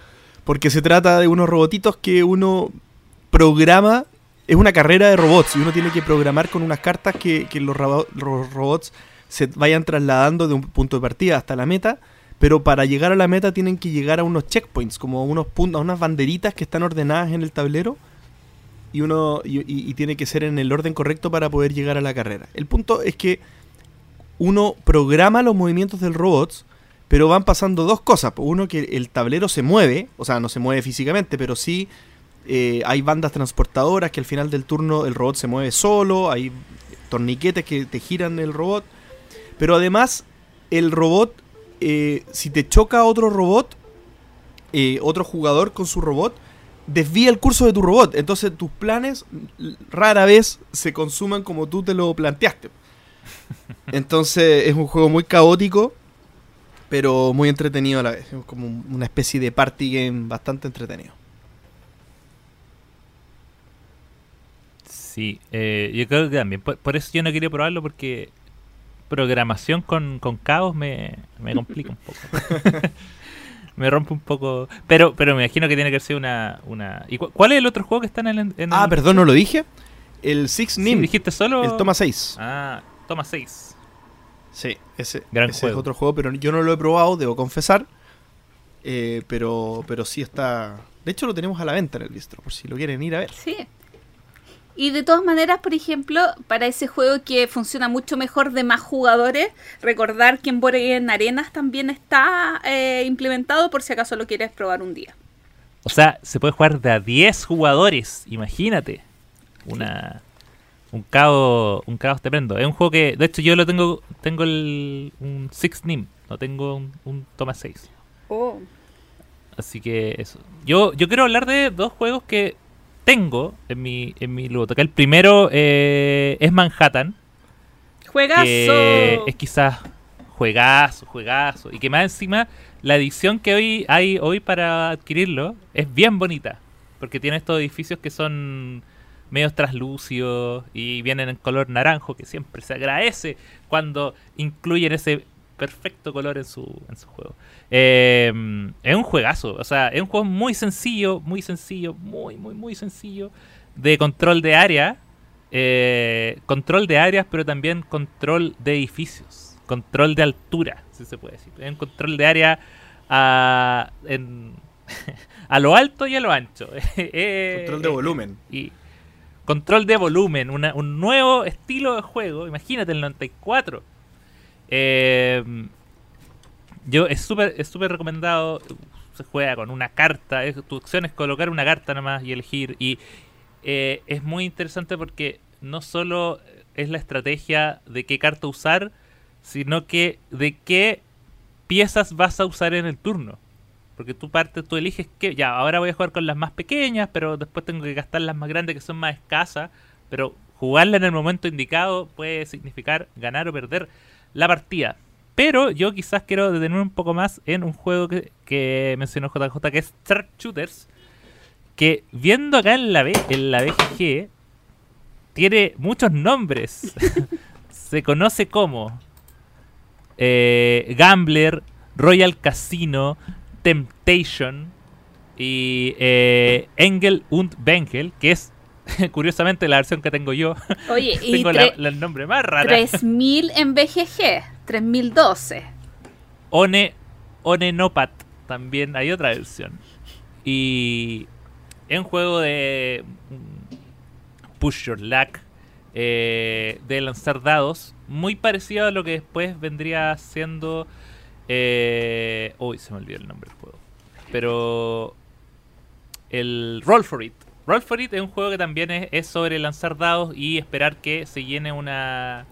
porque se trata de unos robotitos que uno programa es una carrera de robots y uno tiene que programar con unas cartas que, que los, los robots se vayan trasladando de un punto de partida hasta la meta pero para llegar a la meta tienen que llegar a unos checkpoints, como unos puntos, a unas banderitas que están ordenadas en el tablero y uno y, tiene que ser en el orden correcto para poder llegar a la carrera. El punto es que uno programa los movimientos del robot, pero van pasando dos cosas. Uno que el tablero se mueve, o sea, no se mueve físicamente, pero sí eh, hay bandas transportadoras que al final del turno el robot se mueve solo, hay torniquetes que te giran el robot, pero además el robot eh, si te choca otro robot, eh, otro jugador con su robot, desvía el curso de tu robot. Entonces tus planes rara vez se consuman como tú te lo planteaste. Entonces es un juego muy caótico, pero muy entretenido a la vez. Es como una especie de party game bastante entretenido. Sí, eh, yo creo que también. Por, por eso yo no quería probarlo porque programación con, con caos me, me complica un poco. [laughs] me rompe un poco. Pero pero me imagino que tiene que ser una. una... ¿Y cu- cuál es el otro juego que está en el. en Ah, el- perdón, no lo dije. El Six Sí, Nim, dijiste solo. el Toma 6. Ah, toma 6. Sí, ese, Gran ese juego. es otro juego, pero yo no lo he probado, debo confesar. Eh, pero, pero sí está. De hecho, lo tenemos a la venta en el distro, por si lo quieren ir a ver. Sí. Y de todas maneras, por ejemplo, para ese juego que funciona mucho mejor de más jugadores, recordar que en Game Arenas también está eh, implementado por si acaso lo quieres probar un día. O sea, se puede jugar de a 10 jugadores, imagínate. Una un caos, un caos tremendo. Es un juego que, de hecho, yo lo tengo tengo el un Six Nim, no tengo un, un Toma 6. Oh. Así que eso. Yo yo quiero hablar de dos juegos que tengo en mi en mi ludoteca. El primero eh, es Manhattan, Juegazo. que es quizás juegazo, juegazo. Y que más encima, la edición que hoy hay hoy para adquirirlo es bien bonita. Porque tiene estos edificios que son medios translúcidos y vienen en color naranjo, que siempre se agradece cuando incluyen ese perfecto color en su, en su juego. Eh, es un juegazo, o sea, es un juego muy sencillo, muy sencillo, muy, muy, muy sencillo de control de área. eh, control de áreas, pero también control de edificios. Control de altura, si se puede decir. Es un control de área a, en- [laughs] a lo alto y a lo ancho. [laughs] Control de eh, volumen. y control de volumen, una- un nuevo estilo de juego. Imagínate el 94. Eh, yo es súper es súper recomendado. Se juega con una carta. tu opción es colocar una carta nomás y elegir. Y eh, es muy interesante porque no solo es la estrategia de qué carta usar, sino que de qué piezas vas a usar en el turno. Porque tú partes, tú eliges que ya, ahora voy a jugar con las más pequeñas, pero después tengo que gastar las más grandes que son más escasas. Pero jugarla en el momento indicado puede significar ganar o perder la partida. Pero yo quizás quiero detenerme un poco más en un juego que, que mencionó JJ, que es Shark Shooters. Que viendo acá en la, B, en la BGG, tiene muchos nombres. [laughs] Se conoce como eh, Gambler, Royal Casino, Temptation y eh, Engel und Bengel, que es [laughs] curiosamente la versión que tengo yo. [laughs] Oye, y tengo la- la- el nombre más raro. 3000 en BGG, 3012. One, Onenopat, también hay otra versión. Y es un juego de mm, push your luck, eh, de lanzar dados, muy parecido a lo que después vendría siendo... Eh, uy, se me olvidó el nombre del juego. Pero el Roll for It. Roll for It es un juego que también es, es sobre lanzar dados y esperar que se llene una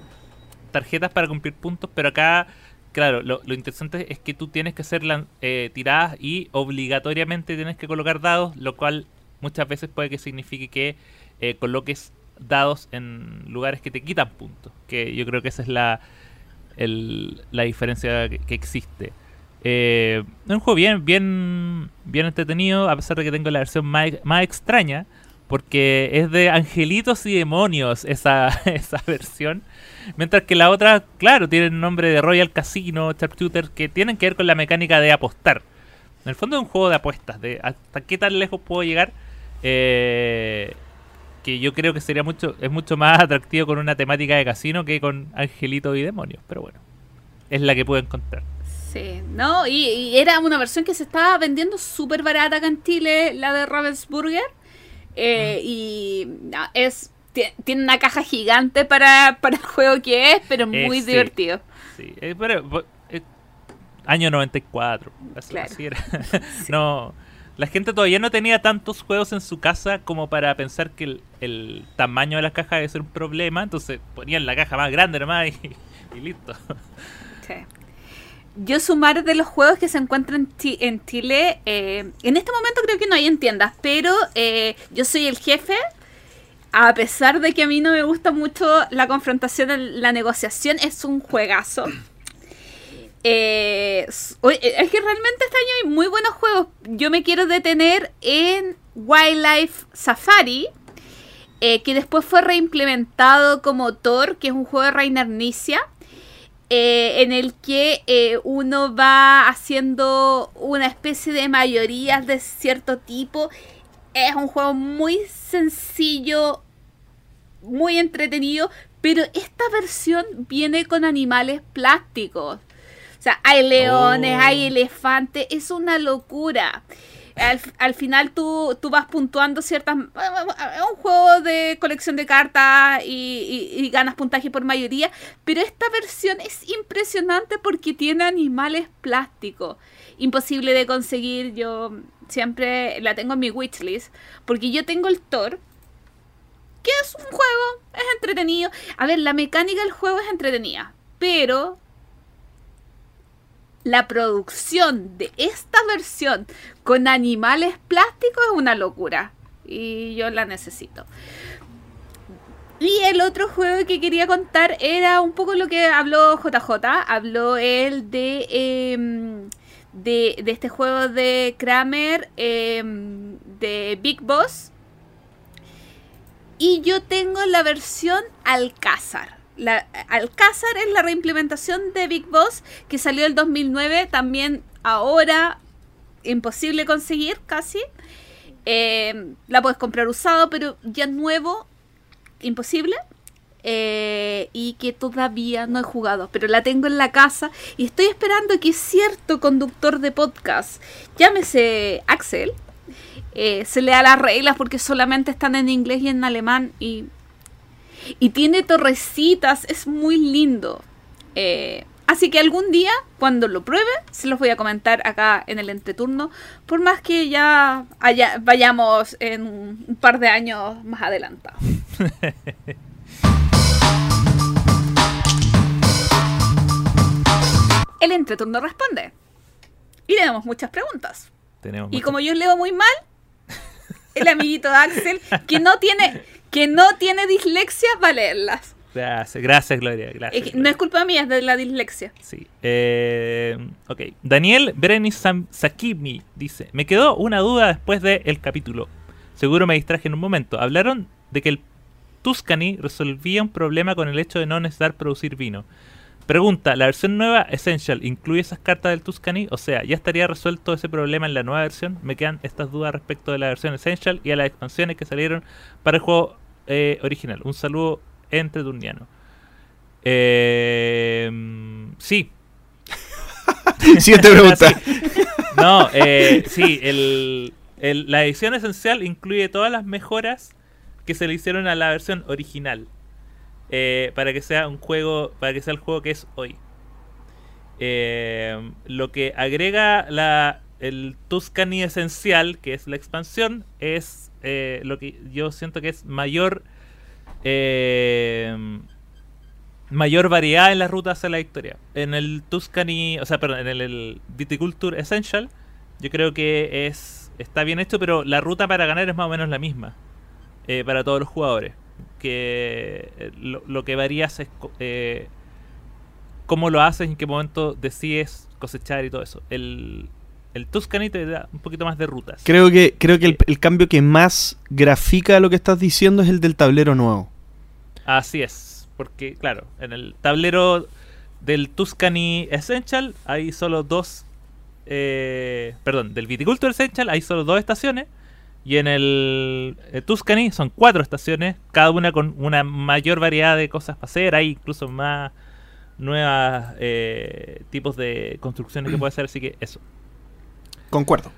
tarjetas para cumplir puntos, pero acá, claro, lo, lo interesante es que tú tienes que hacer lan- eh, tiradas y obligatoriamente tienes que colocar dados, lo cual muchas veces puede que signifique que eh, coloques dados en lugares que te quitan puntos, que yo creo que esa es la, el- la diferencia que, existe. Eh, un juego bien, bien, bien entretenido, a pesar de que tengo la versión más, más extraña, porque es de angelitos y demonios esa, [laughs] esa versión. Mientras que la otra, claro, tiene el nombre de Royal Casino, Sharpshooter, que tienen que ver con la mecánica de apostar. En el fondo es un juego de apuestas, de hasta qué tan lejos puedo llegar. eh, que yo creo que sería mucho, es mucho más atractivo con una temática de casino que con angelitos y demonios. Pero bueno, es la que puedo encontrar. Sí, no, y, y era una versión que se estaba vendiendo súper barata acá en Chile, la de Ravensburger. Eh, Y no, es ti- tiene una caja gigante para, [laughs] para el juego que es, pero Eh, muy sí. divertido. Sí, eh, pero, eh, año 94. Así, Claro. así era. [laughs] [laughs] no, la gente todavía no tenía tantos juegos en su casa como para pensar que el, tamaño de la caja debe ser un problema. Entonces ponían la caja más grande nomás y, listo. Yo sumar de los juegos que se encuentran en, en Chile, eh, en este momento creo que no hay en tiendas, pero eh, yo soy el jefe. A pesar de que a mí no me gusta mucho la confrontación, la negociación es un juegazo. Eh, oye, es que realmente este año hay muy buenos juegos. Yo me quiero detener en Wildlife Safari, eh, que después fue reimplementado como Thor, que es un juego de Reiner Nicia, eh, en el que eh, uno va haciendo una especie de mayorías de cierto tipo. Es un juego muy sencillo, muy entretenido, pero esta versión viene con animales plásticos. Sea, hay leones, Oh. hay elefantes, es una locura. Al, al final tú, tú vas puntuando ciertas... Es un juego de colección de cartas y, y- y ganas puntaje por mayoría, pero esta versión es impresionante porque tiene animales plásticos. Imposible de conseguir, yo siempre la tengo en mi wishlist, porque yo tengo el Thor, que es un juego, es entretenido. A ver, la mecánica del juego es entretenida, pero la producción de esta versión con animales plásticos es una locura. Y yo la necesito. Y el otro juego que quería contar era un poco lo que habló JJ. Habló él de, em, de, de este juego de Kramer, em, de Big Boss. Y yo tengo la versión Alcázar. La, Alcázar es la reimplementación de Big Boss que salió el 2009. También ahora imposible conseguir casi. Eh, la puedes comprar usado, pero ya nuevo, imposible. Eh, y que todavía no he jugado, pero la tengo en la casa y estoy esperando que cierto conductor de podcast, llámese Axel, eh, se lea las reglas porque solamente están en inglés y en alemán y, y tiene torrecitas, es muy lindo. Eh, así que algún día, cuando lo pruebe, se los voy a comentar acá en el entreturno, por más que ya haya- vayamos en un, par de años más adelantados. [laughs] el entreturno responde. Y tenemos muchas preguntas. Tenemos Y como yo leo muy mal, el amiguito Axel, que no tiene, que no tiene dislexia, va a leerlas. Gracias, gracias Gloria. Gracias, no es culpa mía, es de la dislexia. Sí. Eh, ok. Daniel Brenis Sakimi dice: Me quedó una duda después del capítulo. Seguro me distraje en un momento. Hablaron de que el Tuscany resolvía un problema con el hecho de no necesitar producir vino. Pregunta: ¿la versión nueva Essential incluye esas cartas del Tuscany? O sea, ¿ya estaría resuelto ese problema en la nueva versión? Me quedan estas dudas respecto de la versión Essential y a las expansiones que salieron para el juego eh, original. Un saludo entre turniano. Eh, sí, [laughs] Siguiente pregunta. [laughs] Sí. No, eh, sí, el, el- la edición esencial incluye todas las mejoras que se le hicieron a la versión original. eh, para que sea un juego, para que sea el juego que es hoy. Eh, lo que agrega la, el Tuscany esencial, que es la expansión, es eh, lo que yo siento que es mayor eh, mayor variedad en las rutas hacia la victoria. En el Tuscany, o sea, perdón, en el, el Viticulture Essential, yo creo que es está bien hecho, pero la ruta para ganar es más o menos la misma eh, para todos los jugadores. Que eh, lo, lo que varías es eh, cómo lo haces, en qué momento decides cosechar y todo eso. El, el Tuscany te da un poquito más de rutas. Creo que, creo que el, el cambio que más grafica lo que estás diciendo es el del tablero nuevo. Así es, porque claro, en el tablero del Tuscany Essential hay solo dos, eh, perdón, del Viticulture Essential hay solo dos estaciones y en el, eh, Tuscany son cuatro estaciones, cada una con una mayor variedad de cosas para hacer, hay incluso más nuevas eh, tipos de construcciones que puede hacer, así que eso. Concuerdo.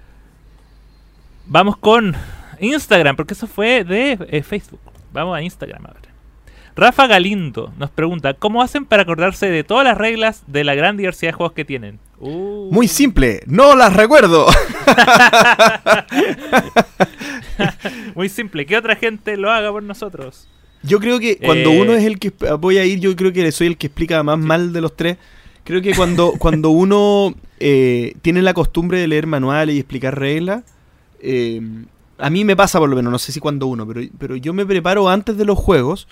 Vamos con Instagram, porque eso fue de eh, Facebook. Vamos a Instagram ahora. Rafa Galindo nos pregunta, ¿cómo hacen para acordarse de todas las reglas de la gran diversidad de juegos que tienen? Uh. Muy simple, no las recuerdo. [laughs] Muy simple, que otra gente lo haga por nosotros. Yo creo que cuando Eh, uno es el que voy a ir, yo creo que soy el que explica más mal de los tres. Creo que cuando, [laughs] cuando uno eh, tiene la costumbre de leer manuales y explicar reglas, eh, a mí me pasa por lo menos, no sé si cuando uno, pero, pero yo me preparo antes de los juegos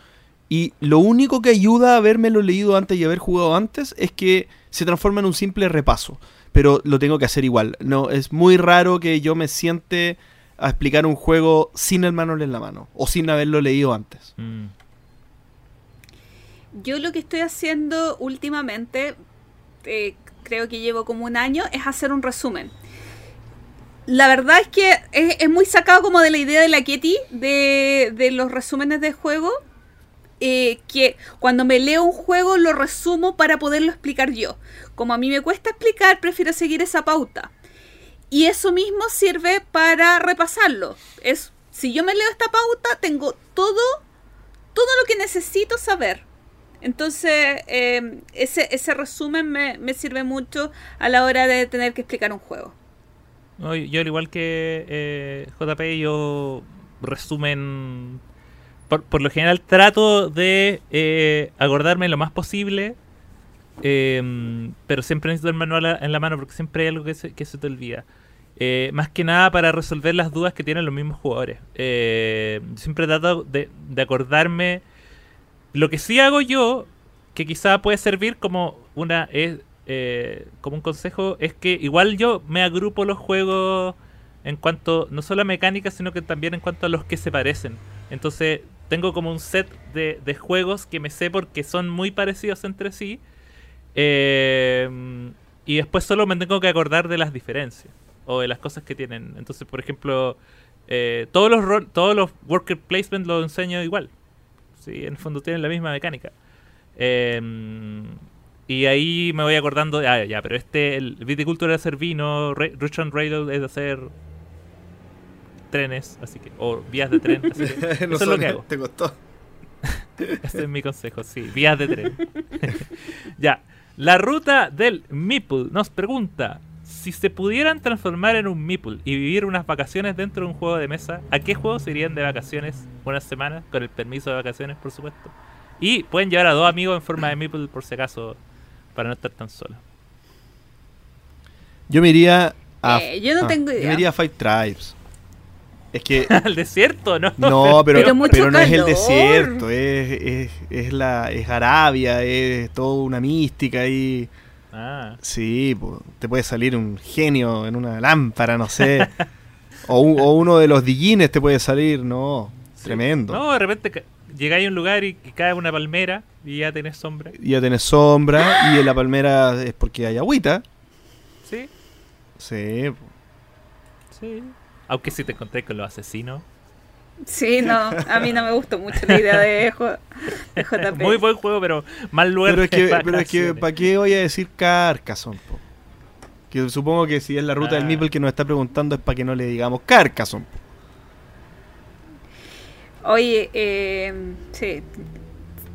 y lo único que ayuda a habérmelo leído antes y haber jugado antes es que se transforma en un simple repaso. Pero lo tengo que hacer igual. No, es muy raro que yo me siente a explicar un juego sin el manual en la mano o sin haberlo leído antes. Mm. Yo lo que estoy haciendo últimamente, eh, creo que llevo como un año, es hacer un resumen. La verdad es que es, muy sacado como de la idea de la Ketty, de, de los resúmenes de juego, eh, que cuando me leo un juego lo resumo para poderlo explicar yo. Como a mí me cuesta explicar, prefiero seguir esa pauta. Y eso mismo sirve para repasarlo. Es, si yo me leo esta pauta, tengo todo, todo lo que necesito saber. Entonces, eh, ese, ese resumen me, me sirve mucho a la hora de tener que explicar un juego. Yo al igual que eh, JP, yo resumen... Por, por lo general trato de eh, acordarme lo más posible, eh, pero siempre necesito el manual en la mano porque siempre hay algo que se, que se te olvida. Eh, más que nada para resolver las dudas que tienen los mismos jugadores. Eh, siempre trato de, de acordarme. Lo que sí hago yo, que quizá puede servir como una eh, como un consejo, es que igual yo me agrupo los juegos en cuanto no solo a mecánica, sino que también en cuanto a los que se parecen. Entonces tengo como un set de, juegos que me sé porque son muy parecidos entre sí. eh, y después solo me tengo que acordar de las diferencias o de las cosas que tienen. Entonces, por ejemplo, eh, todos los todos los worker placement los enseño igual. Sí, en el fondo tienen la misma mecánica. Eh, y ahí me voy acordando, ah, ya, pero este, el viticultura es hacer vino, and Railroad es de hacer trenes, así que, o vías de tren, así que [laughs] eso es lo que hago. Te costó. [laughs] Ese es mi consejo, sí, vías de tren. [laughs] ya, la ruta del Meeple nos pregunta, si se pudieran transformar en un Meeple y vivir unas vacaciones dentro de un juego de mesa, ¿a qué juego se irían de vacaciones unas semanas? Con el permiso de vacaciones, por supuesto. Y pueden llevar a dos amigos en forma de Meeple por si acaso, para no estar tan solos. Yo me iría a. Eh, yo no tengo Yo idea. me iría a Five Tribes. Es que. [laughs] ¿Al desierto? No, No, [laughs] pero, Pero mucho pero no es el desierto, es, es, es la, es Arabia, es toda una mística ahí. Ah, Sí, te puede salir un genio en una lámpara, no sé. [laughs] o, un- o uno de los digines te puede salir, no, tremendo. No, de repente llegáis a un lugar y, y cae una palmera y ya tenés sombra. Y ya tenés sombra y en la palmera es porque hay agüita. Sí, Sí, sí. Aunque si te encontré con los asesinos. Sí, no, a mí no me gustó mucho la idea de, J- de JP. [laughs] Muy buen juego, pero mal lugar. pero es que, pero es que vacaciones. ¿para qué voy a decir Carcassonne? po? Que supongo que si es la ruta del Ah. Meeple que nos está preguntando es para que no le digamos Carcassonne. po. Oye, eh, sí.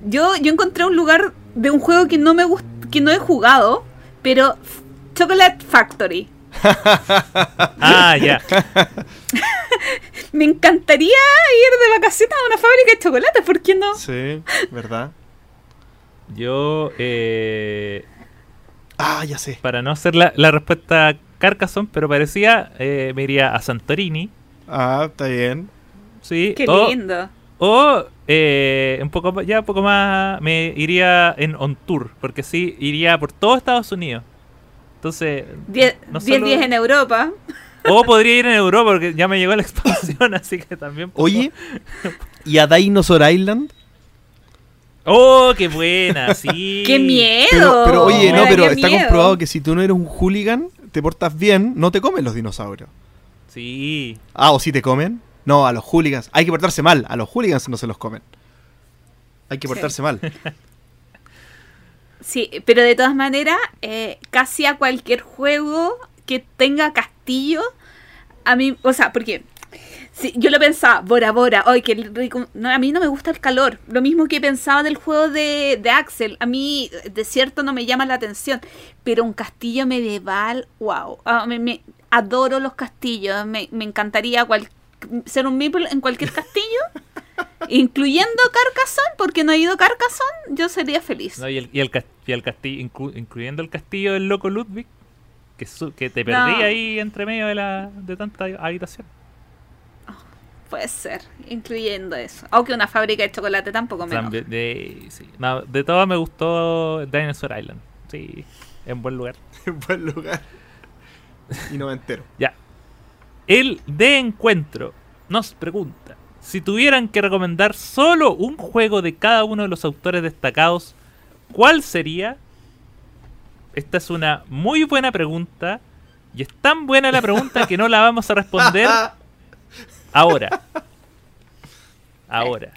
Yo, yo encontré un lugar de un juego que no me gust que no he jugado, pero Chocolate Factory. [laughs] Ah, ya. [laughs] Me encantaría ir de vacaciones a una fábrica de chocolates, ¿por qué no? Sí, ¿verdad? Yo, eh, Ah, ya sé. para no hacer la, la respuesta Carcassonne, pero parecía, eh, me iría a Santorini. Ah, está bien. Sí, Qué o, lindo. o eh, un poco ya un poco más me iría en on tour, porque sí iría por todo Estados Unidos. Entonces, 10 no 10 solo- días en Europa. o podría ir en Europa porque ya me llegó la expansión, [laughs] así que también. puedo- Oye, ¿y a Dinosaur Island? Oh, qué buena, sí. [laughs] ¡Qué miedo! Pero, pero oye, no, pero está miedo. comprobado que si tú no eres un hooligan, te portas bien, no te comen los dinosaurios. Sí. Ah, o si te comen. No, a los hooligans. Hay que portarse mal. A los hooligans no se los comen. Hay que Sí. portarse mal. [laughs] Sí, pero de todas maneras, eh, casi a cualquier juego que tenga castillo, a mí, o sea, porque sí, yo lo pensaba, Bora Bora, ay, qué rico. No, a mí no me gusta el calor. Lo mismo que pensaba del juego de, de Axel. A mí, eh, desierto no me llama la atención, pero un castillo medieval, wow. Ah, me, me- adoro los castillos. Me, me encantaría cual- ser un meeple en cualquier castillo. [laughs] Incluyendo Carcassonne, porque no he ido Carcassonne, yo sería feliz. No, y, el, y, el, y el castillo, inclu- incluyendo el castillo del loco Ludwig, que, su- que te perdí No. ahí entre medio de, la, de tanta habitación. Puede ser, incluyendo eso. Aunque una fábrica de chocolate tampoco me También de, sí. No, de todo me gustó Dinosaur Island. Sí, en buen lugar. [laughs] En buen lugar. Y no me entero. Ya. El de encuentro nos pregunta, si tuvieran que recomendar solo un juego de cada uno de los autores destacados, ¿cuál sería? Esta es una muy buena pregunta y es tan buena la pregunta que no la vamos a responder [laughs] ahora. Ahora.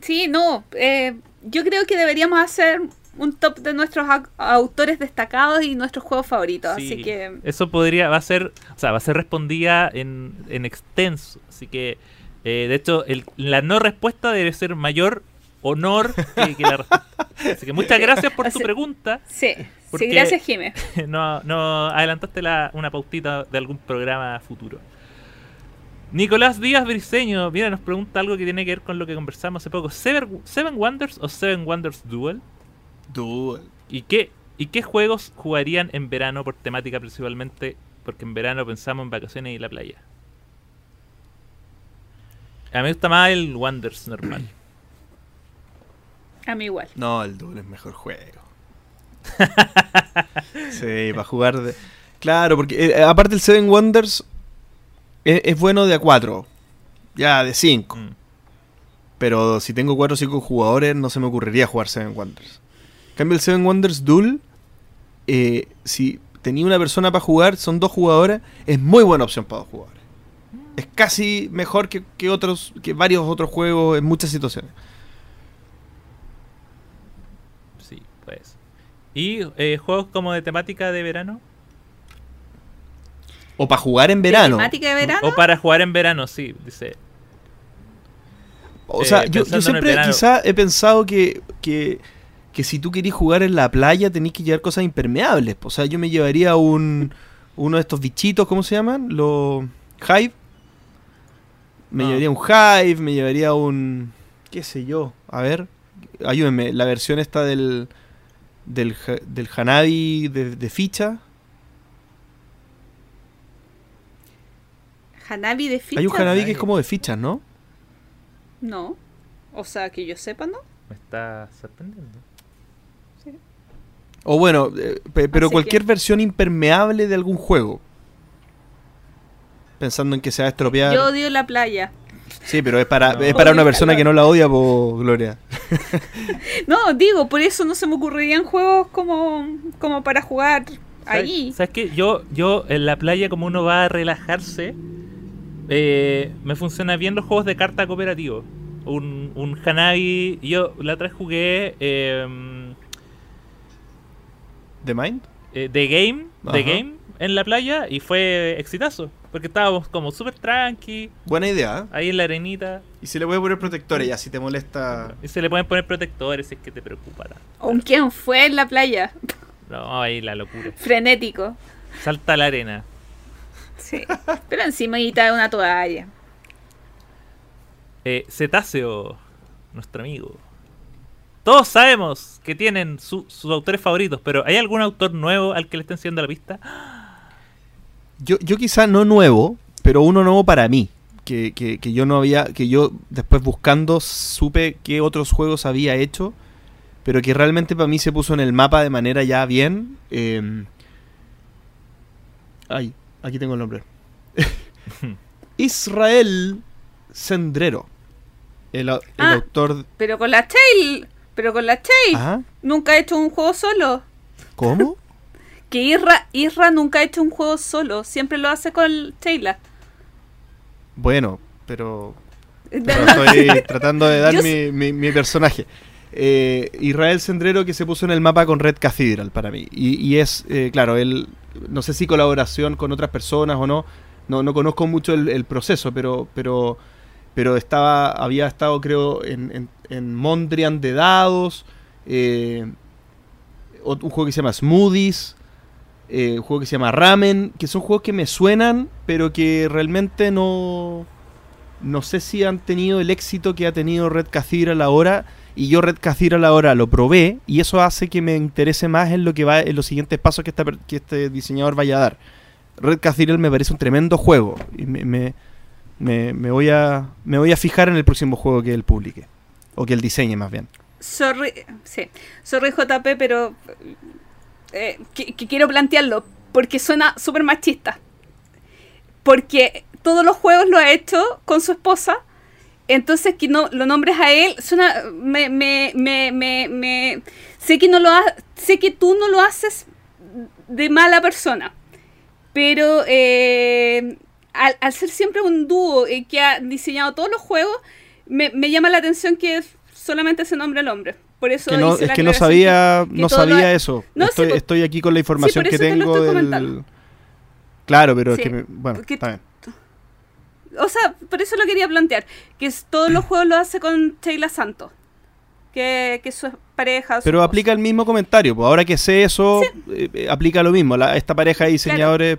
Sí, no. eh, yo creo que deberíamos hacer un top de nuestros au- autores destacados y nuestros juegos favoritos. Sí, Así que eso podría, va a ser, o sea, va a ser respondida en, en extenso. Así que, eh, de hecho, el- la no respuesta debe ser mayor honor que, que la respuesta. Así que muchas gracias por tu pregunta. sí, sí, gracias Jimé. [laughs] no, no adelantaste la, una pautita de algún programa futuro. Nicolás Díaz Briseño, mira, nos pregunta algo que tiene que ver con lo que conversamos hace poco. ¿Seven, Seven Wonders o Seven Wonders Duel? Duel. ¿Y qué, ¿Y qué juegos jugarían en verano por temática principalmente? Porque en verano pensamos en vacaciones y la playa. A mí me gusta más el Wonders normal. [clears throat] A mí igual. No, el Duel es mejor juego. [laughs] sí, para jugar de... Claro, porque eh, aparte el Seven Wonders es, es bueno de a 4. Ya, de 5. Mm. Pero si tengo 4 o 5 jugadores, no se me ocurriría jugar Seven Wonders. En cambio, el Seven Wonders Duel, eh, si tenía una persona para jugar, son dos jugadores, es muy buena opción para dos jugadores. Es casi mejor que, que otros, que varios otros juegos en muchas situaciones. Sí, pues. ¿Y eh, juegos como de temática de verano? O para jugar en verano. ¿Temática de verano? O para jugar en verano, sí, dice. O sea, Eh, yo, yo siempre quizá he pensado que, que, que si tú querís jugar en la playa tenés que llevar cosas impermeables. O sea, yo me llevaría un uno de estos bichitos, ¿cómo se llaman? Los Hive. Me Ah. llevaría un Hive, me llevaría un... qué sé yo. A ver, ayúdenme. La versión esta del... Del, del Hanabi de, de ficha. Hanabi de fichas. Hay un Hanabi que es como de fichas, ¿no? No. O sea, que yo sepa, ¿no? Me está sorprendiendo. O bueno, eh, pe- pero Así cualquier que- versión impermeable de algún juego. Pensando en que se va a estropear. Yo odio la playa. Sí, pero es para, No. es para una persona que no la odia, por Gloria. [laughs] No, digo, por eso no se me ocurrirían juegos como, como para jugar allí. ¿Sabes, ¿Sabes qué? Yo, yo en la playa, como uno va a relajarse, eh, me funciona bien los juegos de carta cooperativo. Un, un Hanabi. Yo la otra vez jugué eh, ¿The Mind? eh, The Game, The. Game en la playa y fue exitazo. Porque estábamos como súper tranqui, Buena idea. ahí en la arenita. Y se le puede poner protectores ya, si te molesta. Y se le pueden poner protectores si es que te preocupa. tanto. ¿Con quién fue en la playa? No, ahí la locura. Frenético. Salta a la arena. Sí. Pero encima de una toalla. Eh, Cetáceo, nuestro amigo. Todos sabemos que tienen su- sus autores favoritos, pero ¿hay algún autor nuevo al que le estén siguiendo la pista? Yo, yo quizá no nuevo, pero uno nuevo para mí. Que, que, que yo no había. Que yo después buscando supe qué otros juegos había hecho. Pero que realmente para mí se puso en el mapa de manera ya bien. eh, ay, aquí tengo el nombre. [laughs] Israel Sendrero. El, Ah. autor. Pero con la Tail. Pero con la Tail. ¿Ah? Nunca ha hecho un juego solo. ¿Cómo? [laughs] Que Isra, Isra nunca ha hecho un juego solo. Siempre lo hace con Taylor. Bueno, pero [laughs] Pero estoy tratando de dar mi, mi- mi personaje. Eh, Israel Sendrero que se puso en el mapa con Red Cathedral para mí. Y, y es, eh, claro, él, no sé si colaboración con otras personas o no. No, no conozco mucho el, el proceso, pero, pero, pero estaba, había estado, creo, en, en, en Mondrian de dados. eh, un juego que se llama Smoothies. Eh, un juego que se llama Ramen. Que son juegos que me suenan, pero que realmente no no sé si han tenido el éxito que ha tenido Red Cathedral ahora. Y yo Red Cathedral ahora lo probé. Y eso hace que me interese más en lo que va en los siguientes pasos que, esta que este diseñador vaya a dar. Red Cathedral me parece un tremendo juego. Y me, me, me- me voy a, me voy a fijar en el próximo juego que él publique. O que él diseñe más bien. Sorry, sí. Sorry JP, pero eh, que, quiero plantearlo porque suena súper machista. porque todos los juegos lo ha hecho con su esposa. Entonces que no lo nombres a él, suena, me, me, me, me, sé que no lo sé que tú no lo haces de mala persona, pero eh, al, al ser siempre un dúo eh, que ha diseñado todos los juegos, me, llama la atención que solamente se nombre el hombre. Por eso Que no, hice es la que no sabía, que no lo sabía eso. No, sí, estoy, po- estoy aquí con la información que te tengo del... Claro, pero Sí, es que, me- bueno, porque- está bien. O sea, por eso lo quería plantear. Que es- todos los [clears throat] juegos lo hace con Sheila Santos. Que, que su pareja. su Pero aplica el mismo comentario, pues ahora que sé eso, eh, eh, aplica lo mismo. La- esta pareja de diseñadores,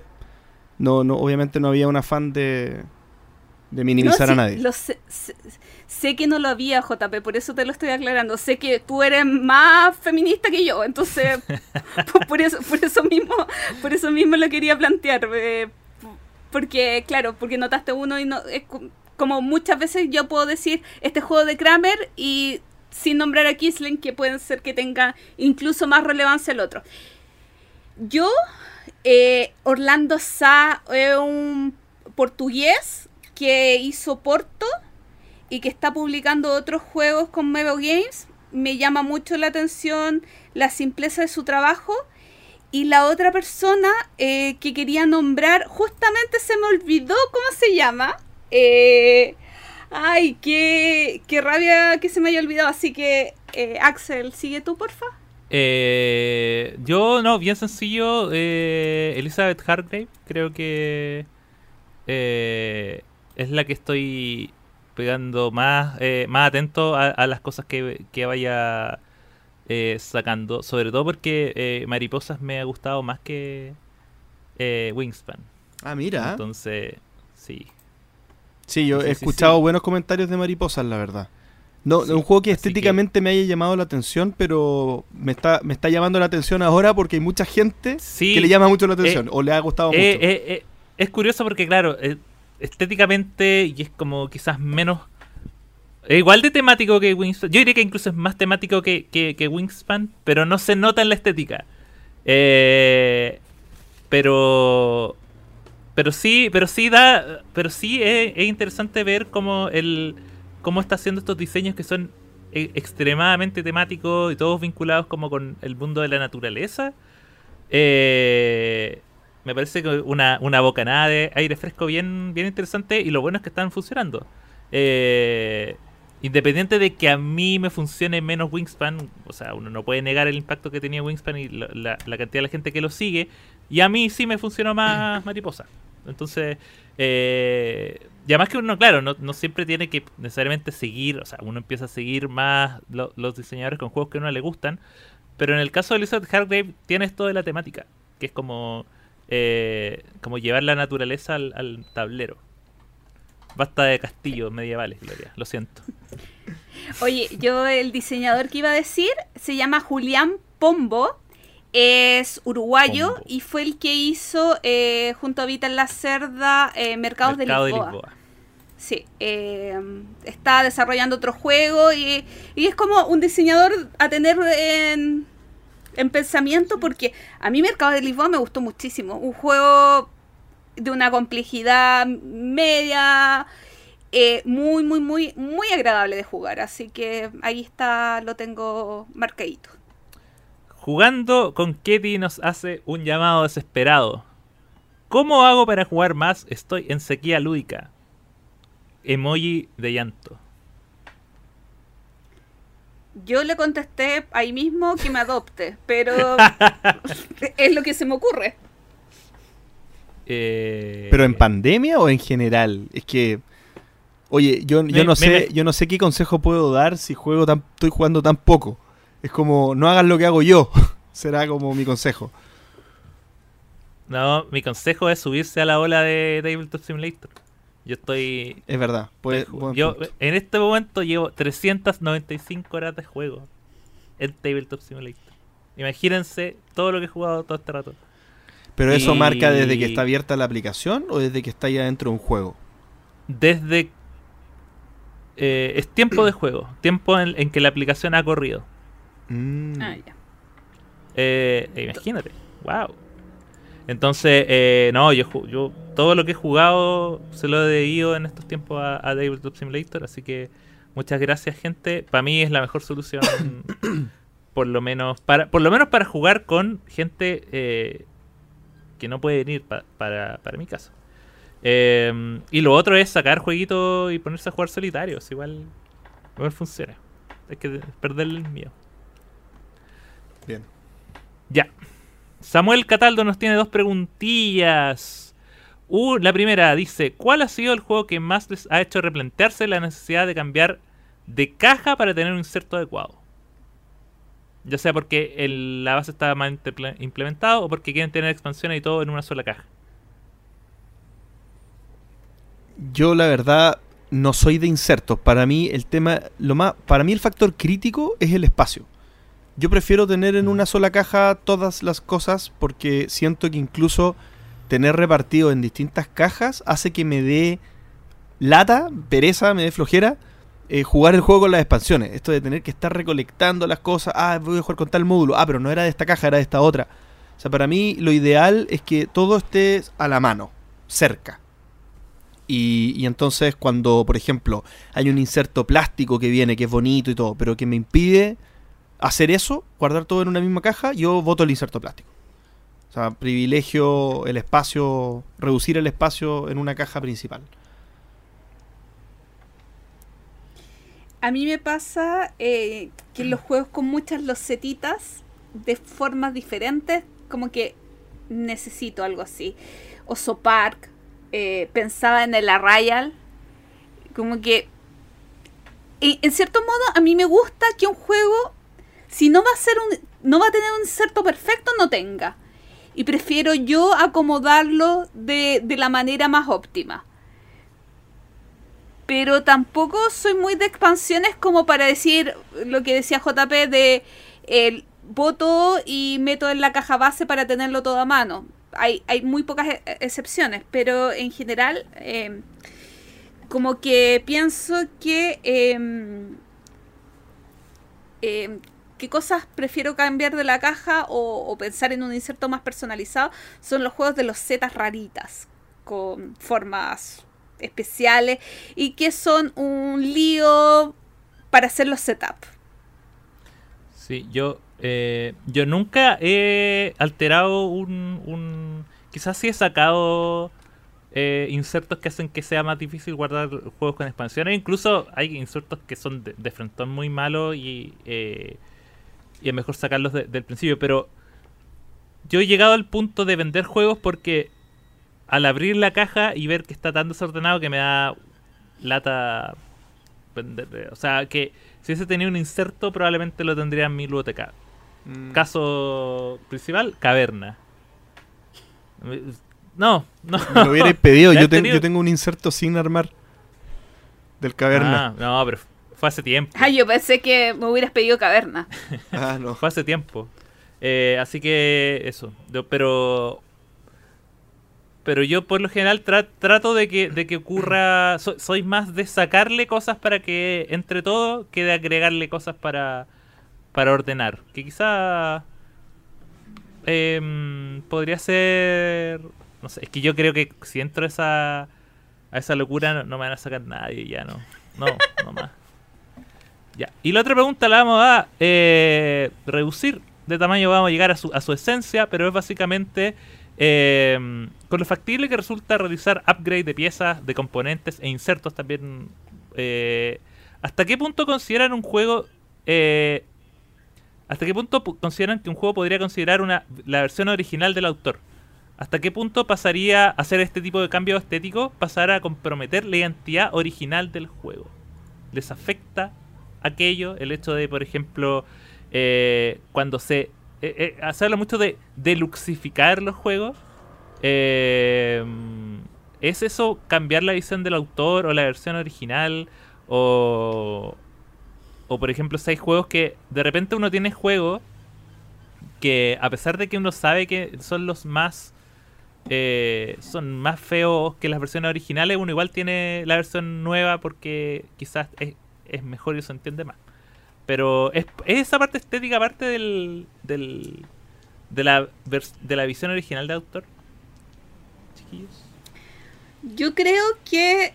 no, no, obviamente no había un afán de, de minimizar a nadie. lo sé, sé- sé que no lo había, JP, por eso te lo estoy aclarando. Sé que tú eres más feminista que yo, entonces por, [laughs] [laughs] por eso, por eso mismo, por eso mismo lo quería plantear. eh, porque, claro, porque notaste uno y no. Es como muchas veces yo puedo decir este juego de Kramer y sin nombrar a Kisling, que pueden ser que tenga incluso más relevancia el otro. Yo, eh, Orlando Sa es un portugués que hizo Porto y que está publicando otros juegos con Mego Games. Me llama mucho la atención la simpleza de su trabajo. Y la otra persona eh, que quería nombrar, justamente se me olvidó cómo se llama. Eh, ay, qué, qué rabia que se me haya olvidado. Así que, eh, Axel, sigue tú, porfa. Eh, yo, no, bien sencillo. Elizabeth Hargrave, creo que es la que estoy pegando más, eh, más atento a, a las cosas que, que vaya eh, sacando. Sobre todo porque eh, Mariposas me ha gustado más que eh, Wingspan. Ah, mira. Entonces, sí. Sí, yo Sí, he sí, escuchado sí. buenos comentarios de mariposas, la verdad. No, Sí, un juego que estéticamente me haya llamado la atención, pero me está, me está llamando la atención ahora porque hay mucha gente Sí, que le llama mucho la atención o le ha gustado Eh, mucho. eh, eh, es curioso porque, claro, eh, estéticamente y es como quizás menos. igual de temático que Wingspan. Yo diría que incluso es más temático que, que, Wingspan, pero no se nota en la estética. Eh, pero. Pero sí, pero sí da. Pero sí es, es interesante ver cómo el. cómo está haciendo estos diseños que son e- extremadamente temáticos y todos vinculados como con el mundo de la naturaleza. Eh, me parece que una, una bocanada de aire fresco bien, bien interesante y lo bueno es que están funcionando. Eh, independiente de que a mí me funcione menos Wingspan, o sea, uno no puede negar el impacto que tenía Wingspan y la, la- la cantidad de la gente que lo sigue, y a mí sí me funcionó más [clears throat] Mariposa. Entonces, eh, y además que uno, claro, no, no siempre tiene que necesariamente seguir, o sea, uno empieza a seguir más lo- los diseñadores con juegos que a uno le gustan, pero en el caso de Elizabeth Hargrave tiene esto de la temática, que es como, eh, como llevar la naturaleza al, al tablero. Basta de castillos medievales, Gloria, lo siento. Oye, yo el diseñador que iba a decir se llama Julián Pombo. Es uruguayo Pombo. y fue el que hizo eh, junto a Vita en la Cerda eh, Mercados Mercado de Lisboa. Sí, eh, está desarrollando otro juego y, y es como un diseñador a tener en, en pensamiento porque a mí Mercado de Lisboa me gustó muchísimo. Un juego de una complejidad media, eh, muy, muy, muy, muy agradable de jugar. Así que ahí está, lo tengo marcadito. Jugando con Ketty nos hace un llamado desesperado. ¿Cómo hago para jugar más? Estoy en sequía lúdica. Emoji de llanto. Yo le contesté ahí mismo que me adopte, pero [laughs] es lo que se me ocurre. Eh, ¿Pero en pandemia o en general? Es que. Oye, yo, yo Me- no me- sé, me- yo no sé qué consejo puedo dar si juego tan, estoy jugando tan poco. Es como, no hagas lo que hago yo. [laughs] Será como mi consejo. No, mi consejo es subirse a la ola de Tabletop Simulator. Yo estoy... Es verdad. Pues, buen yo punto. en este momento llevo 395 horas de juego en Tabletop Simulator. Imagínense todo lo que he jugado todo este rato. Pero eso y- marca desde que está abierta la aplicación o desde que está ya dentro de un juego. Desde... eh, es tiempo de juego. Tiempo en, en que la aplicación ha corrido. Mm. Ah, ya. Eh, imagínate, wow. Entonces, eh, no, yo, yo todo lo que he jugado se lo he debido en estos tiempos a, a Tabletop Simulator, así que muchas gracias gente. Para mí es la mejor solución, [coughs] por lo menos para, por lo menos para jugar con gente eh, que no puede venir pa- para, para mi caso. Eh, y lo otro es sacar jueguitos y ponerse a jugar solitarios, igual, igual funciona. Hay que perderle el miedo. Bien. Ya. Samuel Cataldo nos tiene dos preguntillas. La primera dice, ¿cuál ha sido el juego que más les ha hecho replantearse la necesidad de cambiar de caja para tener un inserto adecuado? Ya sea porque el- la base está mal implementado o porque quieren tener expansiones y todo en una sola caja. Yo la verdad no soy de insertos. Para mí el tema, lo más, para mí el factor crítico es el espacio. Yo prefiero tener en una sola caja todas las cosas porque siento que incluso tener repartido en distintas cajas hace que me dé lata, pereza, me dé flojera eh, jugar el juego con las expansiones. Esto de tener que estar recolectando las cosas. Ah, voy a jugar con tal módulo. Ah, pero no era de esta caja, era de esta otra. O sea, para mí lo ideal es que todo esté a la mano, cerca. Y, y entonces cuando, por ejemplo, hay un inserto plástico que viene, que es bonito y todo, pero que me impide hacer eso, guardar todo en una misma caja, yo voto el inserto plástico. O sea, privilegio el espacio, reducir el espacio en una caja principal. A mí me pasa eh, que los juegos con muchas losetitas de formas diferentes, como que necesito algo así. Oso Park, eh, pensaba en el Arrayal, como que y en cierto modo a mí me gusta que un juego, si no va a ser un, no va a tener un inserto perfecto, no tenga. Y prefiero yo acomodarlo de, de la manera más óptima pero tampoco soy muy de expansiones como para decir lo que decía JP de el voto y meto en la caja base para tenerlo todo a mano. Hay, hay muy pocas e- excepciones, pero en general eh, como que pienso que eh, eh, qué cosas prefiero cambiar de la caja o, pensar en un inserto más personalizado son los juegos de los zetas raritas con formas especiales y que son un lío para hacer los setup. Sí, yo, eh, yo nunca he alterado un, un... Quizás sí he sacado eh, insertos que hacen que sea más difícil guardar juegos con expansiones. Incluso hay insertos que son de, de frontón muy malos y, eh, y es mejor sacarlos de- del principio. Pero yo he llegado al punto de vender juegos porque al abrir la caja y ver que está tan desordenado que me da lata vender- O sea, que si ese tenía un inserto, probablemente lo tendría en mi biblioteca. Caso principal, caverna. No, no. Me lo hubierais pedido, [laughs] Ya yo, ten- tenido- yo tengo un inserto sin armar del caverna. Ah, no, pero fue hace tiempo. Ah, yo pensé que me hubieras pedido caverna. [laughs] Ah, no. Fue hace tiempo. Eh, así que eso. Yo- pero. Pero yo por lo general tra- trato de que, de que ocurra. [clears throat] so- soy más de sacarle cosas para que entre todo que de agregarle cosas para, para ordenar. Que quizá. em, podría ser. No sé, es que yo creo que si entro a esa, a esa locura no, no me van a sacar nadie, ya no. No, no más. Ya. Y la otra pregunta la vamos a eh, reducir de tamaño, vamos a llegar a su, a su esencia, pero es básicamente eh, con lo factible que resulta realizar upgrade de piezas, de componentes e insertos también. eh, ¿Hasta qué punto consideran un juego... eh, ¿Hasta qué punto pu- consideran que un juego podría considerar una, la versión original del autor? ¿Hasta qué punto pasaría hacer este tipo de cambio estético, pasar a comprometer la identidad original del juego? ¿Les afecta aquello? El hecho de, por ejemplo, eh, cuando se... Eh, eh, habla mucho de deluxificar los juegos. Eh, ¿Es eso cambiar la visión del autor o la versión original? O, o por ejemplo, si hay juegos que de repente uno tiene juegos que a pesar de que uno sabe que son los más eh, son más feos que las versiones originales, uno igual tiene la versión nueva porque quizás es, es mejor y se entiende más. Pero es, es esa parte estética parte del, del de la de la visión original de autor. Chiquillos. Yo creo que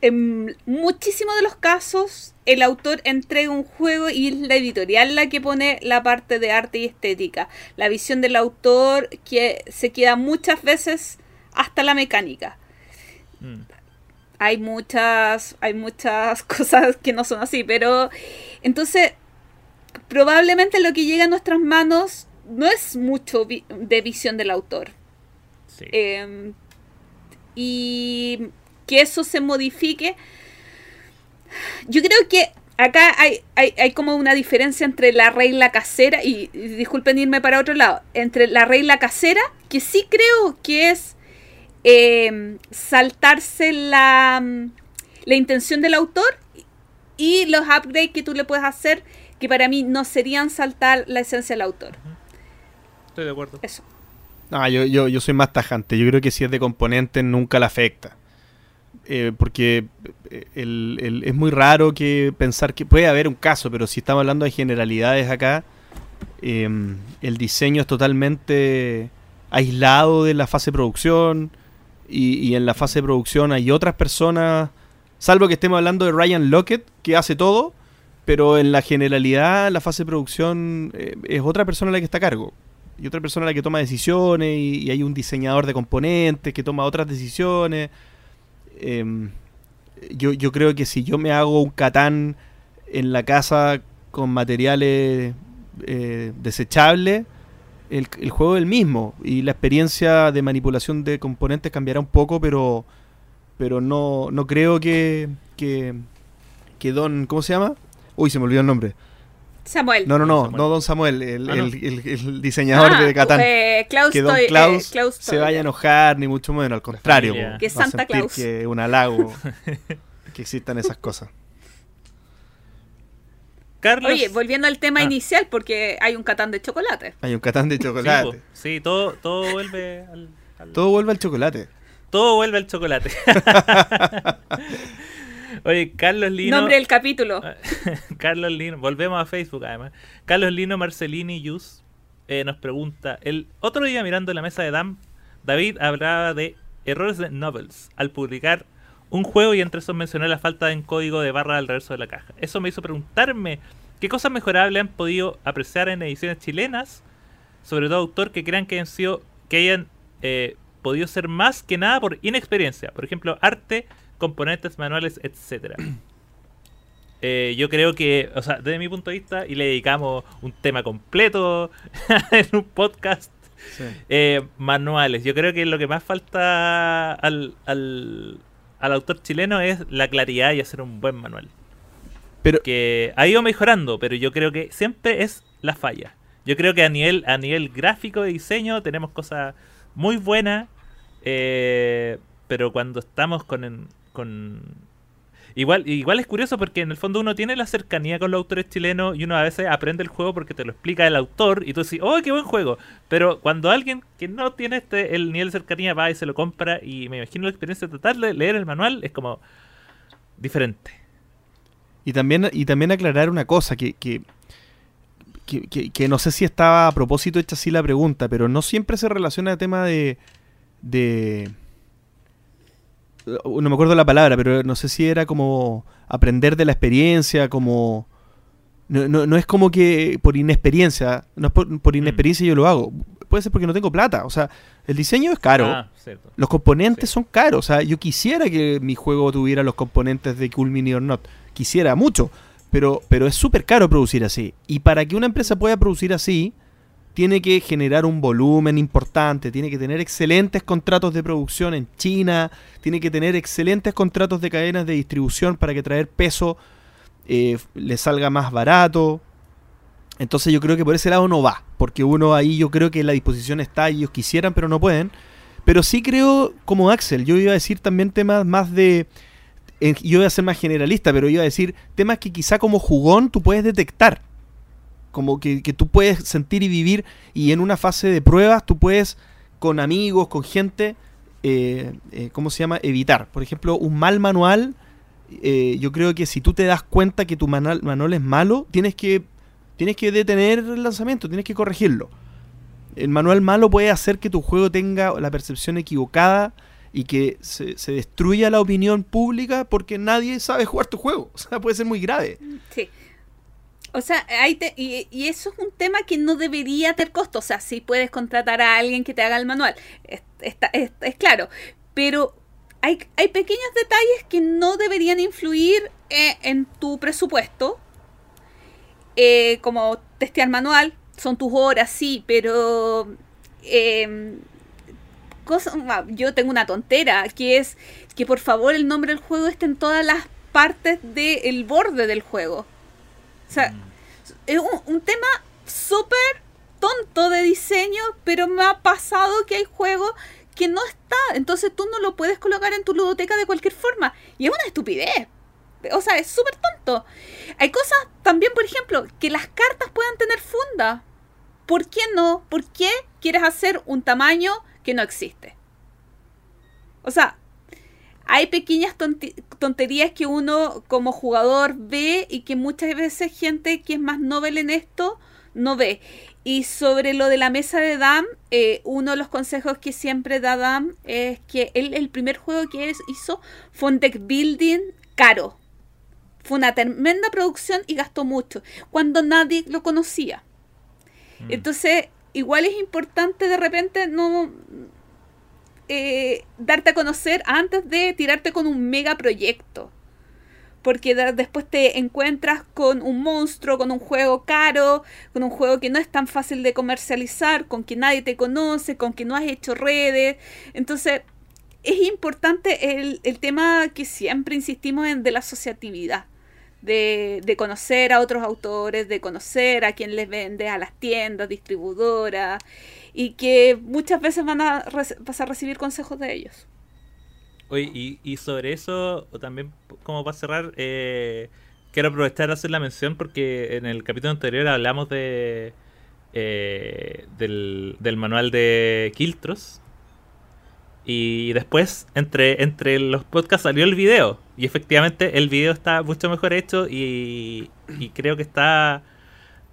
en muchísimos de los casos el autor entrega un juego y es la editorial la que pone la parte de arte y estética. La visión del autor que se queda muchas veces hasta la mecánica. Mm. Hay muchas, hay muchas [laughs] cosas que no son así, pero entonces probablemente lo que llega a nuestras manos no es mucho vi- de visión del autor. Sí. Eh, y que eso se modifique. Yo creo que acá hay, hay, hay como una diferencia entre la regla casera, y, y disculpen irme para otro lado, entre la regla casera, que sí creo que es eh, saltarse la, la intención del autor, y los upgrades que tú le puedes hacer, que para mí no serían saltar la esencia del autor. Estoy de acuerdo. Eso. No, yo, yo, yo soy más tajante. Yo creo que si es de componentes nunca la afecta. Eh, porque eh, el- el- es muy raro que pensar que puede haber un caso, pero si estamos hablando de generalidades acá, eh, el diseño es totalmente aislado de la fase de producción y, y en la fase de producción hay otras personas, salvo que estemos hablando de Ryan Lockett, que hace todo, pero en la generalidad la fase de producción eh, es otra persona la que está a cargo y otra persona la que toma decisiones y, hay un diseñador de componentes que toma otras decisiones. Em, yo, yo creo que si yo me hago un catán en la casa con materiales eh, desechables, el, el juego es el mismo y la experiencia de manipulación de componentes cambiará un poco, pero pero no, no creo que, que, que Don... ¿Cómo se llama? Uy, se me olvidó el nombre. Samuel. No, no, no, Samuel. no Don Samuel, el, Ah, no. el- el- el diseñador Ah, de Catán. eh, Klaus que Don Toy- eh, Klaus, se vaya a enojar, ni mucho menos, al contrario. Que Santa Claus. que un halago [laughs] que existan esas cosas. Carlos. Oye, volviendo al tema Ah. inicial, porque hay un catán de chocolate. Hay un Catán de chocolate. Sí, todo, todo vuelve al, al- Todo vuelve al chocolate. todo vuelve al chocolate. [laughs] Oye, Carlos Lino. Nombre del capítulo. Ah. [laughs] Carlos Lino, volvemos a Facebook además. Carlos Lino Marcelini Yus eh, nos pregunta: El otro día mirando la mesa de DAM, David hablaba de errores de novels al publicar un juego y entre esos mencionó la falta de código de barra al reverso de la caja. Eso me hizo preguntarme qué cosas mejorables han podido apreciar en ediciones chilenas, sobre todo autor que crean que hayan sido, que hayan eh, podido ser más que nada por inexperiencia. Por ejemplo, arte, componentes, manuales, etcétera. [clears throat] Eh, yo creo que, o sea, desde mi punto de vista, y le dedicamos un tema completo [laughs] en un podcast, eh, manuales. Yo creo que lo que más falta al, al, al autor chileno es la claridad y hacer un buen manual. Pero Que ha ido mejorando, pero yo creo que siempre es la falla. Yo creo que a nivel, a nivel gráfico de diseño tenemos cosas muy buenas, eh, pero cuando estamos con, en- con Igual, igual es curioso porque en el fondo uno tiene la cercanía con los autores chilenos y uno a veces aprende el juego porque te lo explica el autor y tú dices, oh, qué buen juego. Pero cuando alguien que no tiene este el nivel de cercanía va y se lo compra y me imagino la experiencia total de leer el manual es como diferente. Y también, y también aclarar una cosa, que, que, que, que- que no sé si estaba a propósito hecha así la pregunta, pero no siempre se relaciona al tema de... de no me acuerdo la palabra, pero no sé si era como aprender de la experiencia, como... No, no, no es como que por inexperiencia, no es por, por inexperiencia yo lo hago. Puede ser porque no tengo plata. O sea, el diseño es caro. Ah. Los componentes Sí. son caros. O sea, yo quisiera que mi juego tuviera los componentes de Cool Mini or Not. Quisiera mucho. Pero, pero es súper caro producir así. Y para que una empresa pueda producir así, tiene que generar un volumen importante. Tiene que tener excelentes contratos de producción en China. Tiene que tener excelentes contratos de cadenas de distribución para que traer peso eh, le salga más barato. Entonces yo creo que por ese lado no va, porque uno ahí yo creo que la disposición está, ellos quisieran pero no pueden. Pero sí creo, como Axel, yo iba a decir también temas más de... yo iba a ser más generalista, pero iba a decir temas que quizá como jugón tú puedes detectar. Como que, que tú puedes sentir y vivir y en una fase de pruebas tú puedes con amigos, con gente, eh, eh, ¿cómo se llama? Evitar. Por ejemplo, un mal manual, eh, yo creo que si tú te das cuenta que tu manual, manual es malo, tienes que, tienes que detener el lanzamiento, tienes que corregirlo. El manual malo puede hacer que tu juego tenga la percepción equivocada y que se, se destruya la opinión pública porque nadie sabe jugar tu juego. [laughs] O sea, puede ser muy grave. Sí. O sea, hay te- y, eso es un tema que no debería tener costo. O sea, sí puedes contratar a alguien que te haga el manual. Es, está- es- claro. Pero hay, hay pequeños detalles que no deberían influir eh, en tu presupuesto. Eh, como testear manual. Son tus horas, sí, pero... em, cosa- yo tengo una tontera, que es que por favor el nombre del juego esté en todas las partes del borde del juego. O sea, es un, tema súper tonto de diseño, pero me ha pasado que hay juegos que no está, entonces tú no lo puedes colocar en tu ludoteca de cualquier forma. Y es una estupidez. O sea, es súper tonto. Hay cosas también, por ejemplo, que las cartas puedan tener funda. ¿Por qué no? ¿Por qué quieres hacer un tamaño que no existe? O sea, hay pequeñas tonterías que uno como jugador ve y que muchas veces gente que es más novel en esto no ve. Y sobre lo de la mesa de Dam, eh, uno de los consejos que siempre da Dam es que él el primer juego que es- hizo fue un deck building caro. Fue una tremenda producción y gastó mucho, cuando nadie lo conocía. Entonces, igual es importante de repente no eh, darte a conocer antes de tirarte con un mega proyecto. Porque después te encuentras con un monstruo, con un juego caro, con un juego que no es tan fácil de comercializar, con que nadie te conoce, con que no has hecho redes. Entonces, es importante el, el tema que siempre insistimos en de la asociatividad. De, de conocer a otros autores, de conocer a quien les vende, a las tiendas, distribuidoras, y que muchas veces van a vas a recibir consejos de ellos. Oye, y, sobre eso, también como para cerrar, eh, quiero aprovechar hacer la mención porque en el capítulo anterior hablamos de eh, del, manual de Kiltros. Y después, entre, entre los podcasts salió el video. Y efectivamente el video está mucho mejor hecho y, creo que está...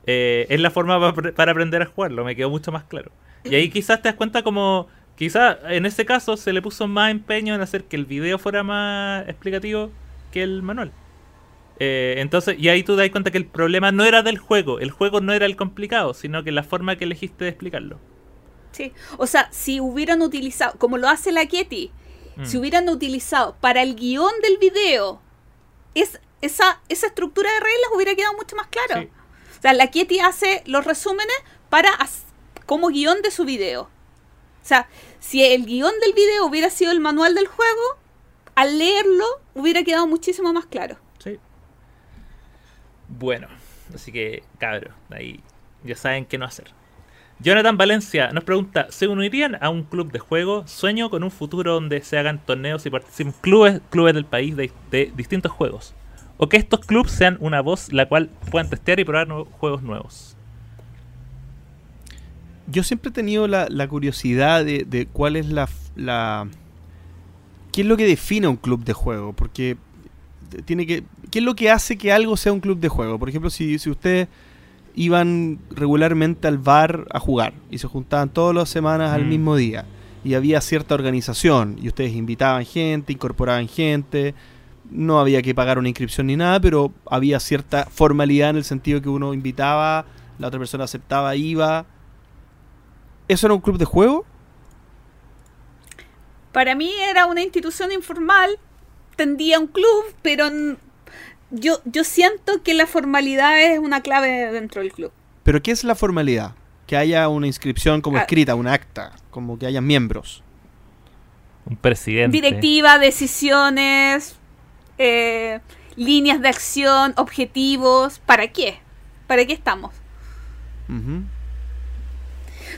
eh, es la forma pa- apre- para aprender a jugarlo, me quedó mucho más claro. Y ahí quizás te das cuenta como... Quizás en ese caso se le puso más empeño en hacer que el video fuera más explicativo que el manual. Eh, entonces, y ahí tú te das cuenta que el problema no era del juego, el juego no era el complicado, sino que la forma que elegiste de explicarlo. Sí. O sea, si hubieran utilizado, como lo hace la Ketty, Mm. si hubieran utilizado para el guion del video es, esa, esa estructura de reglas hubiera quedado mucho más claro. Sí. O sea, la Ketty hace los resúmenes para como guion de su video. O sea, si el guion del video hubiera sido el manual del juego, al leerlo hubiera quedado muchísimo más claro. Sí. Bueno, así que, cabros, ahí ya saben qué no hacer. Jonathan Valencia nos pregunta, ¿se unirían a un club de juego? Sueño con un futuro donde se hagan torneos y participen clubes, clubes del país de, de distintos juegos. O que estos clubes sean una voz la cual puedan testear y probar nuevos juegos nuevos. Yo siempre he tenido la, la curiosidad de, de cuál es la, la... ¿Qué es lo que define un club de juego? Porque tiene que... ¿Qué es lo que hace que algo sea un club de juego? Por ejemplo, si, si ustedes iban regularmente al bar a jugar y se juntaban todas las semanas al Mm. mismo día y había cierta organización y ustedes invitaban gente, incorporaban gente, no había que pagar una inscripción ni nada, pero había cierta formalidad en el sentido que uno invitaba, la otra persona aceptaba, iba. ¿Eso era un club de juego? Para mí era una institución informal, tendía un club, pero yo, yo siento que la formalidad es una clave dentro del club. ¿Pero qué es la formalidad? Que haya una inscripción como Ah. escrita, un acta, como que haya miembros. Un presidente. Directiva, decisiones, eh, líneas de acción, objetivos. ¿Para qué? ¿Para qué estamos?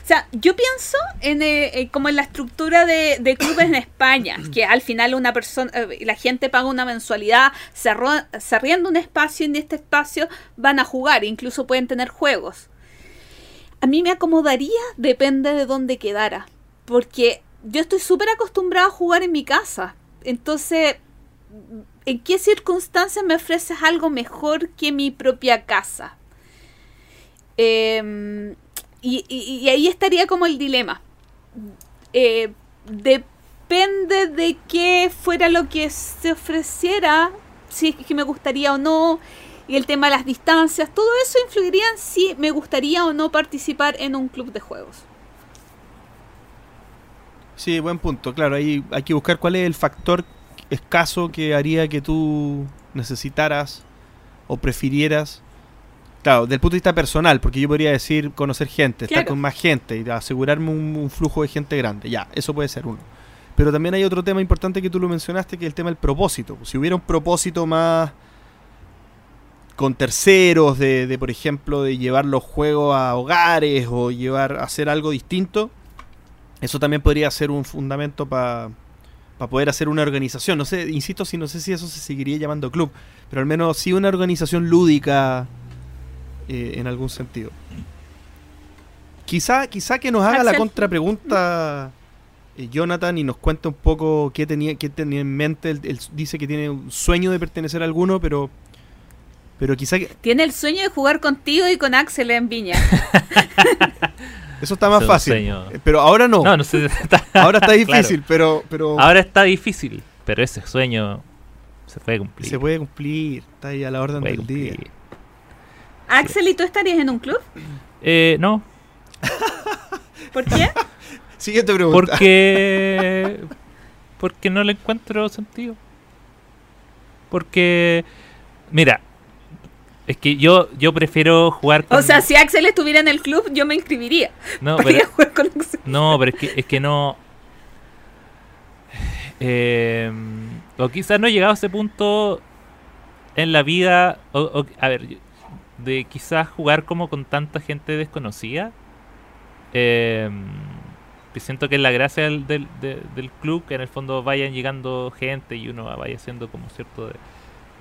Sea, yo pienso en eh, eh, como en la estructura de, de clubes en España, [clears throat] que al final una persona, eh, la gente paga una mensualidad, se, arrienda un espacio y en este espacio van a jugar, incluso pueden tener juegos. A mí me acomodaría, depende de dónde quedara, porque yo estoy súper acostumbrada a jugar en mi casa, entonces, ¿en qué circunstancias me ofreces algo mejor que mi propia casa? Em, y, y- ahí estaría como el dilema. Eh, de, depende de qué fuera lo que se ofreciera, si es que me gustaría o no, y el tema de las distancias, todo eso influiría en si me gustaría o no participar en un club de juegos. Sí, buen punto. Claro, ahí hay que buscar cuál es el factor escaso que haría que tú necesitaras o prefirieras. Claro, del punto de vista personal, porque yo podría decir conocer gente, estar con más gente y asegurarme un, un flujo de gente grande. Ya, eso puede ser uno. Pero también hay otro tema importante que tú lo mencionaste, que es el tema del propósito. Si hubiera un propósito más con terceros, de, de, por ejemplo, de llevar los juegos a hogares o llevar a hacer algo distinto, eso también podría ser un fundamento para poder hacer una organización. No sé, insisto, si no sé si eso se seguiría llamando club, pero al menos sí una organización lúdica eh, en algún sentido. Quizá, quizá que nos haga la contrapregunta eh, Jonathan y nos cuente un poco qué tenía, qué tenía en mente. Él, él dice que tiene un sueño de pertenecer a alguno, pero, pero quizá que Tiene el sueño de jugar contigo y con Axel en Viña. [laughs] eso está más fácil. sueño. Eh, Pero ahora no. No, no sé. [laughs] está- [laughs] Ahora está Claro. difícil, pero, pero Ahora está difícil, pero ese sueño se puede cumplir. se puede cumplir. Está ahí a la orden puede del día. Axel, ¿y tú estarías en un club? Eh, no, [laughs] ¿Por qué? Siguiente pregunta. porque porque no le encuentro sentido. Porque mira, es que yo yo prefiero jugar con O sea, si Axel estuviera en el club, yo me inscribiría. no, [laughs] para pero ir a jugar con Axel. No, pero es que, es que no. Eh, o quizás no he llegado a ese punto en la vida. O, o- a ver, yo- de quizás jugar como con tanta gente desconocida. Eh, que siento que es la gracia del, del, de- del club que en el fondo vayan llegando gente y uno vaya haciendo como cierto de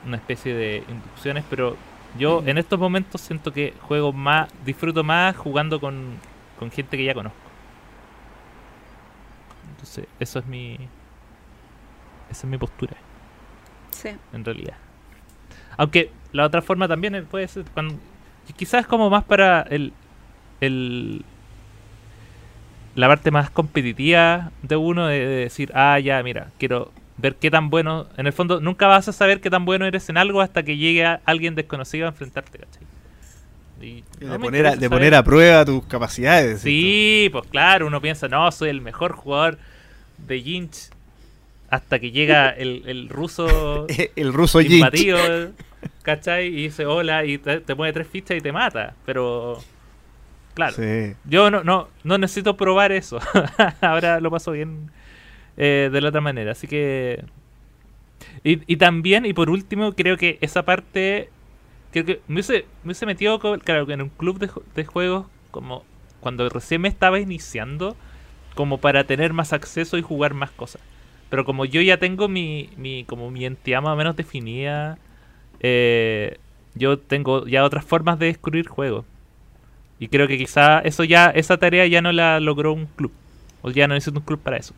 una especie de inducciones. Pero yo en estos momentos siento que juego más, disfruto más jugando con, con gente que ya conozco. Entonces, eso es mi. Esa es mi postura, Sí. en realidad. Aunque la otra forma también es- puede ser cuando. Quizás como más para el. el la parte más competitiva de uno de, de decir, ah, ya, mira, quiero ver qué tan bueno. En el fondo, nunca vas a saber qué tan bueno eres en algo hasta que llegue a alguien desconocido a enfrentarte, ¿cachai? Y de, no poner a, interesa de saber- poner a prueba tus capacidades. Sí, pues claro, uno piensa, no, soy el mejor jugador de Jinx. Hasta que llega el, el ruso ¿cierto? [laughs] El ruso Jinx. imbatido, ¿cachai? Y dice hola y te, te pone tres fichas y te mata. Pero, claro, Sí. yo no, no, no necesito probar eso. [laughs] Ahora lo paso bien eh, de la otra manera. Así que... Y, y también, y por último, creo que esa parte... Creo que me hubiese, me hubiese metido co- claro, en un club de juegos como cuando recién me estaba iniciando, como para tener más acceso y jugar más cosas. Pero como yo ya tengo mi, mi como mi entidad más o menos definida, eh, yo tengo ya otras formas de descubrir juegos. Y creo que quizá eso ya, esa tarea ya no la logró un club. O ya no necesito un club para eso.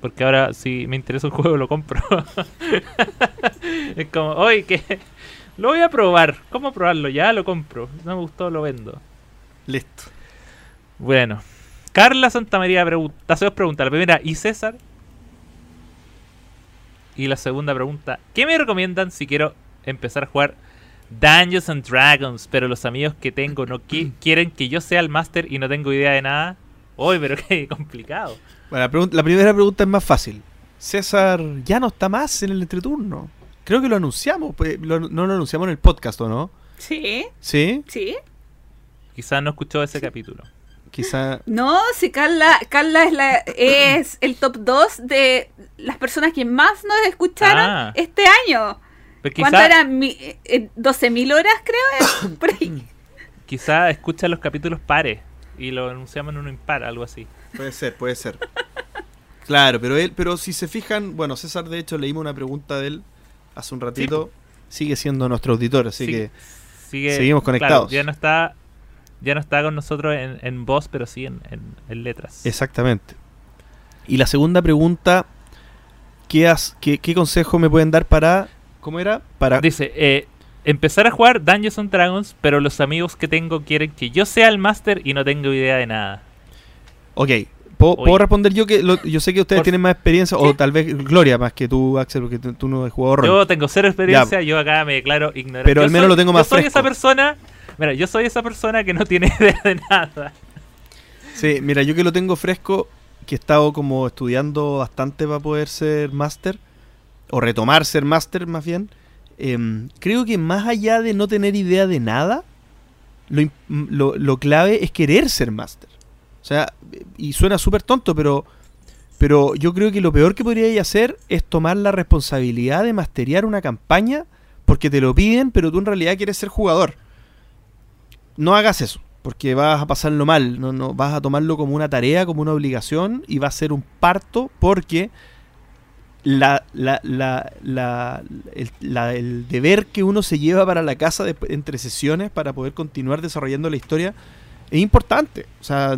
Porque ahora si me interesa un juego lo compro. [laughs] es como, oye, que lo voy a probar. ¿Cómo probarlo? Ya lo compro. No me gustó, lo vendo. Listo. Bueno. Carla Santamaría pregunta, hace dos preguntas. La primera, ¿y César? Y la segunda pregunta, ¿qué me recomiendan si quiero empezar a jugar Dungeons and Dragons? Pero los amigos que tengo no qui- [clears throat] quieren que yo sea el máster y no tengo idea de nada. Uy, pero [laughs] qué complicado. Bueno, la, la primera pregunta es más fácil. César ya no está más en el entreturno. Creo que lo anunciamos. pues, lo- no lo anunciamos en el podcast, ¿o no? Sí, Sí, sí. Quizás no escuchó ese capítulo. Quizá. No, si Carla, Carla es, la, es el top 2 de las personas que más nos escucharon Ah. este año. ¿Cuánto quizá, eran? Mi- eh, ¿12.000 horas creo? [coughs] Por ahí. quizá escucha los capítulos pares y lo anunciamos en uno impar, algo así. Puede ser, puede ser. Claro, pero él, pero si se fijan, bueno, César, de hecho, leímos una pregunta de él hace un ratito. Sigue siendo nuestro auditor, así Sí, que sigue- seguimos claro, conectados. ya no está ya no está con nosotros en, en voz, pero sí en, en- en letras. Exactamente. Y la segunda pregunta, ¿qué, has- qué, qué consejo me pueden dar para... ¿Cómo era? Para... Dice, eh, empezar a jugar Dungeons and Dragons, pero los amigos que tengo quieren que yo sea el máster y no tengo idea de nada. Ok, ¿Puedo, responder yo que lo- yo sé que ustedes Por- tienen más experiencia, o tal vez Gloria más que tú, Axel, porque tú, no has jugado rol. Yo tengo cero experiencia, yo acá me declaro ignorante. Pero Yo al menos soy- lo tengo más Yo soy fresco. esa persona. Mira, yo soy esa persona que no tiene [laughs] idea de nada. Sí, mira, yo que lo tengo fresco, que he estado como estudiando bastante para poder ser máster, o retomar ser máster más bien, em, creo que más allá de no tener idea de nada, lo, lo clave es querer ser máster. O sea, y suena súper tonto, pero, pero yo creo que lo peor que podríais hacer es tomar la responsabilidad de masterear una campaña porque te lo piden, pero tú en realidad quieres ser jugador. No hagas eso, porque vas a pasarlo mal, no, no, vas a tomarlo como una tarea, como una obligación, y va a ser un parto porque la, la, la, la- el, deber que uno se lleva para la casa de- entre sesiones para poder continuar desarrollando la historia es importante. O sea,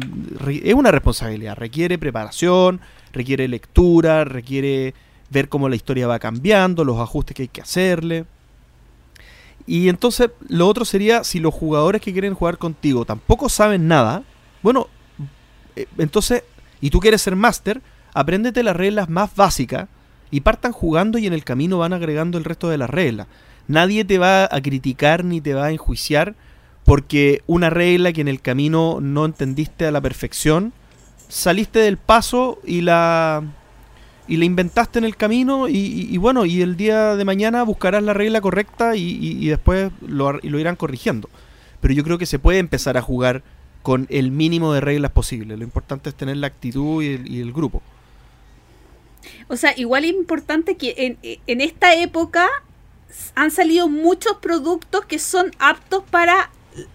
es una responsabilidad. Requiere preparación, requiere lectura, requiere ver cómo la historia va cambiando, los ajustes que hay que hacerle. Y entonces lo otro sería si los jugadores que quieren jugar contigo tampoco saben nada, bueno, eh, entonces, y tú quieres ser máster, apréndete las reglas más básicas y partan jugando y en el camino van agregando el resto de las reglas. Nadie te va a criticar ni te va a enjuiciar porque una regla que en el camino no entendiste a la perfección, saliste del paso y la y la inventaste en el camino y, bueno, y el día de mañana buscarás la regla correcta y, después lo, lo irán corrigiendo. Pero yo creo que se puede empezar a jugar con el mínimo de reglas posible. Lo importante es tener la actitud y el, grupo. O sea, igual es importante que en, esta época han salido muchos productos que son aptos para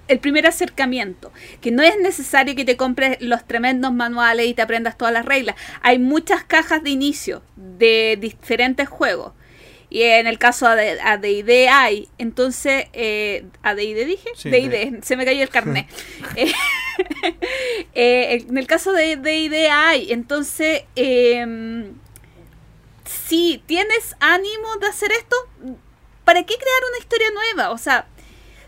el primer acercamiento, que no es necesario que te compres los tremendos manuales y te aprendas todas las reglas. Hay muchas cajas de inicio de diferentes juegos. Y en el caso de AD&D hay, entonces, eh, AD&D dije, Sí, [laughs] se me cayó el carnet. [laughs] Eh, [laughs] eh, en el caso de D&D hay, entonces, em, si tienes ánimo de hacer esto, ¿para qué crear una historia nueva? O sea,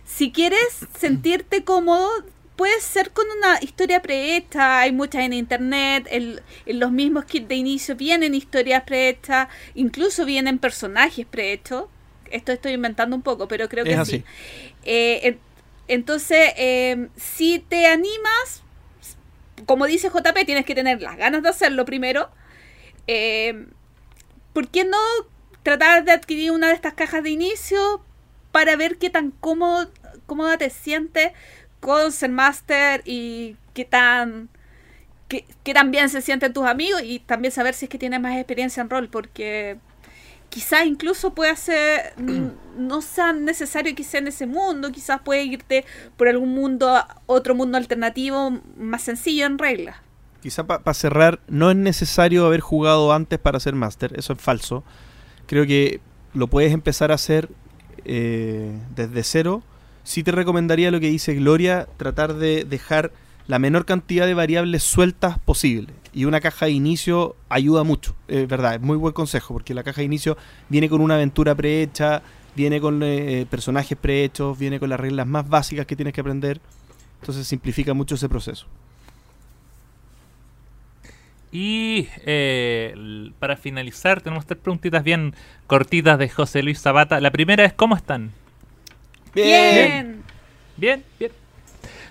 si quieres sentirte cómodo, puedes ser con una historia prehecha. Hay muchas en internet, el- en los mismos kits de inicio vienen historias prehechas, incluso vienen personajes prehechos. Esto estoy inventando un poco, pero creo que Es sí. así. Eh, en- entonces, eh, si te animas, como dice JP, tienes que tener las ganas de hacerlo primero. Eh, ¿Por qué no tratar de adquirir una de estas cajas de inicio para ver qué tan cómodo, cómoda te sientes con ser master y qué tan qué tan bien se sienten tus amigos y también saber si es que tienes más experiencia en rol porque quizás incluso pueda ser n- no sea necesario que sea en ese mundo quizás puedes irte por algún mundo otro mundo alternativo más sencillo en reglas Quizá para cerrar, no es necesario haber jugado antes para ser máster, eso es falso. Creo que lo puedes empezar a hacer eh, desde cero. Sí te recomendaría lo que dice Gloria, tratar de dejar la menor cantidad de variables sueltas posible. Y una caja de inicio ayuda mucho, es verdad, es muy buen consejo, porque la caja de inicio viene con una aventura prehecha, viene con eh, personajes prehechos, viene con las reglas más básicas que tienes que aprender. Entonces simplifica mucho ese proceso. Y eh, para finalizar, tenemos tres preguntitas bien cortitas de José Luis Zapata. La primera es: ¿cómo están? bien, Bien, bien.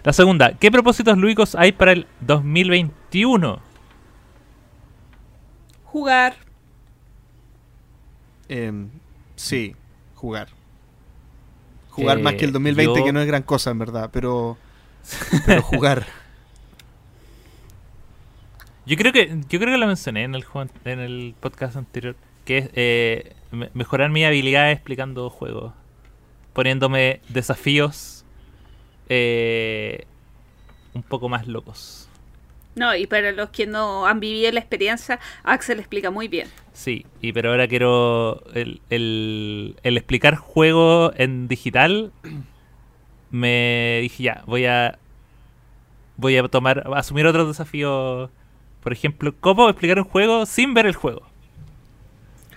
La segunda: ¿qué propósitos lúdicos hay para el 2021? jugar Em, sí, jugar. Jugar Eh, más que el 2020, yo- que no es gran cosa en verdad, pero, pero jugar. [laughs] Yo creo que yo creo que lo mencioné en el en el podcast anterior, que es eh, me- mejorar mi habilidad explicando juegos, poniéndome desafíos eh, un poco más locos. no y para los que no han vivido la experiencia Axel explica muy bien Sí, y pero ahora quiero el, el, el explicar juego en digital. Me dije ya, voy a voy a tomar a asumir otro desafío. Por ejemplo, cómo explicar un juego sin ver el juego.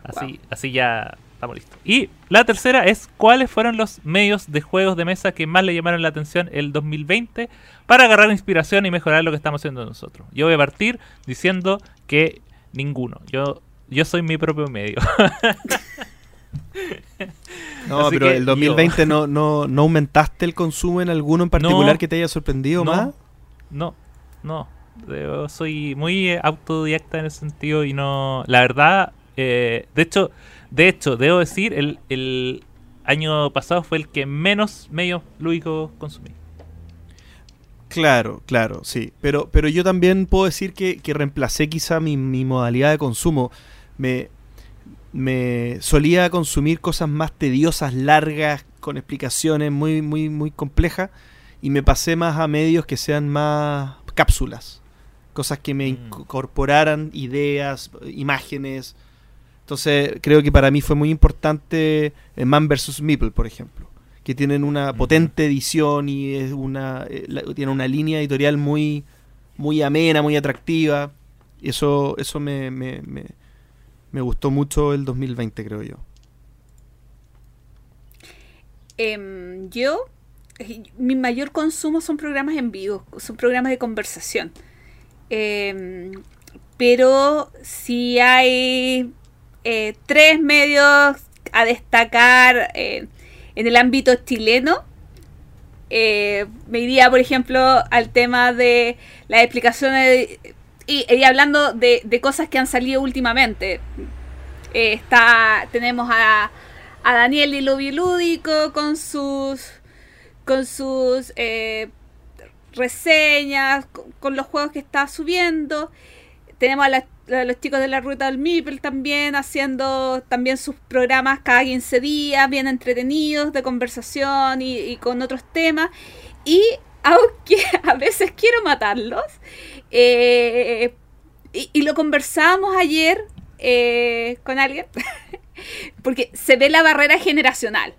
Así, así ya estamos listos. Y la tercera es cuáles fueron los medios de juegos de mesa que más le llamaron la atención el 2020 para agarrar inspiración y mejorar lo que estamos haciendo nosotros. Yo voy a partir diciendo que ninguno. Yo, yo soy mi propio medio. [laughs] No, Así pero el 2020 no, no, no aumentaste el consumo en alguno en particular No. que te haya sorprendido no, más. no, no. Soy muy autodidacta en ese sentido y no. La verdad, eh, de hecho, de hecho, debo decir, el, el año pasado fue el que menos medios lúdicos consumí. Claro, claro, sí. Pero, pero yo también puedo decir que, que reemplacé quizá mi, mi modalidad de consumo. Me, me solía consumir cosas más tediosas, largas, con explicaciones muy, muy, muy complejas. Y me pasé más a medios que sean más cápsulas. Cosas que me Mm. incorporaran ideas, imágenes. Entonces, creo que para mí fue muy importante eh, Man vs. Meeple, por ejemplo. Que tienen una potente edición y es una, eh, la- tiene una línea editorial muy, muy amena, muy atractiva. Y eso, eso me, me, me, me gustó mucho el 2020, creo yo. Em, yo, mi mayor consumo son programas en vivo, son programas de conversación. Em, pero si hay eh, tres medios a destacar eh, en el ámbito chileno, eh, me iría, por ejemplo, al tema de las explicaciones y, y hablando de, cosas que han salido últimamente. Está, tenemos a, a Daniel Lobby Lúdico con sus con sus reseñas, con, los juegos que está subiendo. Tenemos a, los chicos de la ruta del Mipel también haciendo también sus programas cada 15 días, bien entretenidos, de conversación y, con otros temas. Y aunque [laughs] a veces quiero matarlos, eh, y, lo conversamos ayer eh, con alguien, [laughs] porque se ve la barrera generacional.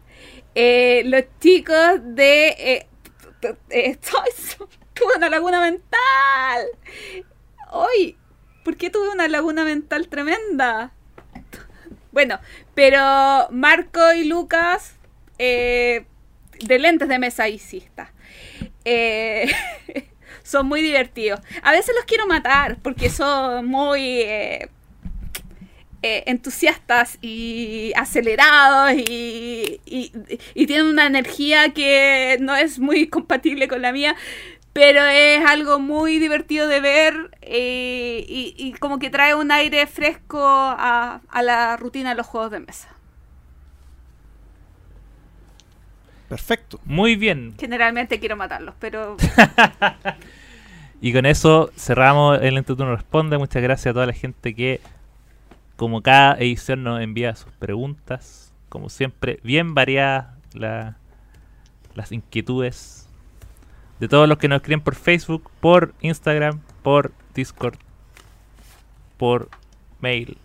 Eh, los chicos de... [laughs] tuve una laguna mental. Hoy, ¿por qué tuve una laguna mental tremenda? Bueno, pero Marco y Lucas, eh, de lentes de mesa. Eh, [laughs] son muy divertidos. A veces los quiero matar porque son muy eh, eh, entusiastas y acelerados y, y- y tienen una energía que no es muy compatible con la mía. Pero es algo muy divertido de ver eh, y, y como que trae un aire fresco a, a la rutina de los juegos de mesa. Perfecto. Muy bien. Generalmente quiero matarlos, pero [laughs] [laughs] Y con eso cerramos el Entreturno Responde. Muchas gracias a toda la gente que, como cada edición, nos envía sus preguntas. Como siempre, bien variadas la- las inquietudes de todos los que nos escriben por Facebook, por Instagram, por Discord, por mail,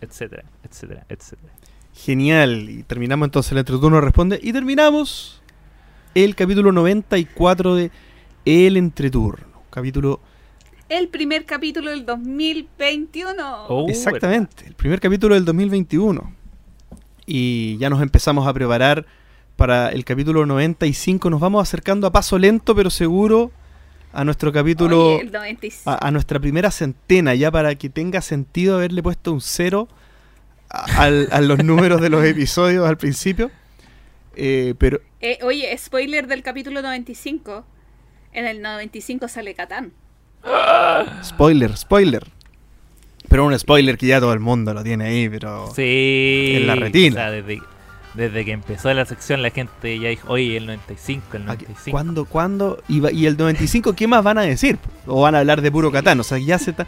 etcétera, etcétera, etcétera. Genial. Y terminamos entonces el entreturno responde. Y terminamos el capítulo 94 de El Entreturno. Capítulo el primer capítulo del 2021. Oh, Exactamente, el primer capítulo del 2021. Y ya nos empezamos a preparar para el capítulo 95. Nos vamos acercando a paso lento pero seguro a nuestro capítulo, Oye, el 95. a, a nuestra primera centena, ya para que tenga sentido haberle puesto un cero a, al- a los [laughs] números de los episodios al principio. Eh, pero Eh, oye, spoiler del capítulo 95. En el 95 sale Catán. Spoiler, spoiler. Pero un spoiler que ya todo el mundo lo tiene ahí, pero... Sí. En la retina. o sea, desde, desde que empezó la sección, la gente ya dijo, oye, el 95, el Aquí- 95. ¿Cuándo? ¿Cuándo? Y, el 95, ¿qué más van a decir? ¿O van a hablar de puro Catán? O sea, ya se está...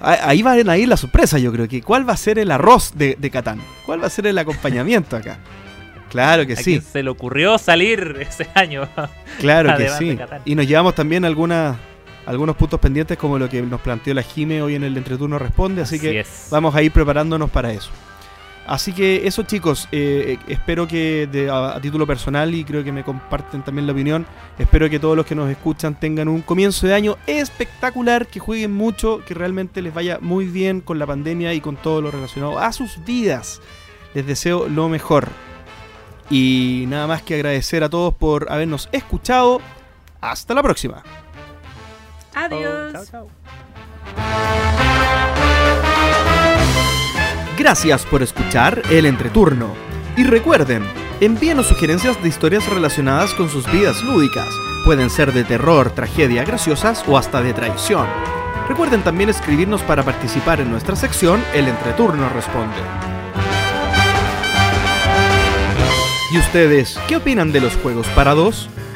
Ahí va a ir la sorpresa, yo creo que. ¿Cuál va a ser el arroz de, de Catán? ¿Cuál va a ser el acompañamiento acá? Claro que ¿A sí, se le ocurrió salir ese año? claro [laughs] que sí. Y nos llevamos también algunas, algunos puntos pendientes como lo que nos planteó la Jime hoy en el Entreturno Responde, así, que es. vamos a ir preparándonos para eso. Así que eso chicos, eh, eh, espero que de- a, a título personal y creo que me comparten también la opinión, espero que todos los que nos escuchan tengan un comienzo de año espectacular, que jueguen mucho, que realmente les vaya muy bien con la pandemia y con todo lo relacionado a sus vidas. Les deseo lo mejor. Y nada más que agradecer a todos por habernos escuchado. Hasta la próxima. Adiós. Gracias por escuchar el entreturno. Y recuerden, envíenos sugerencias de historias relacionadas con sus vidas lúdicas. Pueden ser de terror, tragedia, graciosas o hasta de traición. Recuerden también escribirnos para participar en nuestra sección El entreturno responde. ¿Y ustedes qué opinan de los juegos para dos?